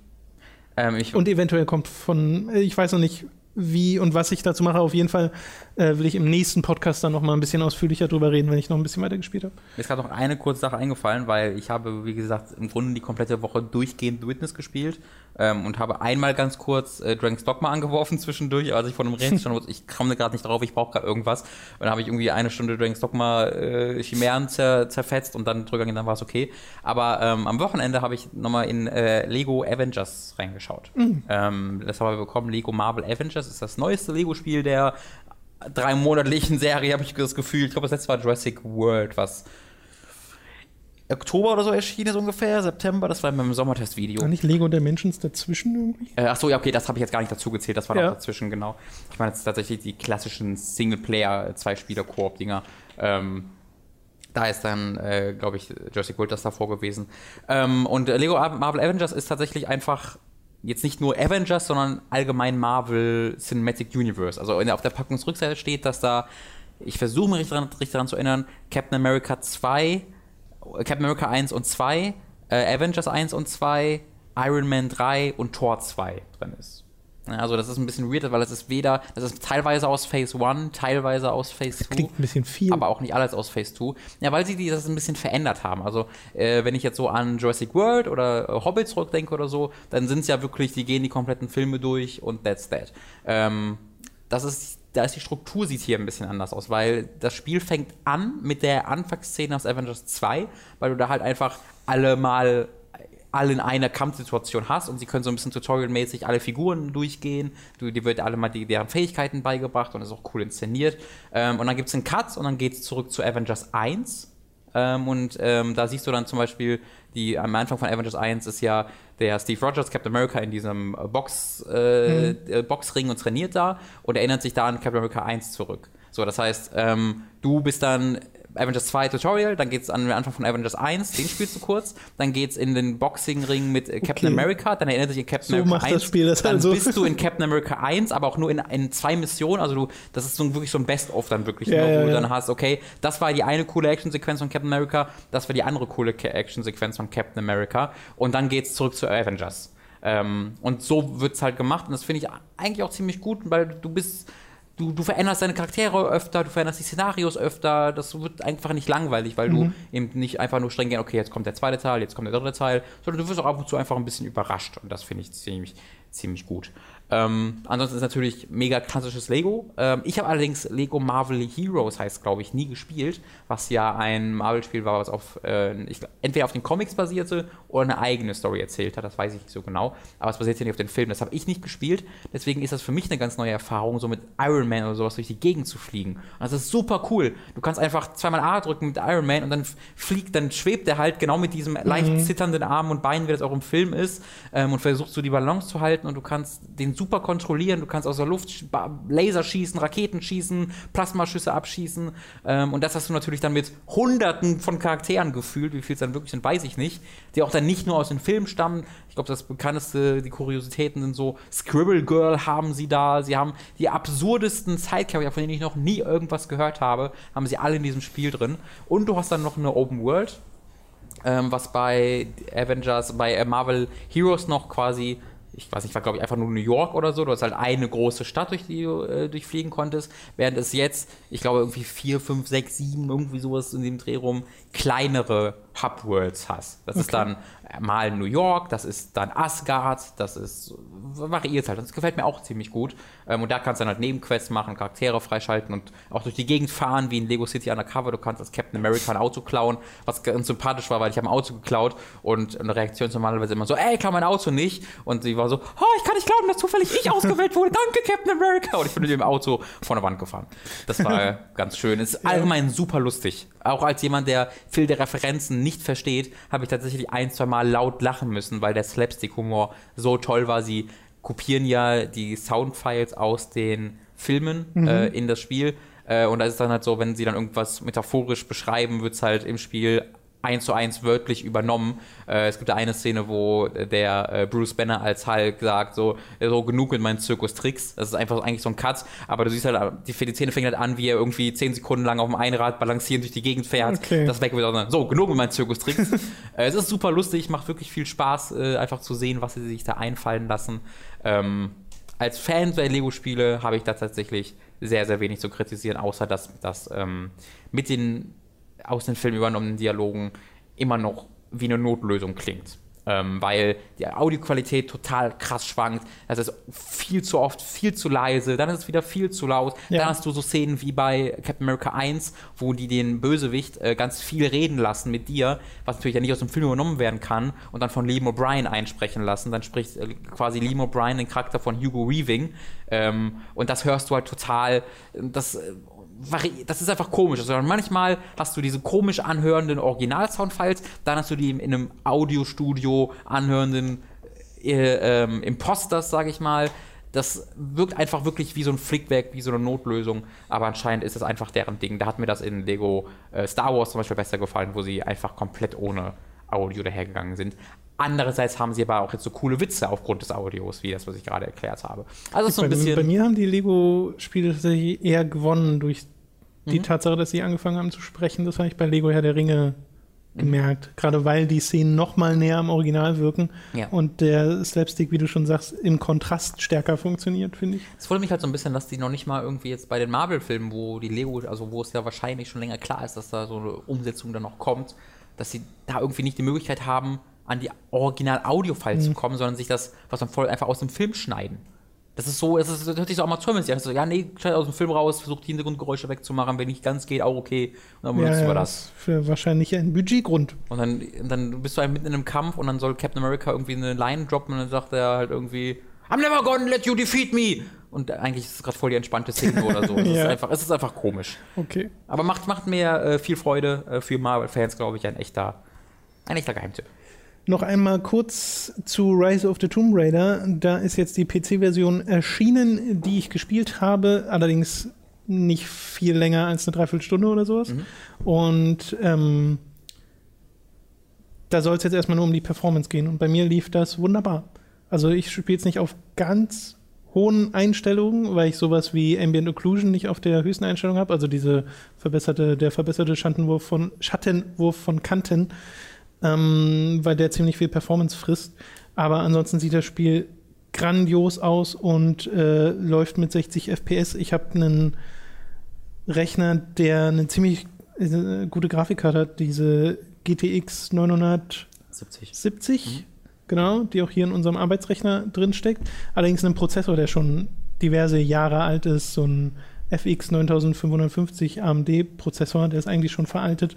Ähm, Und eventuell kommt von, äh, ich weiß noch nicht, wie und was ich dazu mache. Auf jeden Fall äh, will ich im nächsten Podcast dann noch mal ein bisschen ausführlicher drüber reden, wenn ich noch ein bisschen weiter gespielt habe. Mir ist gerade noch eine kurze Sache eingefallen, weil ich habe, wie gesagt, im Grunde die komplette Woche durchgehend Witness gespielt ähm, und habe einmal ganz kurz äh, Dragon's Dogma angeworfen zwischendurch, als ich vor einem Rätsel stand, ich komme gerade nicht drauf, ich brauche gerade irgendwas. Und dann habe ich irgendwie eine Stunde Dragon's Dogma äh, Chimären zer, zerfetzt und dann drüber dann war es okay. Aber ähm, am Wochenende habe ich nochmal in äh, Lego Avengers reingeschaut. Ähm, das haben wir bekommen, Lego Marvel Avengers ist das neueste Lego-Spiel der dreimonatlichen Serie, habe ich das Gefühl. Ich glaube, das letzte war Jurassic World, was Oktober oder so erschienen ist ungefähr, September, das war in meinem Sommertestvideo. War nicht Lego Dimensions dazwischen irgendwie? Äh, ach so, ja, okay, das habe ich jetzt gar nicht dazu gezählt, das war noch Ja. dazwischen, genau. Ich meine jetzt tatsächlich die klassischen Singleplayer, Zwei-Spieler-Koop-Dinger. Ähm, da ist dann, äh, glaube ich, Jurassic World das davor gewesen. Ähm, und äh, Lego Marvel Avengers ist tatsächlich einfach jetzt nicht nur Avengers, sondern allgemein Marvel Cinematic Universe. Also auf der Packungsrückseite steht, dass da, ich versuche mich daran, richtig daran zu erinnern, Captain America 2, Captain America 1 und 2, äh, Avengers 1 und 2, Iron Man 3 und Thor 2 drin ist. Also das ist ein bisschen weird, weil das ist weder, das ist teilweise aus Phase 1, teilweise aus Phase 2 Klingt ein bisschen viel. aber auch nicht alles aus Phase 2. Ja, weil sie die, das ein bisschen verändert haben. Also, äh, wenn ich jetzt so an Jurassic World oder äh, Hobbit zurückdenke oder so, dann sind es ja wirklich, die gehen die kompletten Filme durch und that's that. Ähm, das ist, da ist die Struktur sieht hier ein bisschen anders aus, weil das Spiel fängt an mit der Anfangsszene aus Avengers 2, weil du da halt einfach alle mal alle in einer Kampfsituation hast und sie können so ein bisschen tutorialmäßig alle Figuren durchgehen. Du, dir wird alle mal die, deren Fähigkeiten beigebracht und ist auch cool inszeniert. Ähm, und dann gibt es einen Cut und dann geht es zurück zu Avengers 1. Ähm, und ähm, da siehst du dann zum Beispiel, die, am Anfang von Avengers 1 ist ja der Steve Rogers, Captain America, in diesem äh, Box, äh, äh, Boxring und trainiert da und erinnert sich da an Captain America 1 zurück. So, das heißt, ähm, du bist dann Avengers 2 Tutorial, dann geht's an den Anfang von Avengers 1, den spielst du kurz, dann geht's in den Boxing-Ring mit äh, Captain Okay. America, dann erinnert sich an Captain So America macht 1. das Spiel das dann also. bist du in Captain America 1, aber auch nur in, in zwei Missionen, also du, das ist so, wirklich so ein Best-of dann wirklich, Ja, nur, wo ja, du ja. dann hast, okay, das war die eine coole Actionsequenz von Captain America, das war die andere coole Actionsequenz von Captain America und dann geht's zurück zu Avengers. Ähm, und so wird's halt gemacht und das finde ich eigentlich auch ziemlich gut, weil du bist Du, du veränderst deine Charaktere öfter, du veränderst die Szenarios öfter, das wird einfach nicht langweilig, weil du eben nicht einfach nur streng gehen, okay, jetzt kommt der zweite Teil, jetzt kommt der dritte Teil, sondern du wirst auch ab und zu einfach ein bisschen überrascht. Und das finde ich ziemlich, ziemlich gut. Ähm, ansonsten ist natürlich mega klassisches Lego. Ähm, ich habe allerdings Lego Marvel Heroes, heißt glaube ich, nie gespielt, was ja ein Marvel-Spiel war, was auf äh, ich, entweder auf den Comics basierte oder eine eigene Story erzählt hat, das weiß ich nicht so genau, aber es basiert ja nicht auf den Filmen, das habe ich nicht gespielt, deswegen ist das für mich eine ganz neue Erfahrung, so mit Iron Man oder sowas durch die Gegend zu fliegen. Und das ist super cool. Du kannst einfach zweimal A drücken mit Iron Man und dann fliegt, dann schwebt er halt genau mit diesem leicht zitternden Armen und Beinen, wie das auch im Film ist, ähm, und versuchst so die Balance zu halten und du kannst den super kontrollieren, du kannst aus der Luft Laser schießen, Raketen schießen, Plasmaschüsse abschießen. Ähm, und das hast du natürlich dann mit hunderten von Charakteren gefühlt, wie viel es dann wirklich sind, weiß ich nicht, die auch dann nicht nur aus den Filmen stammen, ich glaube, das bekannteste, die Kuriositäten sind so, Scribble Girl haben sie da, sie haben die absurdesten Sidecarrier, von denen ich noch nie irgendwas gehört habe, haben sie alle in diesem Spiel drin. Und du hast dann noch eine Open World, ähm, was bei Avengers, bei äh, Marvel Heroes noch quasi, ich weiß nicht, war glaube ich einfach nur New York oder so, du hast halt eine große Stadt, durch die du äh, durchfliegen konntest, während es jetzt, ich glaube irgendwie vier, fünf, sechs, sieben, irgendwie sowas in dem Dreh rum, kleinere Hub-Worlds hast. Das ist dann mal New York, das ist dann Asgard, das ist variiert halt. Das gefällt mir auch ziemlich gut. Ähm, und da kannst du dann halt Nebenquests machen, Charaktere freischalten und auch durch die Gegend fahren, wie in Lego City Undercover. Du kannst als Captain America ein Auto klauen, was ganz sympathisch war, weil ich habe ein Auto geklaut und eine Reaktion ist normalerweise immer so, ey, klau mein Auto nicht. Und sie war so, oh, ich kann nicht glauben, dass zufällig ich ausgewählt wurde. Danke, Captain America. Und ich bin mit dem Auto vor der Wand gefahren. Das war ganz schön. Es ist allgemein super lustig. Auch als jemand, der viel der Referenzen nicht versteht, habe ich tatsächlich ein, zwei Mal laut lachen müssen, weil der Slapstick-Humor so toll war. Sie kopieren ja die Soundfiles aus den Filmen mhm. äh, in das Spiel. Äh, und da ist es dann halt so, wenn sie dann irgendwas metaphorisch beschreiben, wird es halt im Spiel eins zu eins wörtlich übernommen. Äh, es gibt da eine Szene, wo der äh, Bruce Banner als Hulk sagt, so, so genug mit meinen Zirkus-Tricks. Das ist einfach eigentlich so ein Cut, aber du siehst halt, die, die Szene fängt halt an, wie er irgendwie zehn Sekunden lang auf dem Einrad balancieren durch die Gegend fährt. Okay. Das weg wird so, genug mit meinen Zirkus-Tricks. äh, es ist super lustig, macht wirklich viel Spaß, äh, einfach zu sehen, was sie sich da einfallen lassen. Ähm, als Fan der Lego-Spiele habe ich da tatsächlich sehr, sehr wenig zu kritisieren, außer dass das ähm, mit den aus den Film übernommenen Dialogen immer noch wie eine Notlösung klingt. Ähm, weil die Audioqualität total krass schwankt. Das ist viel zu oft viel zu leise, dann ist es wieder viel zu laut. Ja. Dann hast du so Szenen wie bei Captain America 1, wo die den Bösewicht äh, ganz viel reden lassen mit dir, was natürlich ja nicht aus dem Film übernommen werden kann, und dann von Liam O'Brien einsprechen lassen. Dann spricht äh, quasi Liam O'Brien den Charakter von Hugo Weaving. Ähm, und das hörst du halt total. Das äh, das ist einfach komisch. Also manchmal hast du diese komisch anhörenden Original-Soundfiles, dann hast du die in einem Audiostudio anhörenden äh, ähm, Imposters, sage ich mal. Das wirkt einfach wirklich wie so ein Flickwerk, wie so eine Notlösung, aber anscheinend ist das einfach deren Ding. Da hat mir das in Lego äh, Star Wars zum Beispiel besser gefallen, wo sie einfach komplett ohne Audio dahergegangen sind. Andererseits haben sie aber auch jetzt so coole Witze aufgrund des Audios, wie das, was ich gerade erklärt habe. Also so ein bei, bisschen. Bei mir haben die Lego-Spiele tatsächlich eher gewonnen durch die mhm. Tatsache, dass sie angefangen haben zu sprechen. Das habe ich bei Lego Herr der Ringe mhm. gemerkt. Gerade weil die Szenen noch mal näher am Original wirken ja. und der Slapstick, wie du schon sagst, im Kontrast stärker funktioniert, finde ich. Es wundert mich halt so ein bisschen, dass die noch nicht mal irgendwie jetzt bei den Marvel-Filmen, wo die Lego, also wo es ja wahrscheinlich schon länger klar ist, dass da so eine Umsetzung dann noch kommt, dass sie da irgendwie nicht die Möglichkeit haben, an die Original-Audio-Files mhm. zu kommen, sondern sich das, was man voll einfach aus dem Film schneiden. Das ist so, es, ist, das hört sich so amateurmäßig an. So, ja, nee, schneid aus dem Film raus, versucht die Hintergrundgeräusche wegzumachen, wenn nicht ganz geht, auch okay. Und dann benutzen ja, wir das. Für wahrscheinlich ein Budgetgrund. Und dann, dann bist du halt mitten in einem Kampf und dann soll Captain America irgendwie eine Line droppen und dann sagt er halt irgendwie, I'm never gonna let you defeat me. Und eigentlich ist es gerade voll die entspannte Szene oder so. Es, ja. ist einfach, es ist einfach komisch. Okay. Aber macht, macht mir äh, viel Freude äh, für Marvel-Fans, glaube ich, ein echter, ein echter Geheimtipp. Noch einmal kurz zu Rise of the Tomb Raider. Da ist jetzt die PC-Version erschienen, die ich gespielt habe, allerdings nicht viel länger als eine Dreiviertelstunde oder sowas. Mhm. Und ähm, da soll es jetzt erstmal nur um die Performance gehen. Und bei mir lief das wunderbar. Also ich spiele es nicht auf ganz hohen Einstellungen, weil ich sowas wie Ambient Occlusion nicht auf der höchsten Einstellung habe. Also diese verbesserte, der verbesserte Schattenwurf von, Schattenwurf von Kanten ähm, weil der ziemlich viel Performance frisst. Aber ansonsten sieht das Spiel grandios aus und äh, läuft mit 60 FPS. Ich habe einen Rechner, der eine ziemlich äh, gute Grafikkarte hat, diese GTX 970, 70, mhm. Genau, die auch hier in unserem Arbeitsrechner drin steckt. Allerdings einen Prozessor, der schon diverse Jahre alt ist, so ein FX 9550 AMD-Prozessor, der ist eigentlich schon veraltet.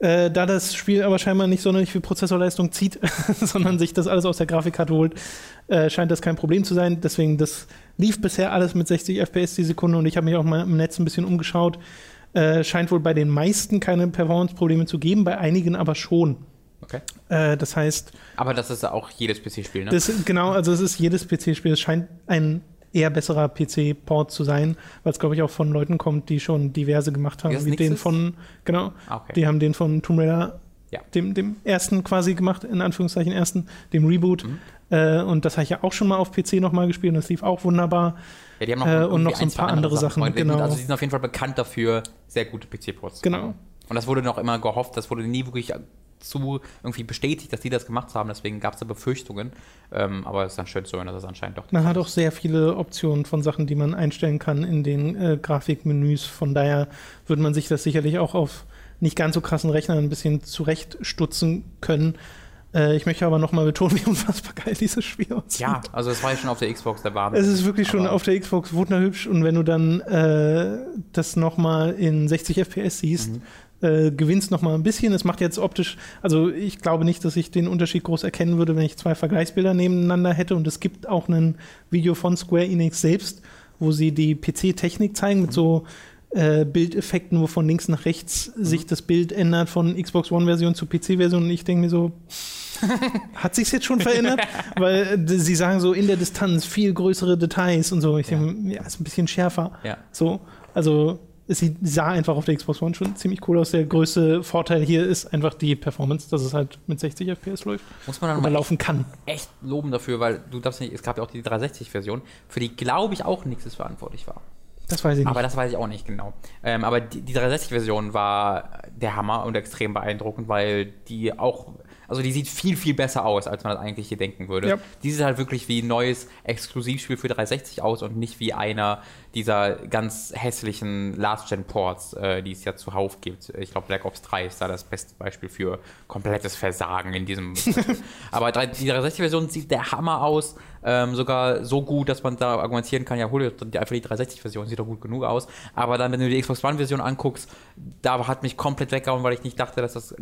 Äh, da das Spiel aber scheinbar nicht sonderlich viel Prozessorleistung zieht, sondern sich das alles aus der Grafikkarte holt, äh, scheint das kein Problem zu sein. Deswegen, das lief bisher alles mit 60 FPS die Sekunde und ich habe mich auch mal im Netz ein bisschen umgeschaut. Äh, scheint wohl bei den meisten keine Performance-Probleme zu geben, bei einigen aber schon. Okay. Äh, das heißt. Aber das ist auch jedes PC-Spiel, ne? Das, genau, also es ist jedes PC-Spiel. Es scheint ein eher besserer PC-Port zu sein, weil es, glaube ich, auch von Leuten kommt, die schon diverse gemacht haben, wie den von, genau, ah, okay. die haben den von Tomb Raider, ja. dem, dem ersten quasi gemacht, in Anführungszeichen ersten, dem Reboot. Mhm. Äh, und das habe ich ja auch schon mal auf PC nochmal gespielt und das lief auch wunderbar. Ja, die haben noch äh, und noch so ein paar andere Sachen. Sachen genau. Also, sie sind auf jeden Fall bekannt dafür, sehr gute PC-Ports. Genau. Und das wurde noch immer gehofft, das wurde nie wirklich zu irgendwie bestätigt, dass die das gemacht haben. Deswegen gab es da Befürchtungen. Ähm, aber es ist dann schön zu hören, dass es anscheinend doch. Man hat auch sehr viele Optionen von Sachen, die man einstellen kann in den äh, Grafikmenüs. Von daher würde man sich das sicherlich auch auf nicht ganz so krassen Rechnern ein bisschen zurechtstutzen können. Äh, ich möchte aber nochmal betonen, wie unfassbar geil dieses Spiel aussieht. Ja, also es war ja schon auf der Xbox der Wahnsinn. Es ist wirklich schon auf der Xbox wunderhübsch und wenn du dann äh, das nochmal in 60 FPS siehst, mhm. Äh, gewinnst nochmal ein bisschen. Es macht jetzt optisch, also ich glaube nicht, dass ich den Unterschied groß erkennen würde, wenn ich zwei Vergleichsbilder nebeneinander hätte und es gibt auch ein Video von Square Enix selbst, wo sie die PC-Technik zeigen mit mhm. so äh, Bildeffekten, wo von links nach rechts mhm. sich das Bild ändert von Xbox One-Version zu PC-Version und ich denke mir so, hat sich jetzt schon verändert? Weil äh, sie sagen so in der Distanz viel größere Details und so. Ich ja. denke, ja, ist ein bisschen schärfer. Ja. So, also es sah einfach auf der Xbox One schon ziemlich cool aus. Der größte Vorteil hier ist einfach die Performance, dass es halt mit 60 FPS läuft. Muss man dann mal laufen kann. Echt loben dafür, weil du darfst nicht, es gab ja auch die 360-Version, für die glaube ich auch nichts verantwortlich war. Das weiß ich nicht. Aber das weiß ich auch nicht genau. Ähm, aber die, die 360-Version war der Hammer und extrem beeindruckend, weil die auch also die sieht viel, viel besser aus, als man das eigentlich hier denken würde. Ja. Die sieht halt wirklich wie ein neues Exklusivspiel für 360 aus und nicht wie einer dieser ganz hässlichen Last-Gen-Ports, äh, die es ja zuhauf gibt. Ich glaube, Black Ops 3 ist da das beste Beispiel für komplettes Versagen in diesem. Aber die 360-Version sieht der Hammer aus. Ähm, sogar so gut, dass man da argumentieren kann, ja, hol dir einfach die 360-Version, sieht doch gut genug aus. Aber dann, wenn du die Xbox One-Version anguckst, da hat mich komplett weggehauen, weil ich nicht dachte, dass das,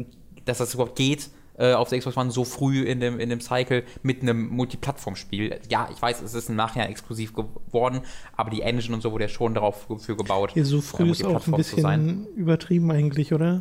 dass das überhaupt geht äh, auf der Xbox One so früh in dem, in dem Cycle mit einem Multiplattform-Spiel. Ja, ich weiß, es ist im Nachhinein exklusiv geworden, aber die Engine und so wurde ja schon darauf für gebaut. Hier so früh äh, ist auch ein bisschen übertrieben eigentlich, oder?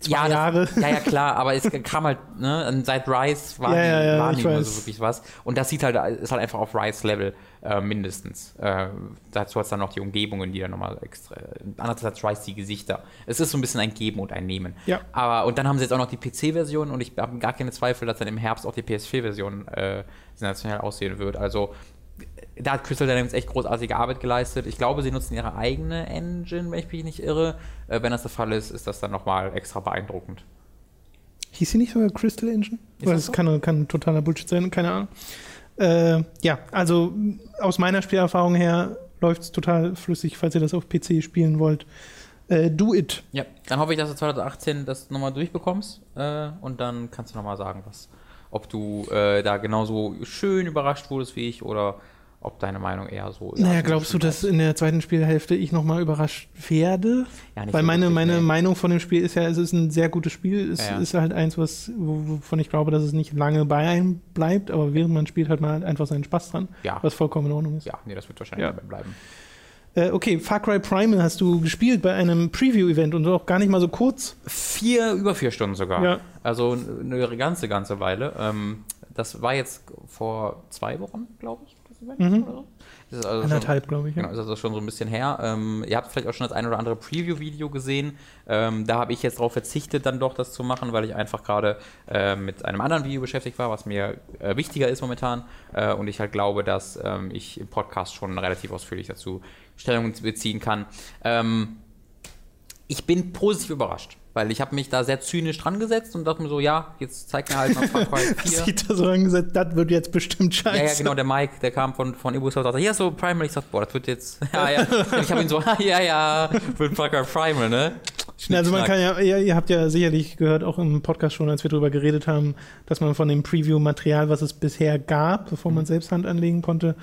Zwei ja, Jahre. Das, ja, ja, klar, aber es kam halt, ne, seit Rise war, ja, ja, ja, war nicht mehr so wirklich was. Und das sieht halt, ist halt einfach auf Rise-Level äh, mindestens. Äh, dazu hat es dann noch die Umgebungen, die dann nochmal extra. Andererseits hat Rise die Gesichter. Es ist so ein bisschen ein Geben und ein Nehmen. Ja. Aber, und dann haben sie jetzt auch noch die PC-Version und ich habe gar keine Zweifel, dass dann im Herbst auch die PS4-Version äh, sensationell aussehen wird. Also da hat Crystal Dynamics echt großartige Arbeit geleistet. Ich glaube, sie nutzen ihre eigene Engine, wenn ich mich nicht irre. Äh, wenn das der Fall ist, ist das dann nochmal extra beeindruckend. Hieß sie nicht sogar Crystal Engine? Ist Weil das, so? kann, kann totaler Bullshit sein, keine Ahnung. Äh, ja, also aus meiner Spielerfahrung her läuft es total flüssig, falls ihr das auf PC spielen wollt. Äh, do it. Ja, dann hoffe ich, dass du 2018 das nochmal durchbekommst äh, und dann kannst du nochmal sagen, was, ob du äh, da genauso schön überrascht wurdest wie ich oder ob deine Meinung eher so ist. Naja, glaubst du, dass in der zweiten Spielhälfte ich nochmal überrascht werde? Ja, nicht Weil so meine, meine Meinung von dem Spiel ist ja, es ist ein sehr gutes Spiel. Es ja, ja. ist halt eins, was, wovon ich glaube, dass es nicht lange bei einem bleibt, aber während man spielt, hat man halt einfach seinen Spaß dran. Ja. Was vollkommen in Ordnung ist. Ja, nee, das wird wahrscheinlich dabei bleiben. Äh, okay, Far Cry Primal hast du gespielt bei einem Preview-Event und auch gar nicht mal so kurz. Vier, über vier Stunden sogar. Ja. Also eine ganze, ganze Weile. Ähm, das war jetzt vor zwei Wochen, glaube ich. Mhm. Oder so. also Anderthalb, glaube ich. Ja. Genau, ist also schon so ein bisschen her. Ähm, ihr habt vielleicht auch schon das ein oder andere Preview-Video gesehen. Ähm, da habe ich jetzt darauf verzichtet, dann doch das zu machen, weil ich einfach gerade äh, mit einem anderen Video beschäftigt war, was mir äh, wichtiger ist momentan. Äh, und ich halt glaube, dass ähm, ich im Podcast schon relativ ausführlich dazu Stellung beziehen kann. Ähm, ich bin positiv überrascht. Weil ich habe mich da sehr zynisch dran gesetzt und dachte mir so, ja, jetzt zeig mir halt mal Far Cry 4. Hast du da so angesetzt, das wird jetzt bestimmt scheiße. Ja, ja, genau, der Mike, der kam von, von Ubisoft und sagte, ja, so Primal. Ich sagte, boah, das wird jetzt, ja, ja. Und ich habe ihn so, ja, ja, wird Far Cry Primal, ne? Also man kann ja, ihr, ihr, habt ja sicherlich gehört, auch im Podcast schon, als wir darüber geredet haben, dass man von dem Preview-Material, was es bisher gab, bevor man mhm. selbst Hand anlegen konnte,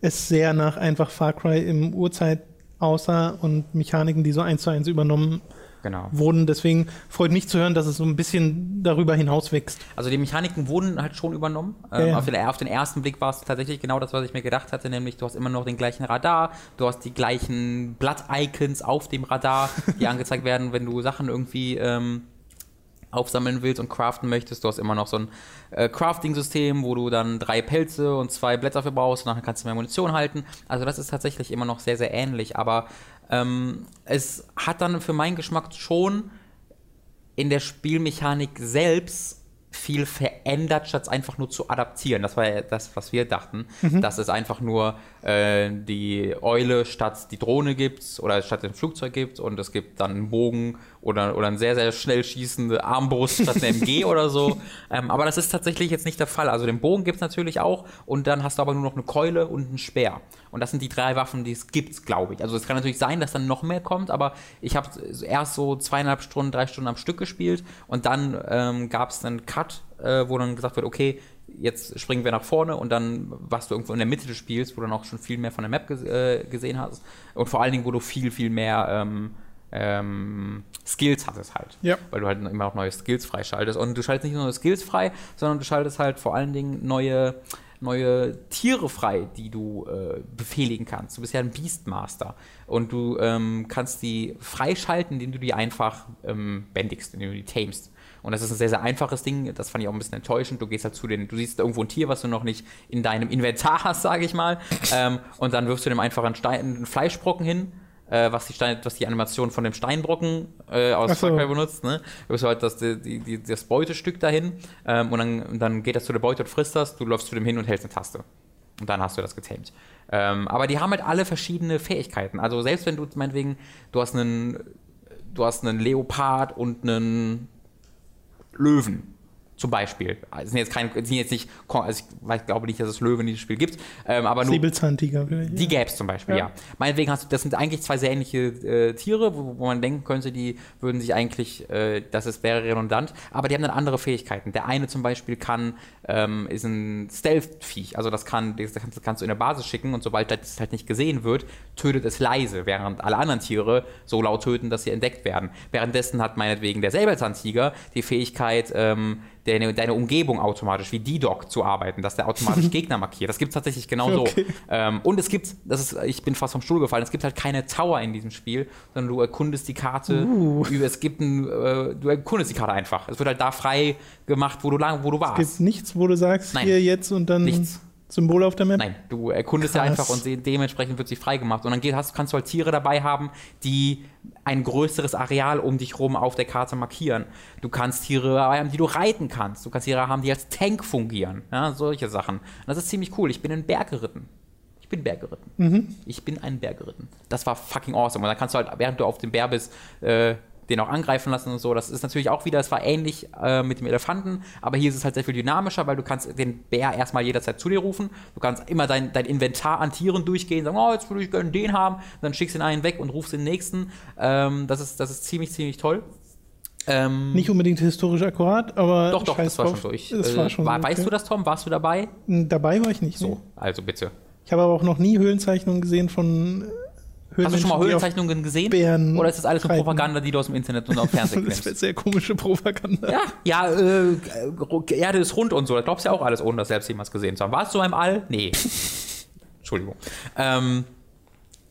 es sehr nach einfach Far Cry im Uhrzeit aussah und Mechaniken, die so eins zu eins übernommen genau. wurden. Deswegen freut mich zu hören, dass es so ein bisschen darüber hinaus wächst. Also die Mechaniken wurden halt schon übernommen. Ähm, ja. Auf, den, auf, den, ersten Blick war es tatsächlich genau das, was ich mir gedacht hatte, nämlich du hast immer noch den gleichen Radar, du hast die gleichen Blatt-Icons auf dem Radar, die angezeigt werden, wenn du Sachen irgendwie ähm, aufsammeln willst und craften möchtest. Du hast immer noch so ein äh, Crafting-System, wo du dann drei Pelze und zwei Blätter für brauchst und dann kannst du mehr Munition halten. Also das ist tatsächlich immer noch sehr, sehr ähnlich, aber ähm, es hat dann für meinen Geschmack schon in der Spielmechanik selbst viel verändert, statt es einfach nur zu adaptieren. Das war ja das, was wir dachten, dass es einfach nur äh, die Eule statt die Drohne gibt oder statt dem Flugzeug gibt und es gibt dann einen Bogen oder, oder ein sehr, sehr schnell schießende Armbrust statt einer MG oder so. Ähm, aber das ist tatsächlich jetzt nicht der Fall. Also den Bogen gibt es natürlich auch und dann hast du aber nur noch eine Keule und einen Speer. Und das sind die drei Waffen, die es gibt, glaube ich. Also es kann natürlich sein, dass dann noch mehr kommt, aber ich habe erst so zweieinhalb Stunden, drei Stunden am Stück gespielt und dann ähm, gab es einen Cut, äh, wo dann gesagt wird, okay, jetzt springen wir nach vorne und dann, was du irgendwo in der Mitte des Spiels, wo du dann auch schon viel mehr von der Map ges äh, gesehen hast und vor allen Dingen, wo du viel, viel mehr ähm, ähm, Skills hattest halt. Ja. Weil du halt immer auch neue Skills freischaltest. Und du schaltest nicht nur neue Skills frei, sondern du schaltest halt vor allen Dingen neue, neue Tiere frei, die du äh, befehligen kannst. Du bist ja ein Beastmaster. Und du ähm, kannst die freischalten, indem du die einfach ähm, bändigst, indem du die tamest. Und das ist ein sehr, sehr einfaches Ding. Das fand ich auch ein bisschen enttäuschend. Du gehst halt zu den, du siehst irgendwo ein Tier, was du noch nicht in deinem Inventar hast, sage ich mal. ähm, und dann wirfst du dem einfach einen, Stein, einen Fleischbrocken hin. Äh, was, die Stein, was die Animation von dem Steinbrocken äh, aus Ach so. Far Cry benutzt, ne? Du wirst halt das, die, die, das Beutestück dahin ähm, und dann, dann geht das zu der Beute und frisst das, du läufst zu dem hin und hältst eine Taste. Und dann hast du das getamed. Ähm, aber die haben halt alle verschiedene Fähigkeiten. Also selbst wenn du meinetwegen, du hast einen, du hast einen Leopard und einen Löwen. Zum Beispiel. Also sind jetzt keine, sind jetzt nicht, also ich glaube nicht, dass es Löwen in diesem Spiel gibt, ähm, aber nur Säbelzahntiger die gäbe es zum Beispiel, ja. Ja. Meinetwegen hast du, das sind eigentlich zwei sehr ähnliche äh, Tiere, wo, wo man denken könnte, die würden sich eigentlich, äh, das ist, wäre redundant, aber die haben dann andere Fähigkeiten. Der eine zum Beispiel kann, ähm, ist ein Stealth-Viech, also das kann, das kannst, das kannst du in der Basis schicken und sobald das halt nicht gesehen wird, tötet es leise, während alle anderen Tiere so laut töten, dass sie entdeckt werden. Währenddessen hat meinetwegen der Säbelzahntiger die Fähigkeit, ähm, deine, deine Umgebung automatisch wie D-Doc zu arbeiten, dass der automatisch Gegner markiert. Das gibt es tatsächlich genau so. Okay. Ähm, und es gibt, das ist, ich bin fast vom Stuhl gefallen, es gibt halt keine Tower in diesem Spiel, sondern du erkundest die Karte. Uh. Über, es gibt ein, äh, du erkundest die Karte einfach. Es wird halt da frei gemacht, wo du lang, wo du warst. Es gibt nichts, wo du sagst, Nein. hier jetzt und dann Nichts. Symbol auf der Map. Nein, du erkundest ja Krass. einfach und dementsprechend wird sie freigemacht. Und dann geht, hast, kannst du halt Tiere dabei haben, die ein größeres Areal um dich rum auf der Karte markieren. Du kannst Tiere dabei haben, die du reiten kannst. Du kannst Tiere haben, die als Tank fungieren. Ja, solche Sachen. Und das ist ziemlich cool. Ich bin in den Berg geritten. Ich bin Berg geritten. Ich bin einen Berg geritten. Das war fucking awesome. Und dann kannst du halt, während du auf dem Bär bist, äh, den auch angreifen lassen und so. Das ist natürlich auch wieder, es war ähnlich äh, mit dem Elefanten, aber hier ist es halt sehr viel dynamischer, weil du kannst den Bär erstmal jederzeit zu dir rufen. Du kannst immer dein, dein Inventar an Tieren durchgehen, sagen, oh, jetzt würde ich gerne den haben. Dann schickst du den einen weg und rufst den nächsten. Ähm, das, ist, das ist ziemlich, ziemlich toll. Ähm, Nicht unbedingt historisch akkurat, aber doch, doch, das war schon durch. Das Äh, war schon war, so, weißt okay. du das, Tom? Warst du dabei? Dabei war ich nicht. So, Nee. also bitte. Ich habe aber auch noch nie Höhlenzeichnungen gesehen von Hast du schon mal Höhlenzeichnungen gesehen? Bären Oder ist das alles nur. Propaganda, die du aus dem Internet und auf Fernsehen Das kennst? wird sehr komische Propaganda. Ja, ja, äh, äh, Erde ist rund und so. Da glaubst du ja auch alles, ohne das selbst jemals gesehen zu haben. Warst du im All? Nee. Entschuldigung. Ähm,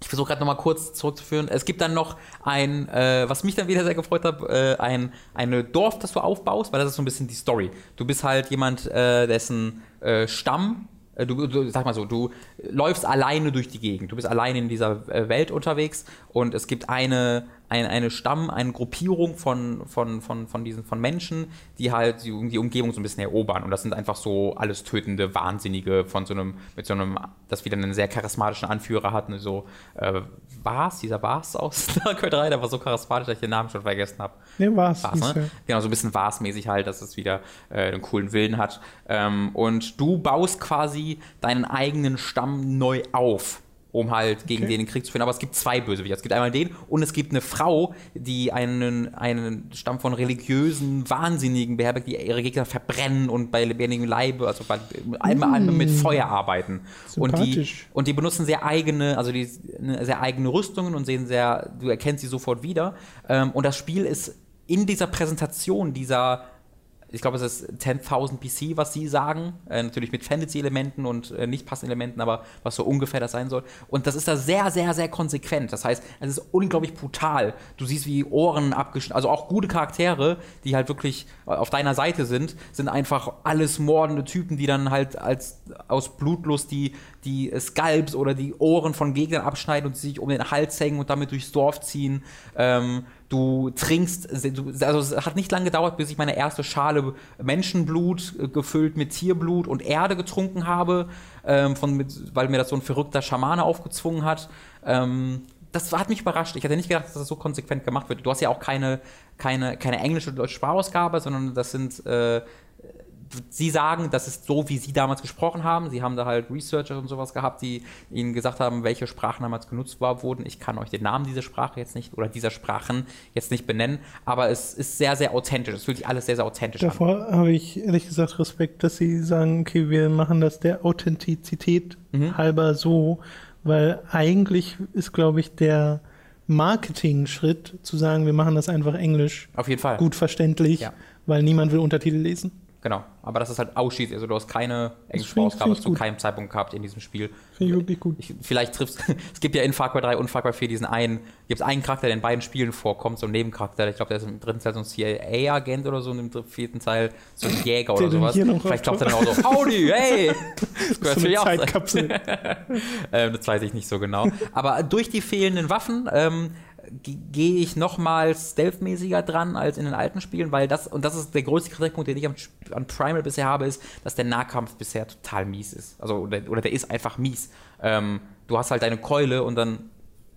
ich versuche gerade nochmal kurz zurückzuführen. Es gibt dann noch ein, äh, was mich dann wieder sehr gefreut hat, äh, ein eine Dorf, das du aufbaust, weil das ist so ein bisschen die Story. Du bist halt jemand, äh, dessen äh, Stamm, du, du, sag mal so, du läufst alleine durch die Gegend. Du bist alleine in dieser äh, Welt unterwegs und es gibt eine, ein, eine Stamm, eine Gruppierung von, von, von, von diesen von Menschen, die halt die, die Umgebung so ein bisschen erobern. Und das sind einfach so alles tötende Wahnsinnige von so einem, mit so einem, das wieder einen sehr charismatischen Anführer hat. Ne, so, äh, Bas, dieser Bas aus Dark Knight 3, der war so charismatisch, dass ich den Namen schon vergessen habe. Nee, war's. Vars, hieß ne? ja. Genau, so ein bisschen Vars-mäßig halt, dass es wieder äh, einen coolen Willen hat. Ähm, und du baust quasi deinen eigenen Stamm neu auf, um halt gegen Okay. den den Krieg zu führen. Aber es gibt zwei Bösewichte. Es gibt einmal den und es gibt eine Frau, die einen, einen Stamm von religiösen Wahnsinnigen beherbergt, die ihre Gegner verbrennen und bei lebendigem Leibe, also bei, einmal, einmal mit Feuer arbeiten. Und die, und die benutzen sehr eigene, also die ne, sehr eigene Rüstungen und sehen sehr, du erkennst sie sofort wieder. Ähm, und das Spiel ist in dieser Präsentation dieser, ich glaube, es ist 10.000 PC, was sie sagen, äh, natürlich mit Fantasy-Elementen und äh, nicht passenden Elementen, aber was so ungefähr das sein soll. Und das ist da sehr, sehr, sehr konsequent. Das heißt, es ist unglaublich brutal. Du siehst, wie Ohren abgeschnitten, also auch gute Charaktere, die halt wirklich auf deiner Seite sind, sind einfach alles mordende Typen, die dann halt als aus Blutlust die, die Skalps oder die Ohren von Gegnern abschneiden und sich um den Hals hängen und damit durchs Dorf ziehen. Ähm, du trinkst, also es hat nicht lange gedauert, bis ich meine erste Schale Menschenblut äh, gefüllt mit Tierblut und Erde getrunken habe, ähm, von, weil mir das so ein verrückter Schamane aufgezwungen hat. Ähm, das hat mich überrascht. Ich hatte nicht gedacht, dass das so konsequent gemacht wird. Du hast ja auch keine, keine, keine englische oder deutsche Sprachausgabe, sondern das sind äh, sie sagen, das ist so, wie sie damals gesprochen haben. Sie haben da halt Researcher und sowas gehabt, die ihnen gesagt haben, welche Sprachen damals genutzt war, wurden. Ich kann euch den Namen dieser Sprache jetzt nicht oder dieser Sprachen jetzt nicht benennen, aber es ist sehr, sehr authentisch. Es fühlt sich alles sehr, sehr authentisch Davor an. Davor habe ich ehrlich gesagt Respekt, dass sie sagen, okay, wir machen das der Authentizität mhm. halber so, weil eigentlich ist, glaube ich, der Marketing-Schritt zu sagen, wir machen das einfach Englisch. Auf jeden Fall. Gut verständlich, ja. weil niemand will Untertitel lesen. Genau, aber das ist halt ausschließlich, also du hast keine englische Ausgabe zu gut. keinem Zeitpunkt gehabt in diesem Spiel. Finde ich wirklich gut. Ich, vielleicht triffst es gibt ja in Far Cry 3 und Far Cry 4 diesen einen, gibt es einen Charakter, der in beiden Spielen vorkommt, so ein Nebencharakter, ich glaube, der ist im dritten Teil so ein CIA-Agent oder so, und im vierten Teil so ein Jäger oder sowas. Vielleicht klappt er dann auch so, howdy, hey! Das gehört so eine Zeitkapsel. ähm, das weiß ich nicht so genau. Aber durch die fehlenden Waffen ähm, gehe ich nochmals stealthmäßiger dran als in den alten Spielen, weil das, und das ist der größte Kritikpunkt, den ich an, an Primal bisher habe, ist, dass der Nahkampf bisher total mies ist. Also, oder, oder der ist einfach mies. Ähm, du hast halt deine Keule und dann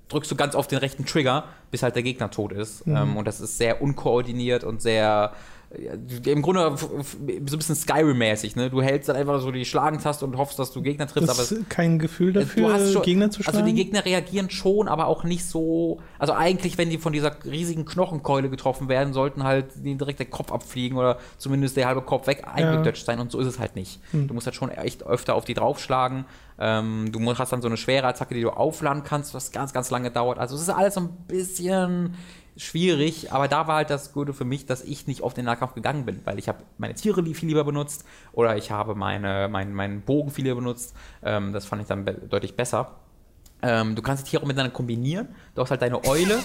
drückst du ganz oft den rechten Trigger, bis halt der Gegner tot ist. Mhm. Ähm, und das ist sehr unkoordiniert und sehr im Grunde so ein bisschen Skyrim-mäßig, ne? Du hältst dann einfach so die Schlagentaste und hoffst, dass du Gegner triffst. Das aber kein Gefühl dafür, schon, Gegner zu schlagen? Also die Gegner reagieren schon, aber auch nicht so. Also eigentlich, wenn die von dieser riesigen Knochenkeule getroffen werden, sollten halt ihnen direkt der Kopf abfliegen oder zumindest der halbe Kopf weg eingedötscht ja. sein und so ist es halt nicht. Hm. Du musst halt schon echt öfter auf die draufschlagen. Ähm, du hast dann so eine schwere Attacke, die du aufladen kannst, was ganz, ganz lange dauert. Also es ist alles so ein bisschen schwierig, aber da war halt das Gute für mich, dass ich nicht auf den Nahkampf gegangen bin, weil ich habe meine Tiere viel lieber benutzt oder ich habe meine, mein, meinen Bogen viel lieber benutzt. Ähm, das fand ich dann be deutlich besser. Ähm, du kannst die Tiere miteinander kombinieren. Du hast halt deine Eule,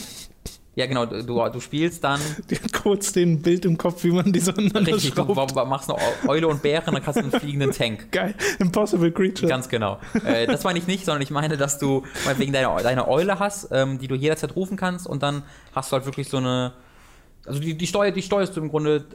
ja, genau, du, du spielst dann. Kurz den Bild im Kopf, wie man die so Richtig, du machst eine Eule und Bären, dann kannst du einen fliegenden Tank. Geil, Impossible Creature. Ganz genau. Äh, das meine ich nicht, sondern ich meine, dass du wegen deiner, deiner Eule hast, ähm, die du jederzeit rufen kannst und dann hast du halt wirklich so eine. Also die, die, Steuer, die steuerst du im Grunde,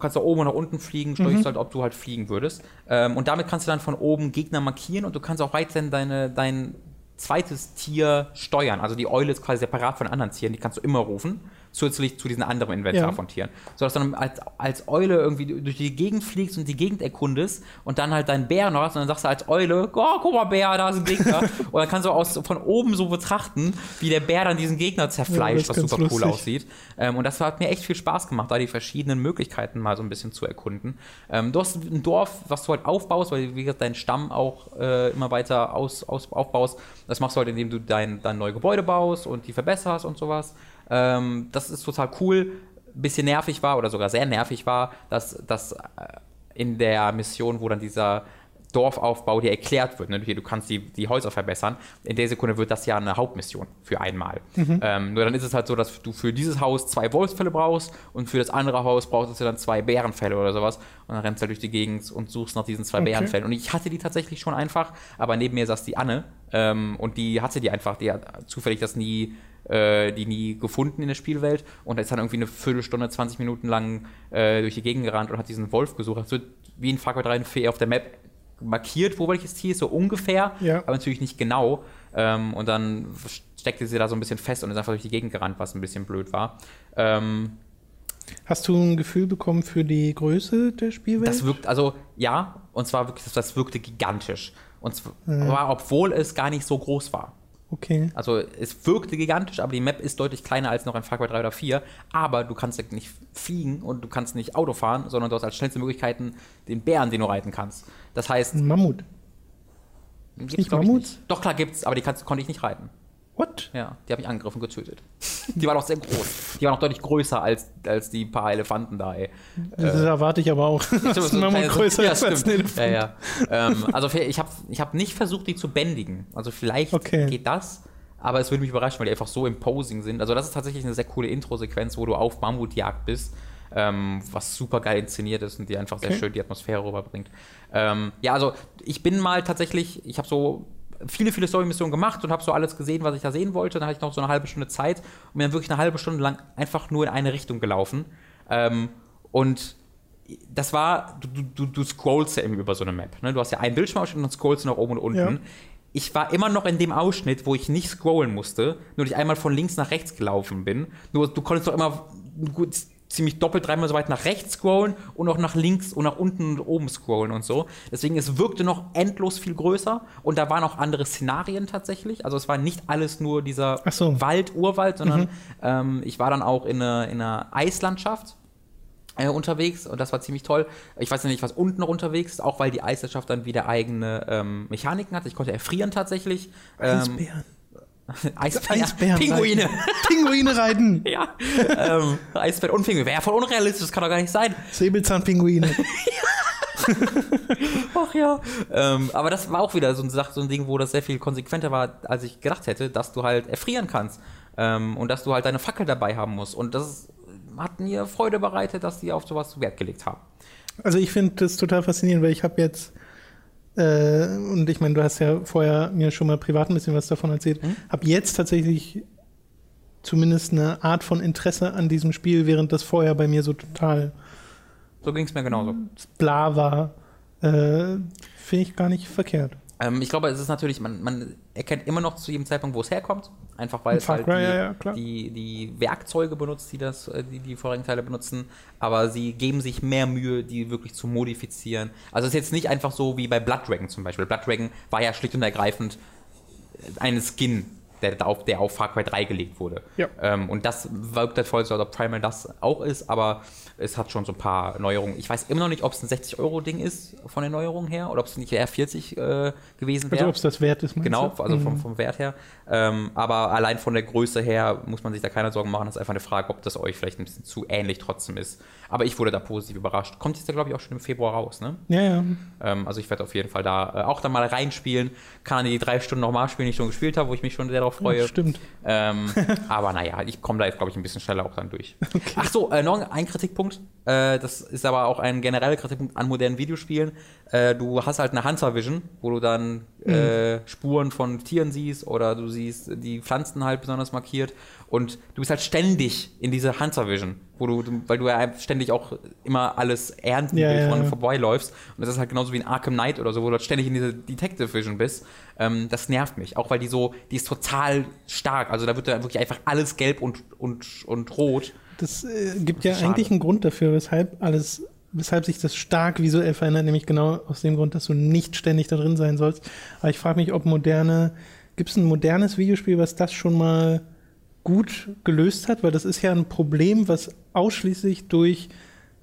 kannst du oben und nach unten fliegen, steuerst mhm. halt, ob du halt fliegen würdest. Ähm, und damit kannst du dann von oben Gegner markieren und du kannst auch weiterhin deine, dein, zweites Tier steuern. Also die Eule ist quasi separat von anderen Tieren, die kannst du immer rufen zusätzlich zu diesen anderen Inventar ja. von Tieren. So dass du dann als, als Eule irgendwie durch die Gegend fliegst und die Gegend erkundest und dann halt deinen Bär noch hast und dann sagst du als Eule, oh, guck mal, Bär, da ist ein Gegner. und dann kannst du aus, von oben so betrachten, wie der Bär dann diesen Gegner zerfleischt, ja, was super lustig. cool aussieht. Ähm, und das hat mir echt viel Spaß gemacht, da die verschiedenen Möglichkeiten mal so ein bisschen zu erkunden. Ähm, du hast ein Dorf, was du halt aufbaust, weil wie gesagt, deinen Stamm auch äh, immer weiter aus, aus, aufbaust. Das machst du halt, indem du dein, dein neue Gebäude baust und die verbesserst und sowas. Ähm, das ist total cool. Bisschen nervig war oder sogar sehr nervig war, dass das äh, in der Mission, wo dann dieser Dorfaufbau dir erklärt wird. Ne? Du kannst die, die Häuser verbessern. In der Sekunde wird das ja eine Hauptmission für einmal. Mhm. Ähm, nur dann ist es halt so, dass du für dieses Haus zwei Wolfsfälle brauchst und für das andere Haus brauchst du dann zwei Bärenfälle oder sowas. Und dann rennst du halt durch die Gegend und suchst nach diesen zwei okay. Bärenfällen. Und ich hatte die tatsächlich schon einfach, aber neben mir saß die Anne ähm, und die hatte die einfach, die hat zufällig das nie äh, die nie gefunden in der Spielwelt und ist dann irgendwie eine Viertelstunde, 20 Minuten lang äh, durch die Gegend gerannt und hat diesen Wolf gesucht. Das wird wie in Far Cry 3 auf der Map markiert, wo welches Tier ist, so ungefähr, ja. aber natürlich nicht genau. Ähm, und dann steckte sie da so ein bisschen fest und ist einfach durch die Gegend gerannt, was ein bisschen blöd war. Ähm, Hast du ein Gefühl bekommen für die Größe der Spielwelt? Das wirkt, also ja, und zwar wirklich, das wirkte gigantisch. Und zwar, ja. obwohl es gar nicht so groß war. Okay. Also es wirkte gigantisch, aber die Map ist deutlich kleiner als noch ein Far Cry 3 oder 4. Aber du kannst nicht fliegen und du kannst nicht Auto fahren, sondern du hast als schnellste Möglichkeiten den Bären, den du reiten kannst. Das heißt. Ein Mammut. Gibt's, nicht Mammut? Nicht. Doch, klar gibt's, aber die kannst, konnte ich nicht reiten. What? Ja, die habe ich angegriffen und getötet. Die war noch sehr groß. Die war noch deutlich größer als, als die paar Elefanten da, ey. Das äh, erwarte ich aber auch. dass ein Mammut größer ja, als ein Elefant. Ja, ja. ähm, also ich habe ich hab nicht versucht, die zu bändigen. Also vielleicht okay. geht das. Aber es würde mich überraschen, weil die einfach so imposing sind. Also das ist tatsächlich eine sehr coole Intro-Sequenz, wo du auf Mammutjagd bist. Ähm, was super geil inszeniert ist und die einfach okay. sehr schön die Atmosphäre rüberbringt. Ähm, ja, also ich bin mal tatsächlich, ich habe so viele, viele Story-Missionen gemacht und habe so alles gesehen, was ich da sehen wollte. Dann hatte ich noch so eine halbe Stunde Zeit und bin dann wirklich eine halbe Stunde lang einfach nur in eine Richtung gelaufen. Ähm, und das war, du, du, du scrollst ja immer über so eine Map. Ne? Du hast ja einen Bildschirmausschnitt und dann scrollst du nach oben und unten. Ja. Ich war immer noch in dem Ausschnitt, wo ich nicht scrollen musste, nur ich einmal von links nach rechts gelaufen bin. Nur du konntest doch immer gut, ziemlich doppelt dreimal so weit nach rechts scrollen und auch nach links und nach unten und oben scrollen und so. Deswegen, es wirkte noch endlos viel größer und da waren auch andere Szenarien tatsächlich. Also es war nicht alles nur dieser so. Wald, Urwald, sondern ähm, ich war dann auch in einer, in einer Eislandschaft äh, unterwegs und das war ziemlich toll. Ich weiß nicht, was unten noch unterwegs ist, auch weil die Eislandschaft dann wieder eigene ähm, Mechaniken hat. Ich konnte erfrieren tatsächlich. Ähm, Eisbären. Eisbären. Eisbären Pinguine. reiten. Pinguine reiten. ja. ähm, Eisbären und Pinguine. Wäre voll unrealistisch, das kann doch gar nicht sein. Säbelzahnpinguine. Ach ja. Ähm, aber das war auch wieder so ein, so ein Ding, wo das sehr viel konsequenter war, als ich gedacht hätte, dass du halt erfrieren kannst. Ähm, und dass du halt deine Fackel dabei haben musst. Und das hat mir Freude bereitet, dass die auf sowas Wert gelegt haben. Also ich finde das total faszinierend, weil ich habe jetzt äh, und ich meine, du hast ja vorher mir schon mal privat ein bisschen was davon erzählt. Mhm. Habe jetzt tatsächlich zumindest eine Art von Interesse an diesem Spiel, während das vorher bei mir so total So ging es mir genauso. bla war. Äh, Finde ich gar nicht verkehrt. Ähm, ich glaube, es ist natürlich, man, man erkennt immer noch zu jedem Zeitpunkt, wo es herkommt. Einfach weil es halt die, ja, ja, die, die Werkzeuge benutzt, die das, äh, die, die vorigen Teile benutzen. Aber sie geben sich mehr Mühe, die wirklich zu modifizieren. Also es ist jetzt nicht einfach so wie bei Blood Dragon zum Beispiel. Blood Dragon war ja schlicht und ergreifend ein Skin, der auf, der auf Far Cry 3 gelegt wurde. Ja. Ähm, und das wirkt halt voll so, als ob Primal das auch ist, aber es hat schon so ein paar Neuerungen. Ich weiß immer noch nicht, ob es ein 60-Euro-Ding ist von der Neuerung her oder ob es nicht eher 40 äh, gewesen wäre. Also ob es das wert ist, meinst Genau, also Mhm. vom, vom Wert her. Ähm, aber allein von der Größe her muss man sich da keine Sorgen machen. Das ist einfach eine Frage, ob das euch vielleicht ein bisschen zu ähnlich trotzdem ist. Aber ich wurde da positiv überrascht. Kommt jetzt, glaube ich, auch schon im Februar raus, ne? Ja, ja. Ähm, also ich werde auf jeden Fall da äh, auch dann mal reinspielen. Kann dann die drei Stunden nochmal spielen, die ich schon gespielt habe, wo ich mich schon sehr darauf freue. Stimmt. Ähm, aber naja, ich komme da jetzt, glaube ich, ein bisschen schneller auch dann durch. Ach so, äh, noch ein Kritikpunkt. Äh, das ist aber auch ein genereller Kritikpunkt an modernen Videospielen. Äh, du hast halt eine Hunter Vision, wo du dann äh, Spuren von Tieren siehst oder du siehst die Pflanzen halt besonders markiert. Und du bist halt ständig in dieser Hunter Vision, wo du, weil du ja ständig auch immer alles ernten Ja, willst, ja, ja. vorbeiläufst. Und das ist halt genauso wie in Arkham Knight oder so, wo du halt ständig in dieser Detective Vision bist. Ähm, das nervt mich. Auch weil die so, die ist total stark. Also da wird da wirklich einfach alles gelb und, und, und rot. Das äh, gibt ja Schade. eigentlich einen Grund dafür, weshalb alles, weshalb sich das stark visuell verändert, nämlich genau aus dem Grund, dass du nicht ständig da drin sein sollst. Aber ich frage mich, ob moderne, gibt es ein modernes Videospiel, was das schon mal gut gelöst hat? Weil das ist ja ein Problem, was ausschließlich durch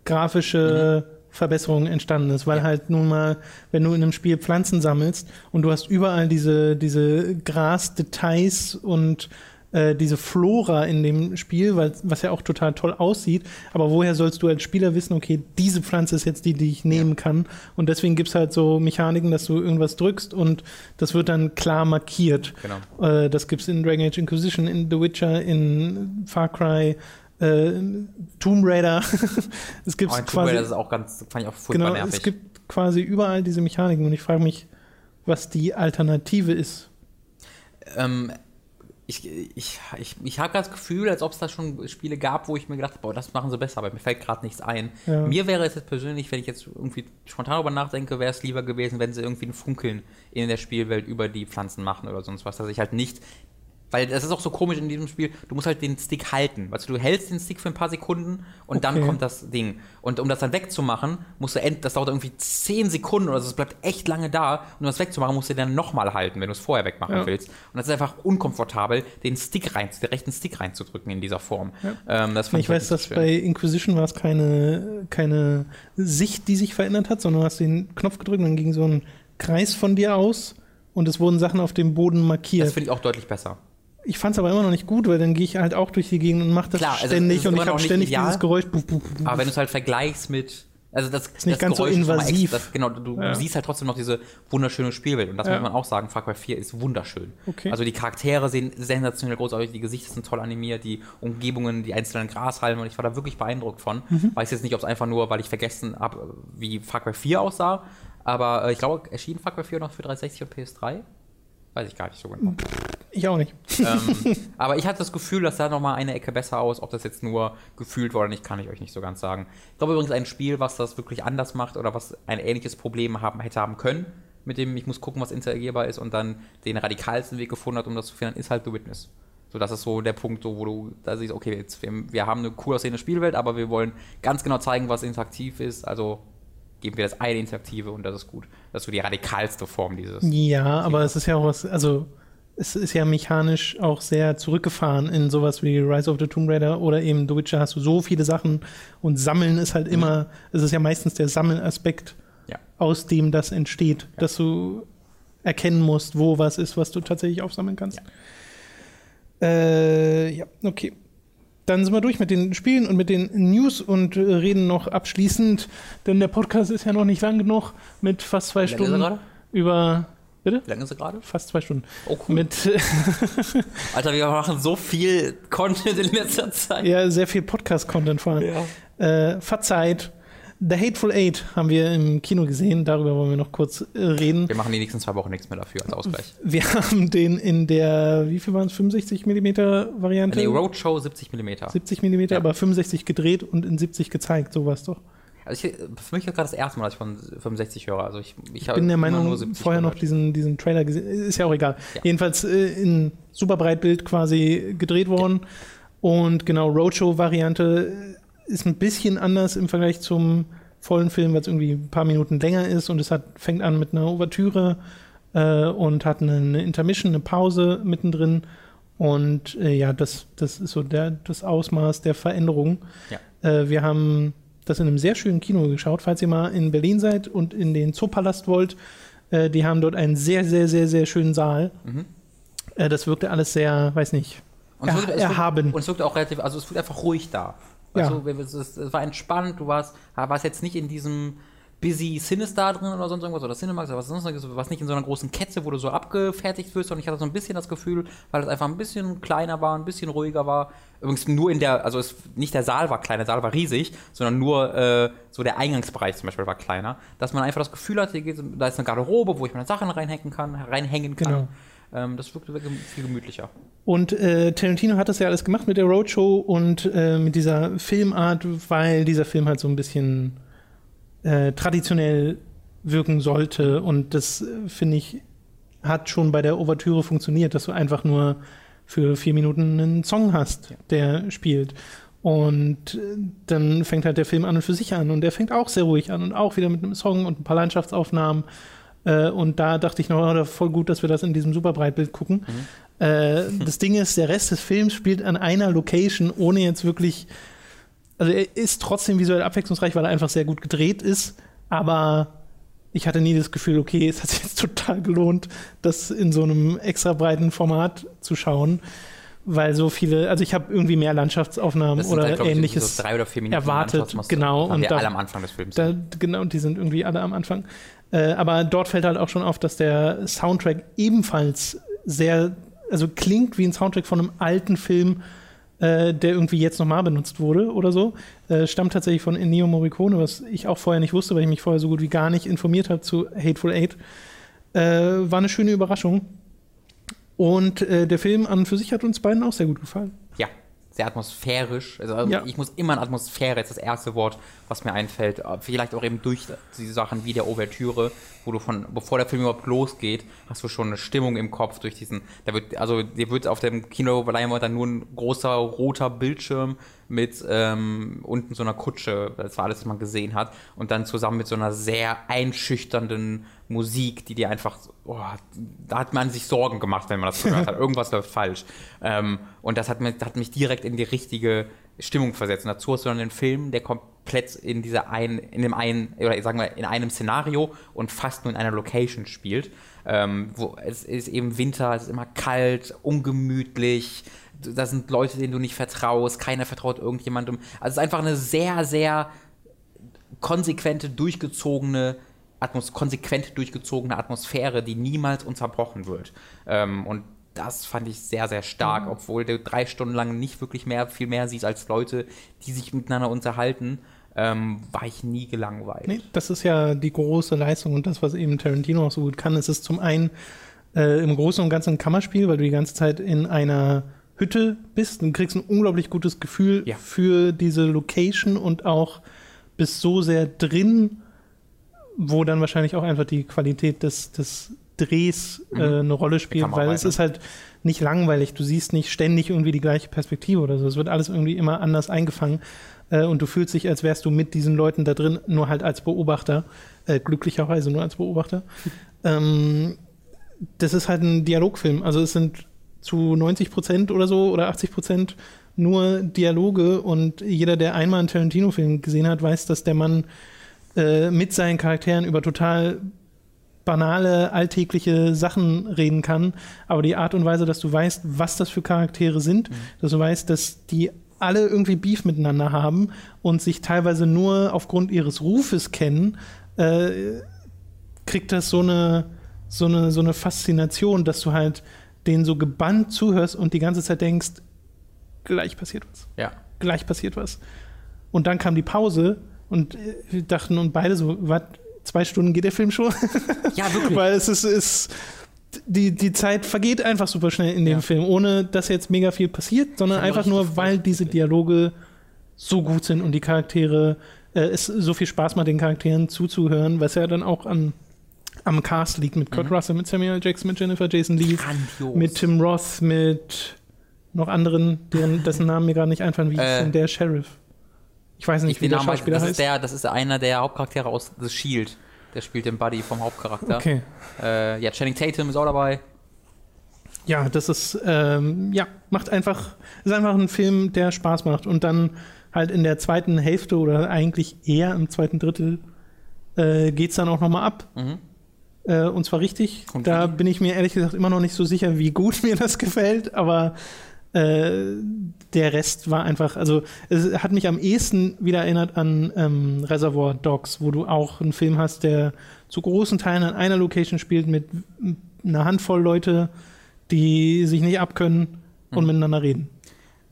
grafische Verbesserungen entstanden ist, weil Ja. halt nun mal, wenn du in einem Spiel Pflanzen sammelst und du hast überall diese, diese Grasdetails und äh, diese Flora in dem Spiel, weil, was ja auch total toll aussieht, aber woher sollst du als Spieler wissen, okay, diese Pflanze ist jetzt die, die ich nehmen kann und deswegen gibt es halt so Mechaniken, dass du irgendwas drückst und das wird dann klar markiert. Genau. Äh, das gibt es in Dragon Age Inquisition, in The Witcher, in Far Cry, äh, Tomb Raider. es gibt Aber in Tomb quasi Raider ist auch ganz, fand ich auch furchtbar genau, nervig. es gibt quasi überall diese Mechaniken und ich frage mich, was die Alternative ist. ähm, ich, ich, ich, ich habe das Gefühl, als ob es da schon Spiele gab, wo ich mir gedacht habe, boah, das machen sie besser, aber mir fällt gerade nichts ein. Ja. Mir wäre es jetzt persönlich, wenn ich jetzt irgendwie spontan darüber nachdenke, wäre es lieber gewesen, wenn sie irgendwie ein Funkeln in der Spielwelt über die Pflanzen machen oder sonst was, dass ich halt nicht weil das ist auch so komisch in diesem Spiel, du musst halt den Stick halten. Also du hältst den Stick für ein paar Sekunden und dann Okay. kommt das Ding. Und um das dann wegzumachen, musst du end, das dauert irgendwie 10 Sekunden oder so, es bleibt echt lange da. Und um das wegzumachen, musst du den dann nochmal halten, wenn du es vorher wegmachen Ja. willst. Und das ist einfach unkomfortabel, den Stick rein, den rechten Stick reinzudrücken in dieser Form. Ähm, das fand Ich weiß, halt dass nicht so bei Inquisition war es keine, keine Sicht, die sich verändert hat, sondern du hast den Knopf gedrückt und dann ging so ein Kreis von dir aus und es wurden Sachen auf dem Boden Das markiert. finde ich auch deutlich besser. Ich fand es aber immer noch nicht gut, weil dann gehe ich halt auch durch die Gegend und mache das Klar, also ständig und ich habe ständig ideal. dieses Geräusch. Buff, buff, buff. Aber wenn du es halt vergleichst mit. Also das ist nicht ganz so invasiv. Das, genau, du Ja. siehst halt trotzdem noch diese wunderschöne Spielwelt. Und das Ja. muss man auch sagen, Far Cry 4 ist wunderschön. Okay. Also die Charaktere sehen sensationell großartig, die Gesichter sind toll animiert, die Umgebungen, die einzelnen Grashalme und ich war da wirklich beeindruckt von. Mhm. Weiß jetzt nicht, ob es einfach nur, weil ich vergessen habe, wie Far Cry 4 aussah, aber äh, ich glaube, erschien Far Cry 4 noch für 360 und PS3. Weiß ich gar nicht so genau. Ich auch nicht. ähm, aber ich hatte das Gefühl, dass da nochmal eine Ecke besser aus. Ob das jetzt nur gefühlt war oder nicht, kann ich euch nicht so ganz sagen. Ich glaube übrigens, ein Spiel, was das wirklich anders macht oder was ein ähnliches Problem haben, hätte haben können, mit dem ich muss gucken, was interagierbar ist und dann den radikalsten Weg gefunden hat, um das zu finden, ist halt The Witness. So, das ist so der Punkt, wo du da siehst, okay, jetzt, wir, wir haben eine cool aussehende Spielwelt, aber wir wollen ganz genau zeigen, was interaktiv ist. Also geben wir das eine Interaktive und das ist gut. Das ist so die radikalste Form dieses. Ja, aber es ist ja auch was, also es ist ja mechanisch auch sehr zurückgefahren in sowas wie Rise of the Tomb Raider oder eben The Witcher hast du so viele Sachen und Sammeln ist halt immer, mhm. es ist ja meistens der Sammelaspekt, ja. aus dem das entsteht, ja. dass du erkennen musst, wo was ist, was du tatsächlich aufsammeln kannst. Ja, äh, ja okay. Dann sind wir durch mit den Spielen und mit den News und äh, reden noch abschließend, denn der Podcast ist ja noch nicht lang genug mit fast zwei Stunden über Bitte? Wie lange ist er gerade? Fast zwei Stunden. Oh, cool. Mit Alter, wir machen so viel Content in letzter Zeit. Ja, sehr viel Podcast-Content vor allem. Ja. Äh, Verzeiht. The Hateful Eight haben wir im Kino gesehen, darüber wollen wir noch kurz äh, reden. Wir machen die nächsten zwei Wochen nichts mehr dafür als Ausgleich. Wir haben den in der, wie viel waren es, 65 mm Variante? Nee, Roadshow 70 mm. 70 mm, ja. aber 65 gedreht und in 70 gezeigt, so war es doch. Also ich, für mich ist gerade das erste Mal, dass ich von 65 höre. Also ich, ich, ich bin der Meinung, vorher noch diesen, diesen Trailer gesehen. Ist ja auch egal. Ja. Jedenfalls äh, in super Breitbild quasi gedreht worden. Ja. Und genau, Roadshow-Variante ist ein bisschen anders im Vergleich zum vollen Film, weil es irgendwie ein paar Minuten länger ist und es hat, fängt an mit einer Ouvertüre äh, und hat eine, eine, Intermission, eine Pause mittendrin. Und äh, ja, das, das ist so der, das Ausmaß der Veränderung. Ja. Äh, wir haben das in einem sehr schönen Kino geschaut. Falls ihr mal in Berlin seid und in den Zoopalast wollt, äh, die haben dort einen sehr, sehr, sehr, sehr schönen Saal. Mhm. Äh, das wirkte alles sehr, weiß nicht, und es wirkte, erhaben. und es wirkte auch relativ, also es wirkte einfach ruhig da. Also ja. es, es, war entspannt, du warst, warst jetzt nicht in diesem busy Sinister drin oder sonst irgendwas oder Cinemax oder was sonst irgendwas, was nicht in so einer großen Kette, wo du so abgefertigt wirst, sondern ich hatte so ein bisschen das Gefühl, weil es einfach ein bisschen kleiner war, ein bisschen ruhiger war. Übrigens nur in der, also es, nicht der Saal war kleiner, der Saal war riesig, sondern nur äh, so der Eingangsbereich zum Beispiel war kleiner, dass man einfach das Gefühl hat, geht, da ist eine Garderobe, wo ich meine Sachen reinhängen kann, reinhängen kann. Genau. Ähm, das wirkte viel gemütlicher. Und äh, Tarantino hat das ja alles gemacht mit der Roadshow und äh, mit dieser Filmart, weil dieser Film halt so ein bisschen äh, traditionell wirken sollte. Und das, äh, finde ich, hat schon bei der Ouvertüre funktioniert, dass du einfach nur für vier Minuten einen Song hast, ja. der spielt. Und äh, dann fängt halt der Film an und für sich an. Und der fängt auch sehr ruhig an und auch wieder mit einem Song und ein paar Landschaftsaufnahmen. Äh, und da dachte ich noch, oh, voll gut, dass wir das in diesem Superbreitbild gucken. Mhm. Äh, das Ding ist, der Rest des Films spielt an einer Location, ohne jetzt wirklich also er ist trotzdem visuell abwechslungsreich, weil er einfach sehr gut gedreht ist, aber ich hatte nie das Gefühl, okay, es hat sich jetzt total gelohnt, das in so einem extra breiten Format zu schauen, weil so viele, also ich habe irgendwie mehr Landschaftsaufnahmen oder halt, ähnliches so drei oder vier Minuten erwartet, genau und da, alle am Anfang des Films. Da, genau, die sind irgendwie alle am Anfang. Äh, aber dort fällt halt auch schon auf, dass der Soundtrack ebenfalls sehr, also klingt wie ein Soundtrack von einem alten Film äh, der irgendwie jetzt nochmal benutzt wurde oder so. Äh, stammt tatsächlich von Ennio Morricone, was ich auch vorher nicht wusste, weil ich mich vorher so gut wie gar nicht informiert habe zu Hateful Eight. Äh, war eine schöne Überraschung. Und äh, der Film an und für sich hat uns beiden auch sehr gut gefallen. Sehr atmosphärisch. Also ja. ich muss immer an Atmosphäre, jetzt das erste Wort, was mir einfällt. Vielleicht auch eben durch diese Sachen wie der Ouvertüre, wo du von, bevor der Film überhaupt losgeht, hast du schon eine Stimmung im Kopf durch diesen, da wird, also dir wird auf dem Kino Leinwand dann nur ein großer roter Bildschirm mit ähm, unten so einer Kutsche, das war alles, was man gesehen hat, und dann zusammen mit so einer sehr einschüchternden Musik, die dir einfach, oh, da hat man sich Sorgen gemacht, wenn man das gehört hat. Irgendwas läuft falsch. Ähm, und das hat mich, hat mich direkt in die richtige Stimmung versetzt. Und dazu hast du dann den Film, der komplett in dieser einen, in dem einen, oder sagen wir, in einem Szenario und fast nur in einer Location spielt. Ähm, wo es ist eben Winter, es ist immer kalt, ungemütlich, da sind Leute, denen du nicht vertraust, keiner vertraut irgendjemandem. Also es ist einfach eine sehr, sehr konsequente, durchgezogene Atmos konsequent durchgezogene Atmosphäre, die niemals unterbrochen wird. Ähm, und das fand ich sehr, sehr stark, mhm. obwohl du drei Stunden lang nicht wirklich mehr, viel mehr siehst als Leute, die sich miteinander unterhalten. Ähm, war ich nie gelangweilt. Nee, das ist ja die große Leistung und das, was eben Tarantino auch so gut kann. Es ist zum einen äh, im Großen und Ganzen ein Kammerspiel, weil du die ganze Zeit in einer Hütte bist und kriegst ein unglaublich gutes Gefühl Ja. für diese Location und auch bist so sehr drin, wo dann wahrscheinlich auch einfach die Qualität des, des Drehs Mhm. äh, eine Rolle spielt, weil es ist halt nicht langweilig. Du siehst nicht ständig irgendwie die gleiche Perspektive oder so. Es wird alles irgendwie immer anders eingefangen äh, und du fühlst dich, als wärst du mit diesen Leuten da drin, nur halt als Beobachter, äh, glücklicherweise nur als Beobachter. ähm, das ist halt ein Dialogfilm. Also es sind zu 90 Prozent oder so oder 80 Prozent nur Dialoge und jeder, der einmal einen Tarantino-Film gesehen hat, weiß, dass der Mann äh, mit seinen Charakteren über total banale, alltägliche Sachen reden kann, aber die Art und Weise, dass du weißt, was das für Charaktere sind, dass du weißt, dass die alle irgendwie Beef miteinander haben und sich teilweise nur aufgrund ihres Rufes kennen, äh, kriegt das so eine, so, eine, so eine Faszination, dass du halt denen so gebannt zuhörst und die ganze Zeit denkst, gleich passiert was Ja. gleich passiert was. Und dann kam die Pause und äh, wir dachten und beide so, was, zwei Stunden geht der Film schon? Ja, wirklich. Weil es ist, ist die, die Zeit vergeht einfach super schnell in dem Ja. Film, ohne dass jetzt mega viel passiert, sondern einfach nur, weil diese Dialoge so gut sind und die Charaktere, äh, es so viel Spaß macht, den Charakteren zuzuhören, was ja dann auch an, am Cast liegt mit Mhm. Kurt Russell, mit Samuel. Jackson, mit Jennifer Jason Leigh, Grandios. mit Tim Roth, mit noch anderen, deren, dessen Namen mir gerade nicht einfallen, wie Äh, denn der Sheriff? Ich weiß ich nicht, wie den der Schauspieler das ist heißt. der, das ist einer der Hauptcharaktere aus The Shield. Der spielt den Buddy vom Hauptcharakter. Okay. Äh, ja, Channing Tatum ist auch dabei. Ja, das ist, ähm, ja, macht einfach, ist einfach ein Film, der Spaß macht. Und dann halt in der zweiten Hälfte oder eigentlich eher im zweiten Drittel äh, geht es dann auch nochmal ab. Mhm. Äh, und zwar richtig. Und da wie? bin ich mir ehrlich gesagt immer noch nicht so sicher, wie gut mir das gefällt, aber äh, der Rest war einfach, also es hat mich am ehesten wieder erinnert an ähm, Reservoir Dogs, wo du auch einen Film hast, der zu großen Teilen an einer Location spielt mit einer Handvoll Leute, die sich nicht abkönnen und Mhm. miteinander reden.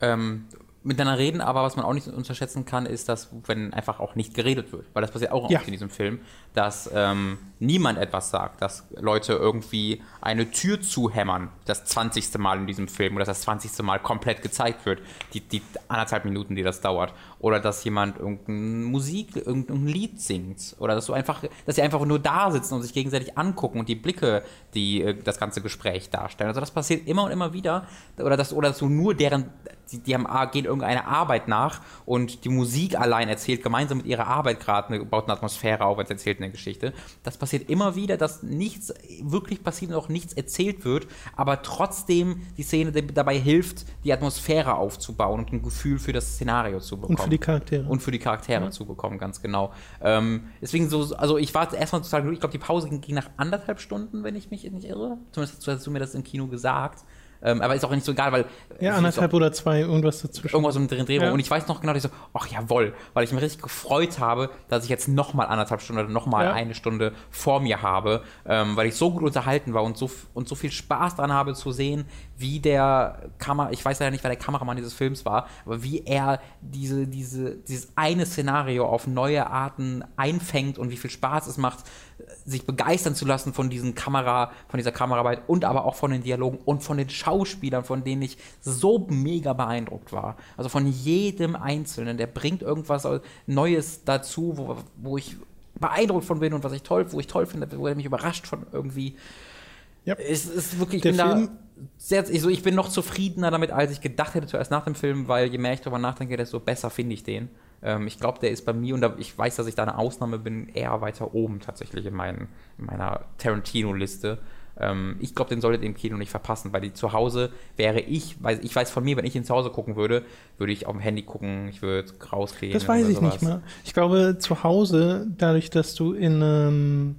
ähm, miteinander reden, aber was man auch nicht unterschätzen kann, ist, dass wenn einfach auch nicht geredet wird, weil das passiert auch Ja. oft in diesem Film, dass ähm, niemand etwas sagt, dass Leute irgendwie eine Tür zuhämmern, das 20. Mal in diesem Film oder dass das 20. Mal komplett gezeigt wird, die, die anderthalb Minuten, die das dauert, oder dass jemand irgendeine Musik, irgendein Lied singt, oder dass du einfach, dass sie einfach nur da sitzen und sich gegenseitig angucken und die Blicke, die äh, das ganze Gespräch darstellen. Also das passiert immer und immer wieder, oder dass, oder dass du nur deren die, die haben, gehen irgendeine Arbeit nach und die Musik allein erzählt gemeinsam mit ihrer Arbeit gerade, eine, baut eine Atmosphäre auf, als erzählt eine Geschichte. Das passiert immer wieder, dass nichts wirklich passiert und auch nichts erzählt wird, aber trotzdem die Szene dabei hilft, die Atmosphäre aufzubauen und ein Gefühl für das Szenario zu bekommen. Und für die Charaktere. Und für die Charaktere zu bekommen, ganz genau. Ähm, deswegen so, also ich war erstmal total glücklich. Ich glaube, die Pause ging nach anderthalb Stunden, wenn ich mich nicht irre. Zumindest hast du mir das im Kino gesagt. Ähm, aber ist auch nicht so egal, weil. ja, es anderthalb oder zwei, irgendwas dazwischen. Irgendwas um den Dreh. Ja. Und ich weiß noch genau, dass ich so, ach jawohl, weil ich mich richtig gefreut habe, dass ich jetzt nochmal anderthalb Stunden oder nochmal Ja. eine Stunde vor mir habe, ähm, weil ich so gut unterhalten war und so, und so viel Spaß dran habe zu sehen, wie der Kamera, ich weiß leider nicht, wer der Kameramann dieses Films war, aber wie er diese, diese, dieses eine Szenario auf neue Arten einfängt und wie viel Spaß es macht, sich begeistern zu lassen von diesen Kamera, von dieser Kameraarbeit und aber auch von den Dialogen und von den Schauspielern, von denen ich so mega beeindruckt war. Also von jedem Einzelnen, der bringt irgendwas Neues dazu, wo, wo ich beeindruckt von bin und was ich toll, wo ich toll finde, wo er mich überrascht von irgendwie. Ja. Es ist wirklich, ich bin da sehr, ich, so, ich bin noch zufriedener damit, als ich gedacht hätte zuerst nach dem Film, weil je mehr ich darüber nachdenke, desto besser finde ich den. Ähm, ich glaube, der ist bei mir, und da, ich weiß, dass ich da eine Ausnahme bin, eher weiter oben tatsächlich in, meinen, in meiner Tarantino-Liste. Ähm, ich glaube, den solltet ihr im Kino nicht verpassen, weil die zu Hause wäre ich, weiß, ich weiß von mir, wenn ich ihn zu Hause gucken würde, würde ich auf dem Handy gucken, ich würde rausgehen. Das weiß ich nicht sowas. mal. Ich glaube, zu Hause, dadurch, dass du in einem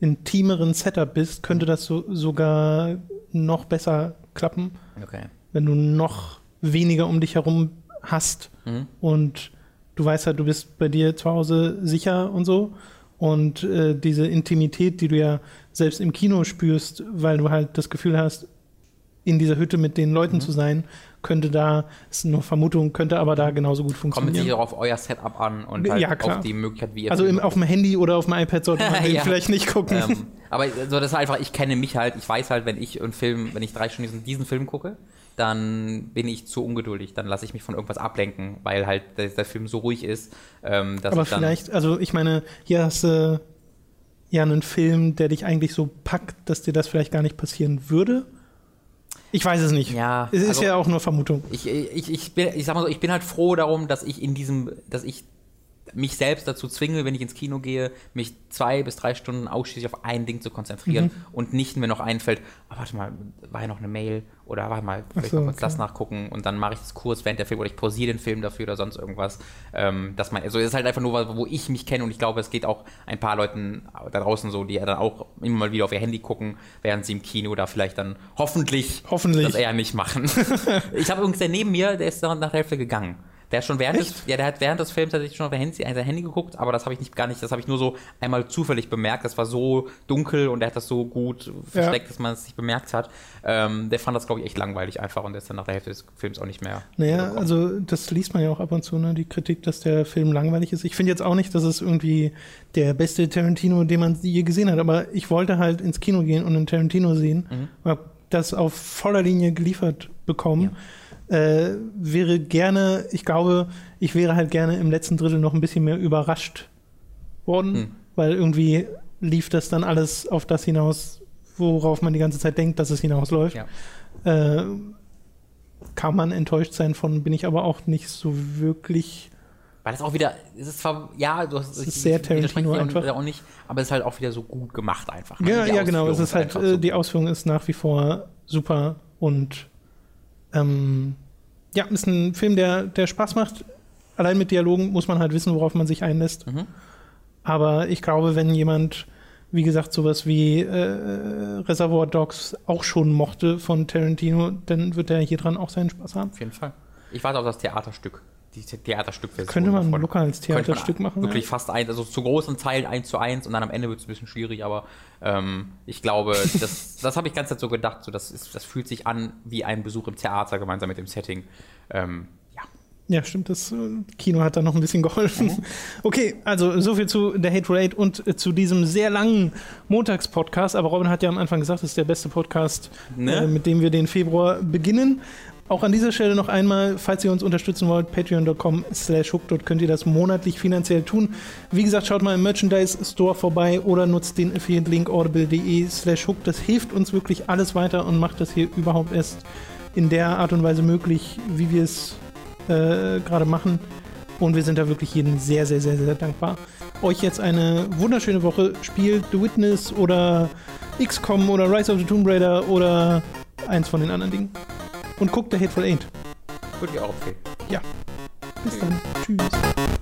intimeren Setup bist, könnte das so, sogar noch besser klappen, Okay. wenn du noch weniger um dich herum hast Mhm. und du weißt halt, du bist bei dir zu Hause sicher und so. Und äh, diese Intimität, die du ja selbst im Kino spürst, weil du halt das Gefühl hast, in dieser Hütte mit den Mhm. Leuten zu sein, könnte da, ist nur Vermutung, könnte aber da genauso gut Kommt funktionieren. sicher auch auf euer Setup an und halt Ja, auf die Möglichkeit, wie ihr Also im, auf dem Handy oder auf dem iPad sollte man Ja. vielleicht nicht gucken. Ähm, Aber so, das ist einfach, ich kenne mich halt, ich weiß halt, wenn ich einen Film, wenn ich drei Stunden diesen, diesen Film gucke, dann bin ich zu ungeduldig. Dann lasse ich mich von irgendwas ablenken, weil halt der, der Film so ruhig ist, ähm, dass Aber vielleicht, also ich meine, hier hast du ja einen Film, der dich eigentlich so packt, dass dir das vielleicht gar nicht passieren würde. Ich weiß es nicht. Ja, Es ist also- ja auch nur Vermutung. Ich, ich, ich, bin, ich sag mal so, ich bin halt froh darum, dass ich in diesem, dass ich mich selbst dazu zwinge, wenn ich ins Kino gehe, mich zwei bis drei Stunden ausschließlich auf ein Ding zu konzentrieren Mhm. und nicht mir noch einfällt, ah, warte mal, war ja noch eine Mail oder warte mal, vielleicht so, noch kurz okay. das nachgucken und dann mache ich das kurz während der Film oder ich pausiere den Film dafür oder sonst irgendwas. Ähm, dass man, also es ist halt einfach nur, was, wo ich mich kenne und ich glaube, es geht auch ein paar Leuten da draußen so, die ja dann auch immer mal wieder auf ihr Handy gucken, während sie im Kino da vielleicht dann hoffentlich, Hoffentlich. das eher nicht machen. ich habe übrigens der neben mir, der ist nach der Hälfte gegangen. Der schon während des, ja, der hat während des Films tatsächlich schon auf sein Handy, sein Handy geguckt, aber das habe ich nicht gar nicht, das habe ich nur so einmal zufällig bemerkt. Das war so dunkel und er hat das so gut versteckt, dass man es nicht bemerkt hat. Ähm, der fand das, glaube ich, echt langweilig einfach und ist dann nach der Hälfte des Films auch nicht mehr. Naja, also das liest man ja auch ab und zu, ne? die Kritik, dass der Film langweilig ist. Ich finde jetzt auch nicht, dass es irgendwie der beste Tarantino, den man je gesehen hat, aber ich wollte halt ins Kino gehen und einen Tarantino sehen, Mhm. hab das auf voller Linie geliefert bekommen. Äh, wäre gerne, ich glaube, ich wäre halt gerne im letzten Drittel noch ein bisschen mehr überrascht worden, Hm. weil irgendwie lief das dann alles auf das hinaus, worauf man die ganze Zeit denkt, dass es hinausläuft. Ja. Äh, kann man enttäuscht sein von, bin ich aber auch nicht so wirklich. Weil das auch wieder, es ist zwar, ja, du hast Es ist sehr Tarantino einfach. auch nicht, aber es ist halt auch wieder so gut gemacht einfach. ne? Ja, ja, genau. Es ist halt, äh, so die. Ausführung ist nach wie vor super und ähm, ja, ist ein Film, der, der Spaß macht. Allein mit Dialogen muss man halt wissen, worauf man sich einlässt. Mhm. Aber ich glaube, wenn jemand, wie gesagt, sowas wie äh, Reservoir Dogs auch schon mochte von Tarantino, dann wird er hier dran auch seinen Spaß haben. Auf jeden Fall. Ich warte auf das Theaterstück. Die Theaterstückversion. Könnte man davon. locker als Theaterstück machen. Wirklich ja. fast ein, also zu großen Teilen eins zu eins und dann am Ende wird es ein bisschen schwierig, aber ähm, ich glaube, das, das habe ich ganz so gedacht, so das, ist, das fühlt sich an wie ein Besuch im Theater gemeinsam mit dem Setting. Ähm, ja. Ja, stimmt, das äh, Kino hat da noch ein bisschen geholfen. Okay, also so viel zu der Hateful Eight und äh, zu diesem sehr langen Montagspodcast. Aber Robin hat ja am Anfang gesagt, es ist der beste Podcast, Ne? äh, mit dem wir den Februar beginnen. Auch an dieser Stelle noch einmal, falls ihr uns unterstützen wollt, patreon.com slash hook, dort könnt ihr das monatlich finanziell tun. Wie gesagt, schaut mal im Merchandise Store vorbei oder nutzt den Affiliate-Link audible.de slash hook. Das hilft uns wirklich alles weiter und macht das hier überhaupt erst in der Art und Weise möglich, wie wir es äh, gerade machen. Und wir sind da wirklich jedem sehr, sehr, sehr, sehr dankbar. Euch jetzt eine wunderschöne Woche. Spielt The Witness oder XCOM oder Rise of the Tomb Raider oder eins von den anderen Dingen. Und guckt der Hateful Eight. Würde ich auch empfehlen. Bis dann. Tschüss.